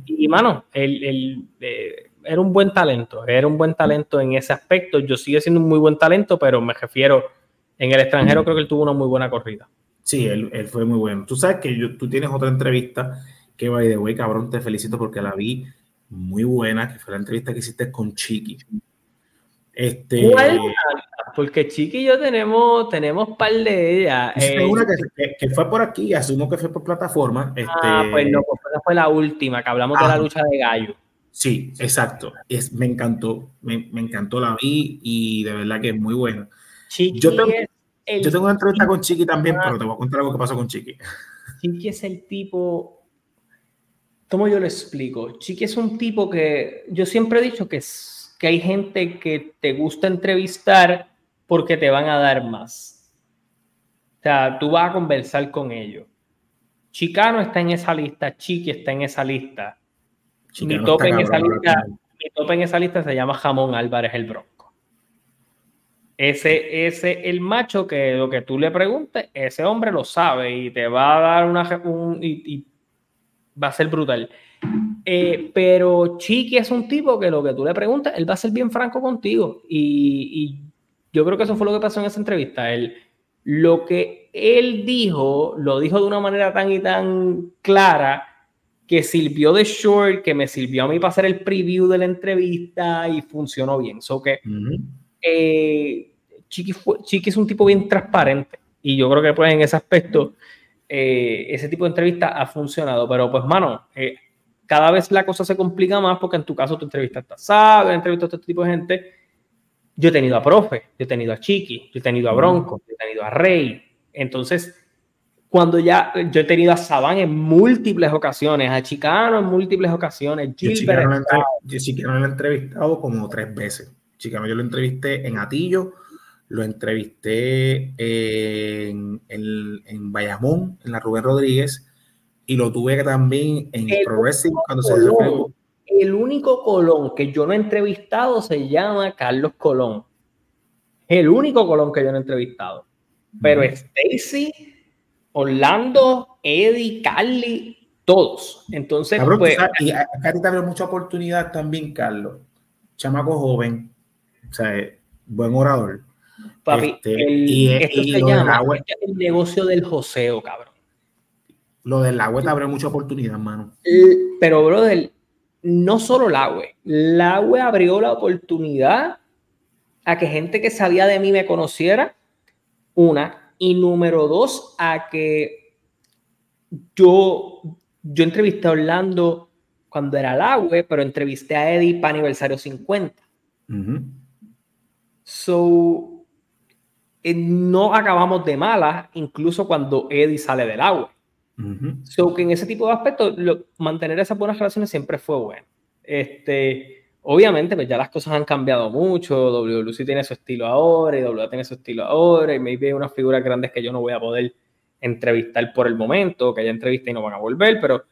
Y, mano, el, el eh, era un buen talento, era un buen talento en ese aspecto. Yo sigue siendo un muy buen talento, pero me refiero, en el extranjero creo que él tuvo una muy buena corrida. Sí, él, él fue muy bueno. Tú sabes que yo, tú tienes otra entrevista que, by the way, cabrón, te felicito porque la vi muy buena, que fue la entrevista que hiciste con Chiqui. Este, Porque Chiqui y yo tenemos, tenemos par de ella. Eh, una que, que, fue por aquí, asumo que fue por plataforma. Ah, este, pues no, pues fue la última, que hablamos de la ah. lucha de gallo. Sí, exacto. Es, me encantó, me, me, encantó la vi y de verdad que es muy buena. yo, tengo, yo tengo una entrevista con Chiqui también, pero te voy a contar algo que pasó con Chiqui. Chiqui es el tipo, ¿cómo yo lo explico? Chiqui es un tipo que yo siempre he dicho que, que hay gente que te gusta entrevistar porque te van a dar más. O sea, tú vas a conversar con ellos. Chicano está en esa lista, Chiqui está en esa lista mi tope, en esa lista, mi tope en esa lista se llama Jamón Álvarez el Bronco. Ese es el macho que lo que tú le preguntes, ese hombre lo sabe y te va a dar una. y, va a ser brutal. Eh, pero Chiqui es un tipo que lo que tú le preguntas, él va a ser bien franco contigo. Y, y, yo creo que eso fue lo que pasó en esa entrevista. Él, lo que él dijo, lo dijo de una manera tan y tan clara que sirvió de short, que me sirvió a mí para hacer el preview de la entrevista y funcionó bien. So que eh, Chiqui, Chiqui, es un tipo bien transparente y yo creo que pues en ese aspecto eh, ese tipo de entrevista ha funcionado. Pero pues, mano, eh, cada vez la cosa se complica más porque en tu caso tu entrevista está sabes, entrevistas a este tipo de gente. Yo he tenido a Profe, yo he tenido a Chiqui, yo he tenido a Bronco, yo he tenido a Rey. Entonces, cuando ya yo he tenido a Saban en múltiples ocasiones, a Chicano en múltiples ocasiones, Chicano lo, he entrevistado como tres veces. Chicano yo lo entrevisté en Atillo, lo entrevisté en, en, Bayamón, en la Rubén Rodríguez, y lo tuve también en el Progressive cuando se El único Colón que yo no he entrevistado se llama Carlos Colón. El único Colón que yo no he entrevistado. Pero Stacy Orlando, Eddie, Carly, todos. Entonces, pues, y acá te abre mucha oportunidad también, Carlos. Chamaco joven, o sea, buen orador. Papi, este, el, y, esto se llama este el negocio del joseo, cabrón. Lo del agua te abre mucha oportunidad, mano. Pero, brother, no solo el agua. El agua abrió la oportunidad a que gente que sabía de mí me conociera. Una, y número dos, a que yo, yo entrevisté a Orlando cuando era el agua, pero entrevisté a Eddie para aniversario 50. So, no acabamos de malas, incluso cuando Eddie sale del agua. So, que en ese tipo de aspectos, mantener esas buenas relaciones siempre fue bueno. Este, Obviamente, pues ya las cosas han cambiado mucho. WLC tiene su estilo ahora y WA tiene su estilo ahora. Y maybe hay unas figuras grandes que yo no voy a poder entrevistar por el momento, que ya entrevisté y no van a volver, pero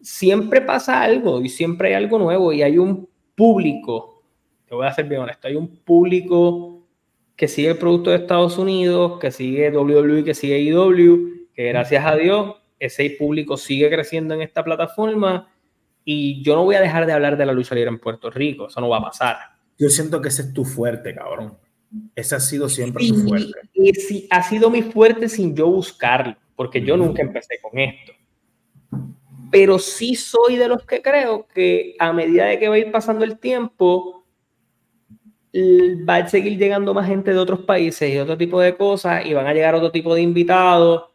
siempre pasa algo y siempre hay algo nuevo y hay un público, te voy a ser bien honesto, hay un público que sigue el producto de Estados Unidos, que sigue WWE, que sigue IW, que gracias a Dios ese público sigue creciendo en esta plataforma y yo no voy a dejar de hablar de la lucha libre en Puerto Rico, eso no va a pasar. Yo siento que ese es tu fuerte, cabrón. Ese ha sido siempre tu fuerte. Y, sí, ha sido mi fuerte sin yo buscarlo, porque yo nunca empecé con esto. Pero sí soy de los que creo que a medida de que va a ir pasando el tiempo, va a seguir llegando más gente de otros países y otro tipo de cosas, y van a llegar otro tipo de invitados,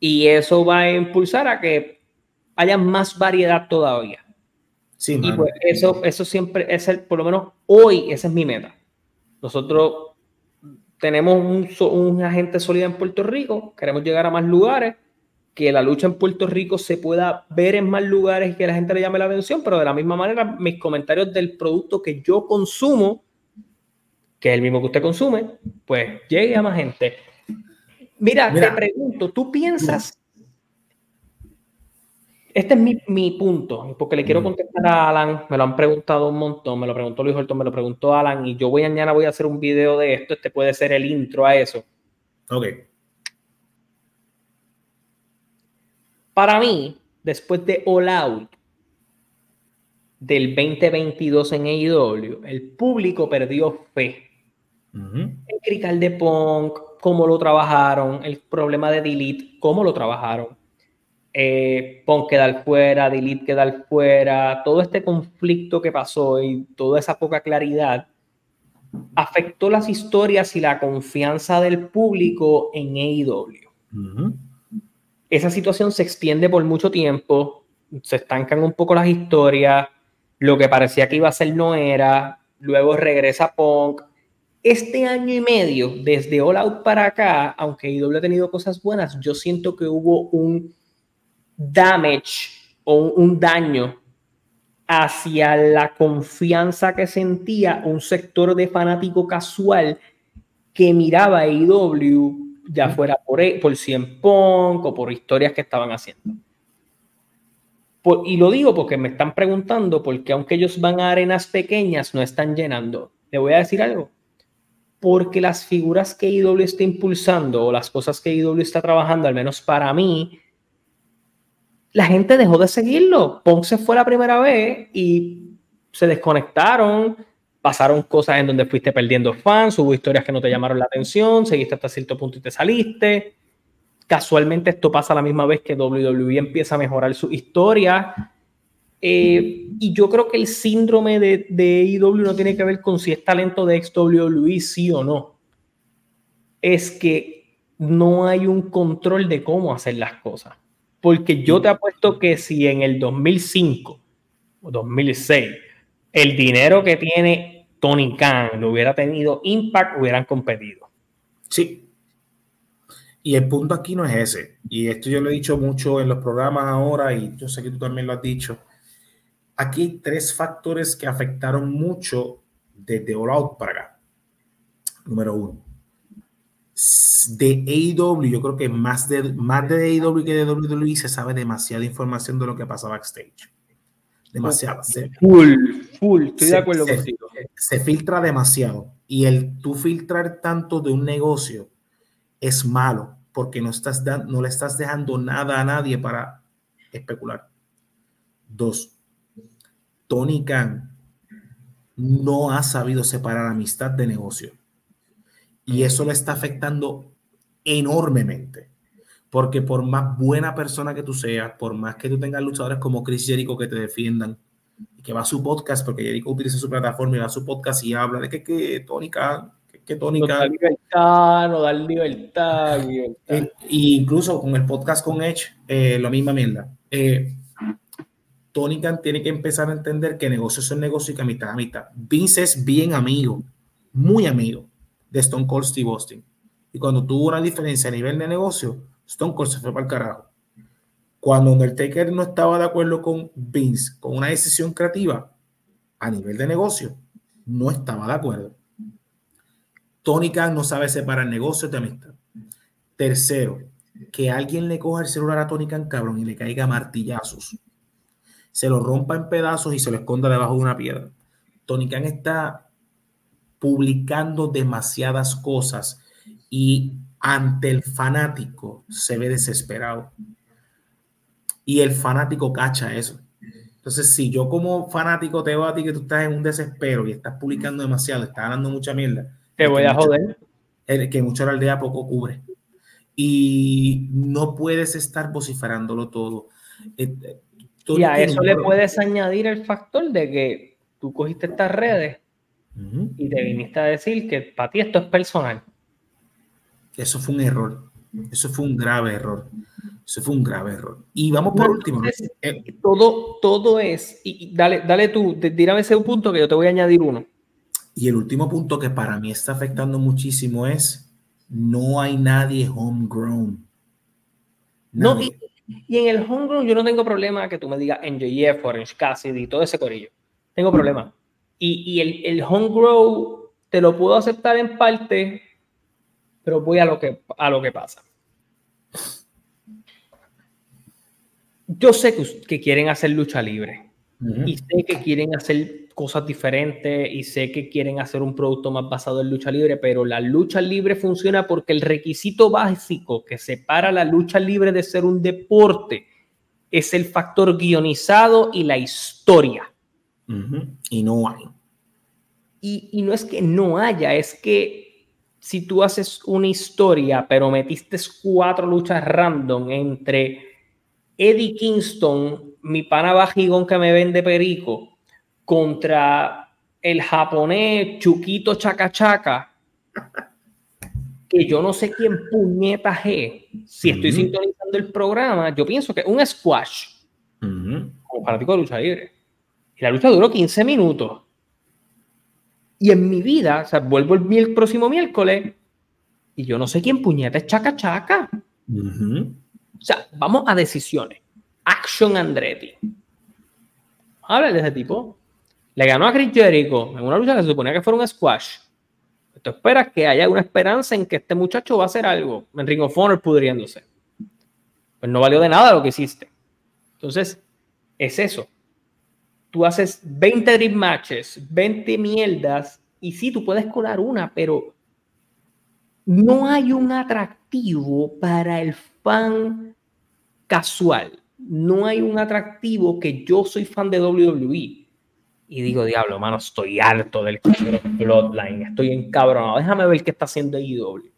y eso va a impulsar a que haya más variedad todavía. Sí, y pues eso, eso siempre es el, por lo menos hoy, esa es mi meta. Nosotros tenemos un, un agente sólido en Puerto Rico, queremos llegar a más lugares, que la lucha en Puerto Rico se pueda ver en más lugares y que la gente le llame la atención, pero de la misma manera mis comentarios del producto que yo consumo, que es el mismo que usted consume, pues llegue a más gente. Mira, Mira te pregunto, ¿tú piensas este es mi, mi, punto, porque le quiero contestar a Alan, me lo han preguntado un montón, me lo preguntó Luis Horton, me lo preguntó Alan, y yo voy mañana voy a hacer un video de esto, este puede ser el intro a eso. Ok. Para mí, después de All Out del 2022 en AEW, el público perdió fe. El critical de Punk, cómo lo trabajaron, el problema de Delete, cómo lo trabajaron eh, Pon quedar fuera, Delete quedar fuera, todo este conflicto que pasó y toda esa poca claridad afectó las historias y la confianza del público en AEW. Esa situación se extiende por mucho tiempo, se estancan un poco las historias, lo que parecía que iba a ser no era, luego regresa Punk. Este año y medio, desde All Out para acá, aunque AEW ha tenido cosas buenas, yo siento que hubo un damage o un, daño hacia la confianza que sentía un sector de fanático casual que miraba a IW, ya fuera por, e, por Cien Punk o por historias que estaban haciendo. y lo digo porque me están preguntando por qué aunque ellos van a arenas pequeñas no están llenando. Le voy a decir algo. Porque las figuras que IW está impulsando o las cosas que IW está trabajando, al menos para mí, la gente dejó de seguirlo. Ponce fue la primera vez y se desconectaron, pasaron cosas en donde fuiste perdiendo fans, hubo historias que no te llamaron la atención, seguiste hasta cierto punto y te saliste. casualmente esto pasa la misma vez que WWE empieza a mejorar su historia. Eh, y yo creo que el síndrome de, de AEW no tiene que ver con si es talento de WWE, sí o no. Es que no hay un control de cómo hacer las cosas. Porque yo te apuesto que si en el 2005 o 2006 el dinero que tiene Tony Khan lo hubiera tenido Impact, hubieran competido. Sí, y el punto aquí no es ese. Y esto yo lo he dicho mucho en los programas ahora y yo sé que tú también lo has dicho. Aquí hay tres factores que afectaron mucho desde All Out para acá. Número uno. De AEW, yo creo que más de, más de AEW que de WWE se sabe demasiada información de lo que pasa backstage. Demasiada. full, full, estoy de acuerdo se, contigo. Se filtra demasiado. Y el tú filtrar tanto de un negocio es malo porque no, estás no le estás dejando nada a nadie para especular. Dos, Tony Khan no ha sabido separar amistad de negocio. Y eso le está afectando enormemente. Porque por más buena persona que tú seas, por más que tú tengas luchadores como Chris Jericho que te defiendan, y que va a su podcast, porque Jericho utiliza su plataforma y va a su podcast y habla de que, que Tony Khan que Tony Khan. libertad, no dar libertad, eh, incluso con el podcast con Edge, eh, la misma mierda. Eh, Tony Khan tiene que empezar a entender que negocios son negocios y que amistad es amistad. Vince es bien amigo, muy amigo de Stone Cold Steve Austin. Y cuando tuvo una diferencia a nivel de negocio, Stone Cold se fue para el carajo. Cuando Undertaker no estaba de acuerdo con Vince, con una decisión creativa a nivel de negocio, no estaba de acuerdo. Tony Khan no sabe separar negocios de amistad. Tercero, que alguien le coja el celular a Tony Khan, cabrón, y le caiga martillazos. Se lo rompa en pedazos y se lo esconda debajo de una piedra. Tony Khan está publicando demasiadas cosas y ante el fanático se ve desesperado. Y el fanático cacha eso. Entonces, si yo como fanático te veo a ti que tú estás en un desespero y estás publicando demasiado, estás ganando mucha mierda, te voy a joder. El que mucho la aldea poco cubre. Y no puedes estar vociferándolo todo. Eh, y a eso le puedes añadir el factor de que tú cogiste estas redes y te viniste a decir que para ti esto es personal. Eso fue un error. Eso fue un grave error. Eso fue un grave error. Y vamos por último. Eh, todo, todo es, y dale, dale tú, tírame ese punto que yo te voy a añadir uno. Y el último punto que para mí está afectando muchísimo es no hay nadie homegrown. No, y, en el homegrown yo no tengo problema que tú me digas NJF, Orange Cassidy, todo ese corillo. Tengo problema. Y, y el, el homegrown te lo puedo aceptar en parte, pero voy a lo que, a lo que pasa. Yo sé que, que quieren hacer lucha libre y sé que quieren hacer cosas diferentes y sé que quieren hacer un producto más basado en lucha libre, pero la lucha libre funciona porque el requisito básico que separa la lucha libre de ser un deporte es el factor guionizado y la historia. Y no hay. Y, y no es que no haya, es que si tú haces una historia, pero metiste cuatro luchas random entre Eddie Kingston mi pana bajigón que me vende perico contra el japonés Chuquito Chacachaca, que yo no sé quién puñeta es. Si estoy sintonizando el programa, yo pienso que es un squash. Como fanático de lucha libre. Y la lucha duró 15 minutos. Y en mi vida, o sea, vuelvo el, próximo miércoles y yo no sé quién puñeta es Chacachaca. O sea, vamos a decisiones. Action Andretti. Habla de ese tipo. Le ganó a Chris Jericho en una lucha que se suponía que fuera un squash. Tú esperas que haya una esperanza en que este muchacho va a hacer algo en Ring of Honor pudriéndose. Pues no valió de nada lo que hiciste. Entonces, es eso. Tú haces 20 dream matches, 20 mierdas, y sí, tú puedes colar una, pero no hay un atractivo para el fan casual no hay un atractivo que yo soy fan de WWE. Y digo, diablo, mano, estoy harto del Bloodline, estoy encabronado. Déjame ver qué está haciendo IW.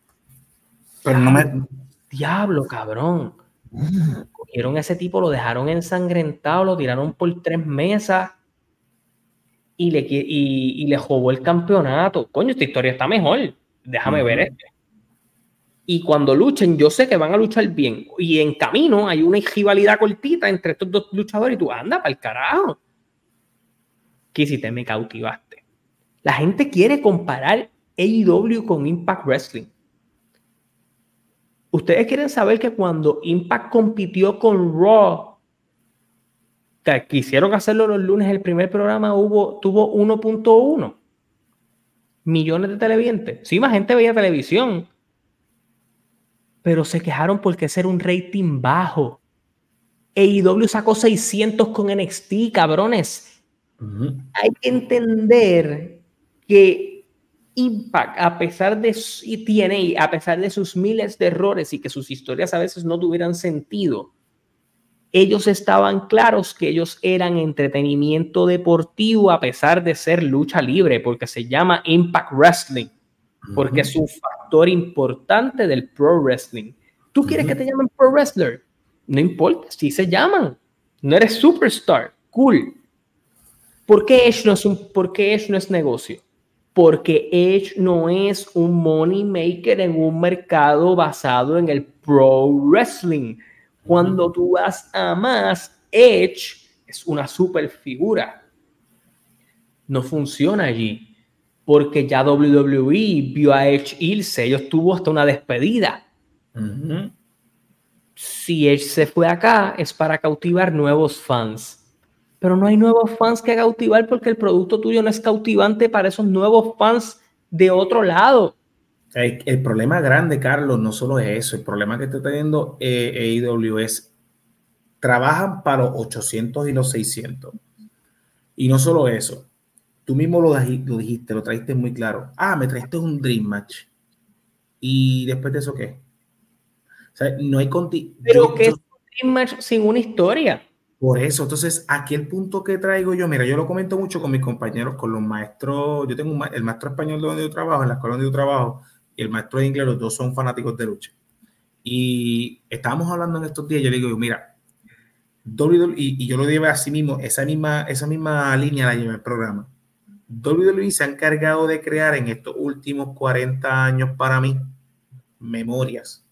Pero no me, Diablo, cabrón. Cogieron a ese tipo, lo dejaron ensangrentado, lo tiraron por tres mesas y le, y, le jugó el campeonato. Coño, esta historia está mejor. Déjame ver este. Y cuando luchen, yo sé que van a luchar bien. Y en camino hay una rivalidad cortita entre estos dos luchadores y tú anda para el carajo. ¿Qué hiciste? Me cautivaste. La gente quiere comparar AEW con Impact Wrestling. Ustedes quieren saber que cuando Impact compitió con Raw, que quisieron hacerlo los lunes, el primer programa tuvo 1.1 millones de televidentes. Sí, más gente veía televisión, pero se quejaron porque ese era un rating bajo. AEW sacó 600 con NXT, cabrones. Hay que entender que Impact, a pesar de y tiene, a pesar de sus miles de errores y que sus historias a veces no tuvieran sentido, ellos estaban claros que ellos eran entretenimiento deportivo a pesar de ser lucha libre, porque se llama Impact Wrestling, porque es un factor importante del pro wrestling. ¿Tú quieres que te llamen pro wrestler? No importa, si se llaman. No eres superstar, cool. ¿Por qué Edge no es, un, por qué Edge no es negocio? porque Edge no es un money maker en un mercado basado en el pro wrestling. Cuando tú vas a más, Edge es una super figura. No funciona allí, porque ya WWE vio a Edge irse, ellos tuvo hasta una despedida. Si Edge se fue acá, es para cautivar nuevos fans pero no hay nuevos fans que cautivar porque el producto tuyo no es cautivante para esos nuevos fans de otro lado. El, problema grande, Carlos, no solo es eso, el problema que está teniendo eh, AEW es trabajan para los 800 y los 600. Y no solo eso, tú mismo lo, lo dijiste, lo trajiste muy claro. Ah, me trajiste un Dream Match. ¿Y después de eso qué? O sea, no hay contigo. Pero que es un Dream Match sin una historia. Por eso, entonces, aquí el punto que traigo yo, mira, yo lo comento mucho con mis compañeros, con los maestros, yo tengo el maestro español de donde yo trabajo, en la escuela donde yo trabajo, y el maestro de inglés, los dos son fanáticos de lucha. Y estábamos hablando en estos días, yo le digo, mira, WWE, y, yo lo llevé así mismo, esa misma, esa misma línea la llevé el programa. WWE se ha encargado de crear en estos últimos 40 años para mí memorias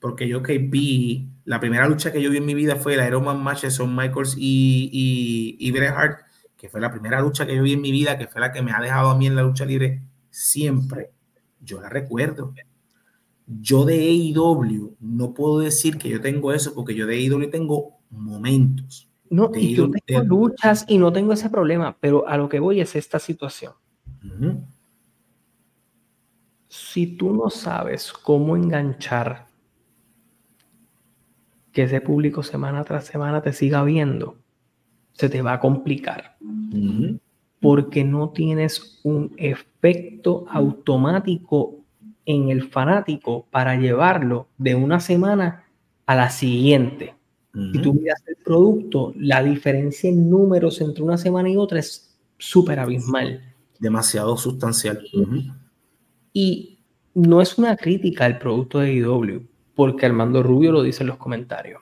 porque yo que vi, la primera lucha que yo vi en mi vida fue el Iron Man match de Shawn Michaels y, y, Bret Hart, que fue la primera lucha que yo vi en mi vida, que fue la que me ha dejado a mí en la lucha libre siempre. Yo la recuerdo. Yo de AEW no puedo decir que yo tengo eso, porque yo de AEW tengo momentos. No, y yo tengo luchas y no tengo ese problema, pero a lo que voy es esta situación. Si tú no sabes cómo enganchar que ese público semana tras semana te siga viendo, se te va a complicar. Porque no tienes un efecto automático en el fanático para llevarlo de una semana a la siguiente. Si tú miras el producto, la diferencia en números entre una semana y otra es súper abismal. Demasiado sustancial. Y no es una crítica al producto de IW porque Armando Rubio lo dice en los comentarios.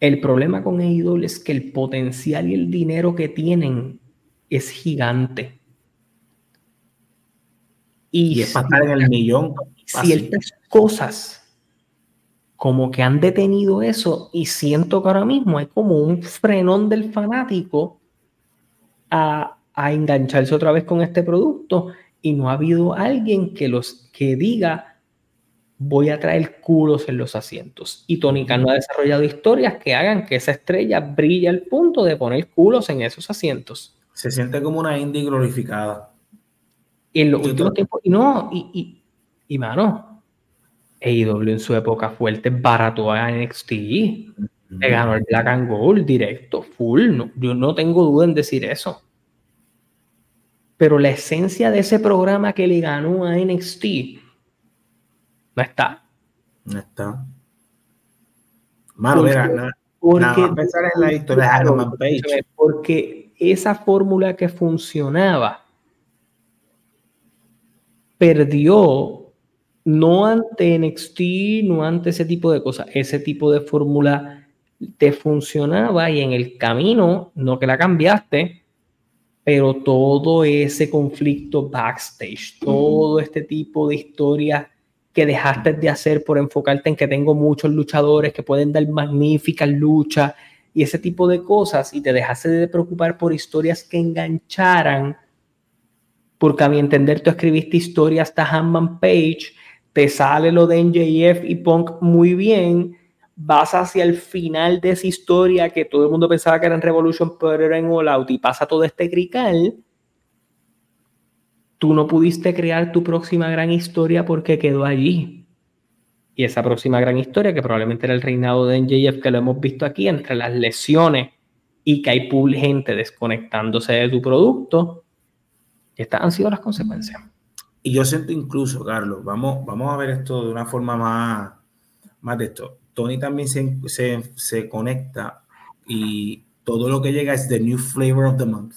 El problema con AEW es que el potencial y el dinero que tienen es gigante. Y, es para estar en el millón. Ciertas cosas como que han detenido eso y siento que ahora mismo hay como un frenón del fanático a, a engancharse otra vez con este producto y no ha habido alguien que los que diga voy a traer culos en los asientos. Y Tony Khan no ha desarrollado historias que hagan que esa estrella brille al punto de poner culos en esos asientos. Se siente como una indie glorificada. Y en los últimos tiempos, y no, y, y, y mano, AEW en su época fuerte barato a NXT. Le ganó el Black and Gold directo, full. yo no tengo duda en decir eso. Pero la esencia de ese programa que le ganó a NXT no está. No está. Mano, mira, porque, pensar en la historia de Porque esa fórmula que funcionaba perdió no ante NXT, no ante ese tipo de cosas, ese tipo de fórmula te funcionaba y en el camino, no que la cambiaste, pero todo ese conflicto backstage, todo este tipo de historias que dejaste de hacer por enfocarte en que tengo muchos luchadores que pueden dar magníficas luchas y ese tipo de cosas y te dejaste de preocupar por historias que engancharan, porque a mi entender tú escribiste historias hasta Hanman Page, te sale lo de NJF y Punk muy bien, vas hacia el final de esa historia que todo el mundo pensaba que era en Revolution, pero era en All Out y pasa todo este crical, tú no pudiste crear tu próxima gran historia porque quedó allí. Y esa próxima gran historia, que probablemente era el reinado de NJF, que lo hemos visto aquí, entre las lesiones y que hay gente desconectándose de tu producto, estas han sido las consecuencias. Y yo siento incluso, Carlos, vamos, vamos a ver esto de una forma más, más de esto. Tony también se, se, conecta y todo lo que llega es the new flavor of the month.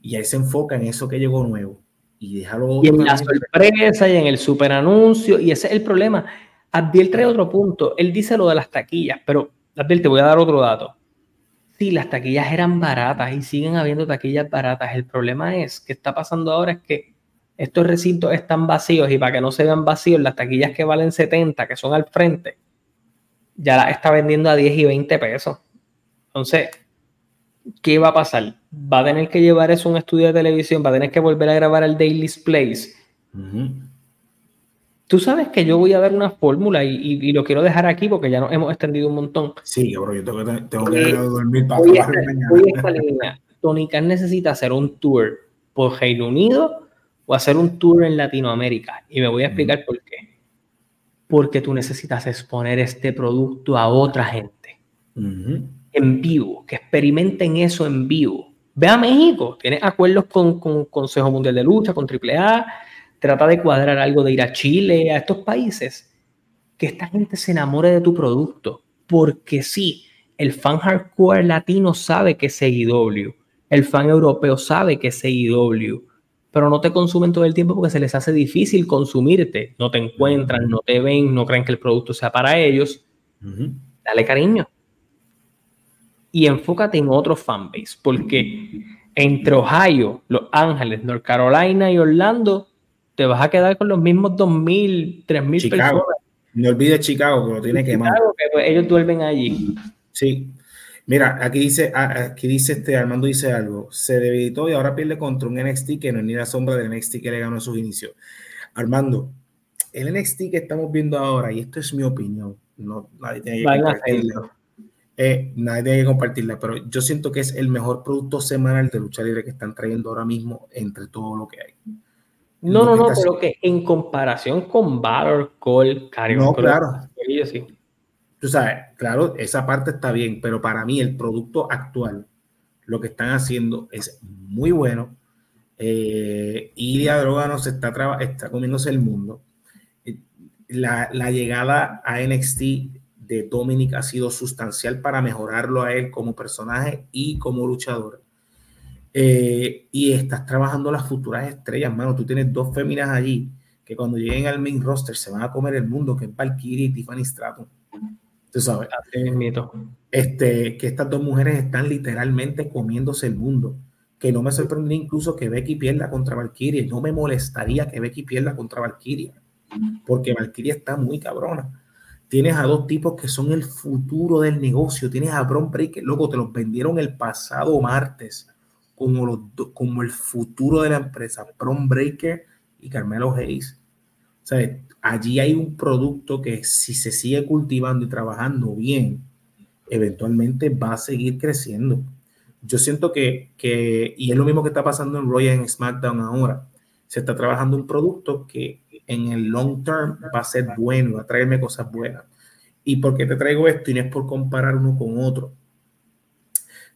Y ahí se enfoca en eso que llegó nuevo. Y déjalo. Y en la sorpresa y en el super anuncio. Y ese es el problema. Abdiel trae otro punto. Él dice lo de las taquillas, pero Abdiel, te voy a dar otro dato. Sí, las taquillas eran baratas y siguen habiendo taquillas baratas. El problema es que está pasando ahora es que estos recintos están vacíos y para que no se vean vacíos, las taquillas que valen 70, que son al frente, ya la está vendiendo a 10 y 20 pesos. Entonces, ¿qué va a pasar? Va a tener que llevar eso a un estudio de televisión, va a tener que volver a grabar el Daily Place. Tú sabes que yo voy a dar una fórmula y, lo quiero dejar aquí porque ya nos hemos extendido un montón. Sí, bro, yo tengo que, tengo que dormir para mañana. Tony Khan necesita hacer un tour por Reino Unido o hacer un tour en Latinoamérica. Y me voy a explicar por qué. Porque tú necesitas exponer este producto a otra gente. En vivo, que experimenten eso en vivo. Ve a México, tiene acuerdos con, con Consejo Mundial de Lucha, con AAA, trata de cuadrar algo de ir a Chile, a estos países, que esta gente se enamore de tu producto, porque sí, el fan hardcore latino sabe que es IW, el fan europeo sabe que es IW, pero no te consumen todo el tiempo porque se les hace difícil consumirte. No te encuentran, no te ven, no creen que el producto sea para ellos. Dale cariño. Y enfócate en otro fanbase, porque entre Ohio, Los Ángeles, North Carolina y Orlando, te vas a quedar con los mismos 2.000, 3.000 personas. No olvides Chicago, que lo tiene que Chicago, que pues, ellos duermen allí. Sí, Mira, aquí dice, ah, aquí dice este, Armando dice algo, se debilitó y ahora pierde contra un NXT que no es ni la sombra del NXT que le ganó en sus inicios. Armando, el NXT que estamos viendo ahora, y esto es mi opinión, no, nadie tiene que compartirla, eh, nadie tiene que compartirla, pero yo siento que es el mejor producto semanal de lucha libre que están trayendo ahora mismo entre todo lo que hay. No, no, no, pero que en comparación con Valor, Cole, Carrion, no, claro. sí. Tú sabes, claro, esa parte está bien, pero para mí el producto actual, lo que están haciendo es muy bueno. Eh, Ilia Droga no se está, está comiéndose el mundo. La, llegada a NXT de Dominic ha sido sustancial para mejorarlo a él como personaje y como luchador. Eh, y estás trabajando las futuras estrellas, mano. Tú tienes dos féminas allí que cuando lleguen al main roster se van a comer el mundo, que es Valkyrie y Tiffany Stratton tú sabes. Este, que estas dos mujeres están literalmente comiéndose el mundo. Que no me sorprendería incluso que Becky pierda contra Valkyria. No me molestaría que Becky pierda contra Valkyria. Porque Valkyria está muy cabrona. Tienes a dos tipos que son el futuro del negocio. Tienes a Bron Breaker, loco, te los vendieron el pasado martes como, los, como el futuro de la empresa. Bron Breaker y Carmelo Hayes. O sea, allí hay un producto que si se sigue cultivando y trabajando bien, eventualmente va a seguir creciendo. Yo siento que, y es lo mismo que está pasando en Royal en SmackDown ahora, se está trabajando un producto que en el long term va a ser bueno, va a traerme cosas buenas. ¿Y por qué te traigo esto? Y no es por comparar uno con otro.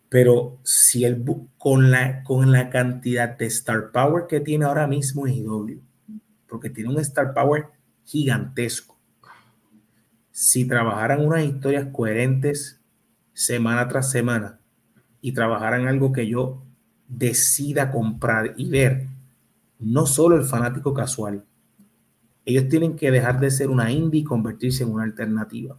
Pero si el con la, con la cantidad de star power que tiene ahora mismo IW, porque tiene un star power gigantesco. Si trabajaran unas historias coherentes semana tras semana y trabajaran algo que yo decida comprar y ver, no solo el fanático casual, ellos tienen que dejar de ser una indie y convertirse en una alternativa.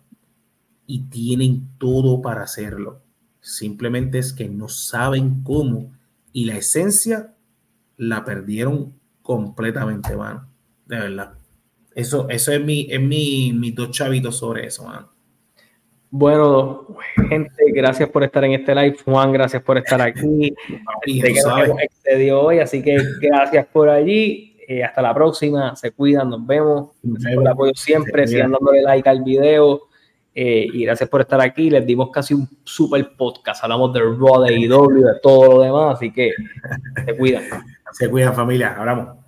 Y tienen todo para hacerlo. Simplemente es que no saben cómo. Y la esencia la perdieron completamente, mano. De verdad. Eso, eso es mi, es mi, mis dos chavitos sobre eso, mano. Bueno, gente, gracias por estar en este live. Juan, gracias por estar aquí. [LAUGHS] que excedió hoy, así que gracias por allí. Eh, hasta la próxima. Se cuidan, nos vemos. Gracias por el apoyo siempre. Sigan dándole like al video. Eh, y gracias por estar aquí. Les dimos casi un super podcast. Hablamos de Raw, de IW, de todo lo demás. Así que se cuidan. Se cuidan, familia. Hablamos.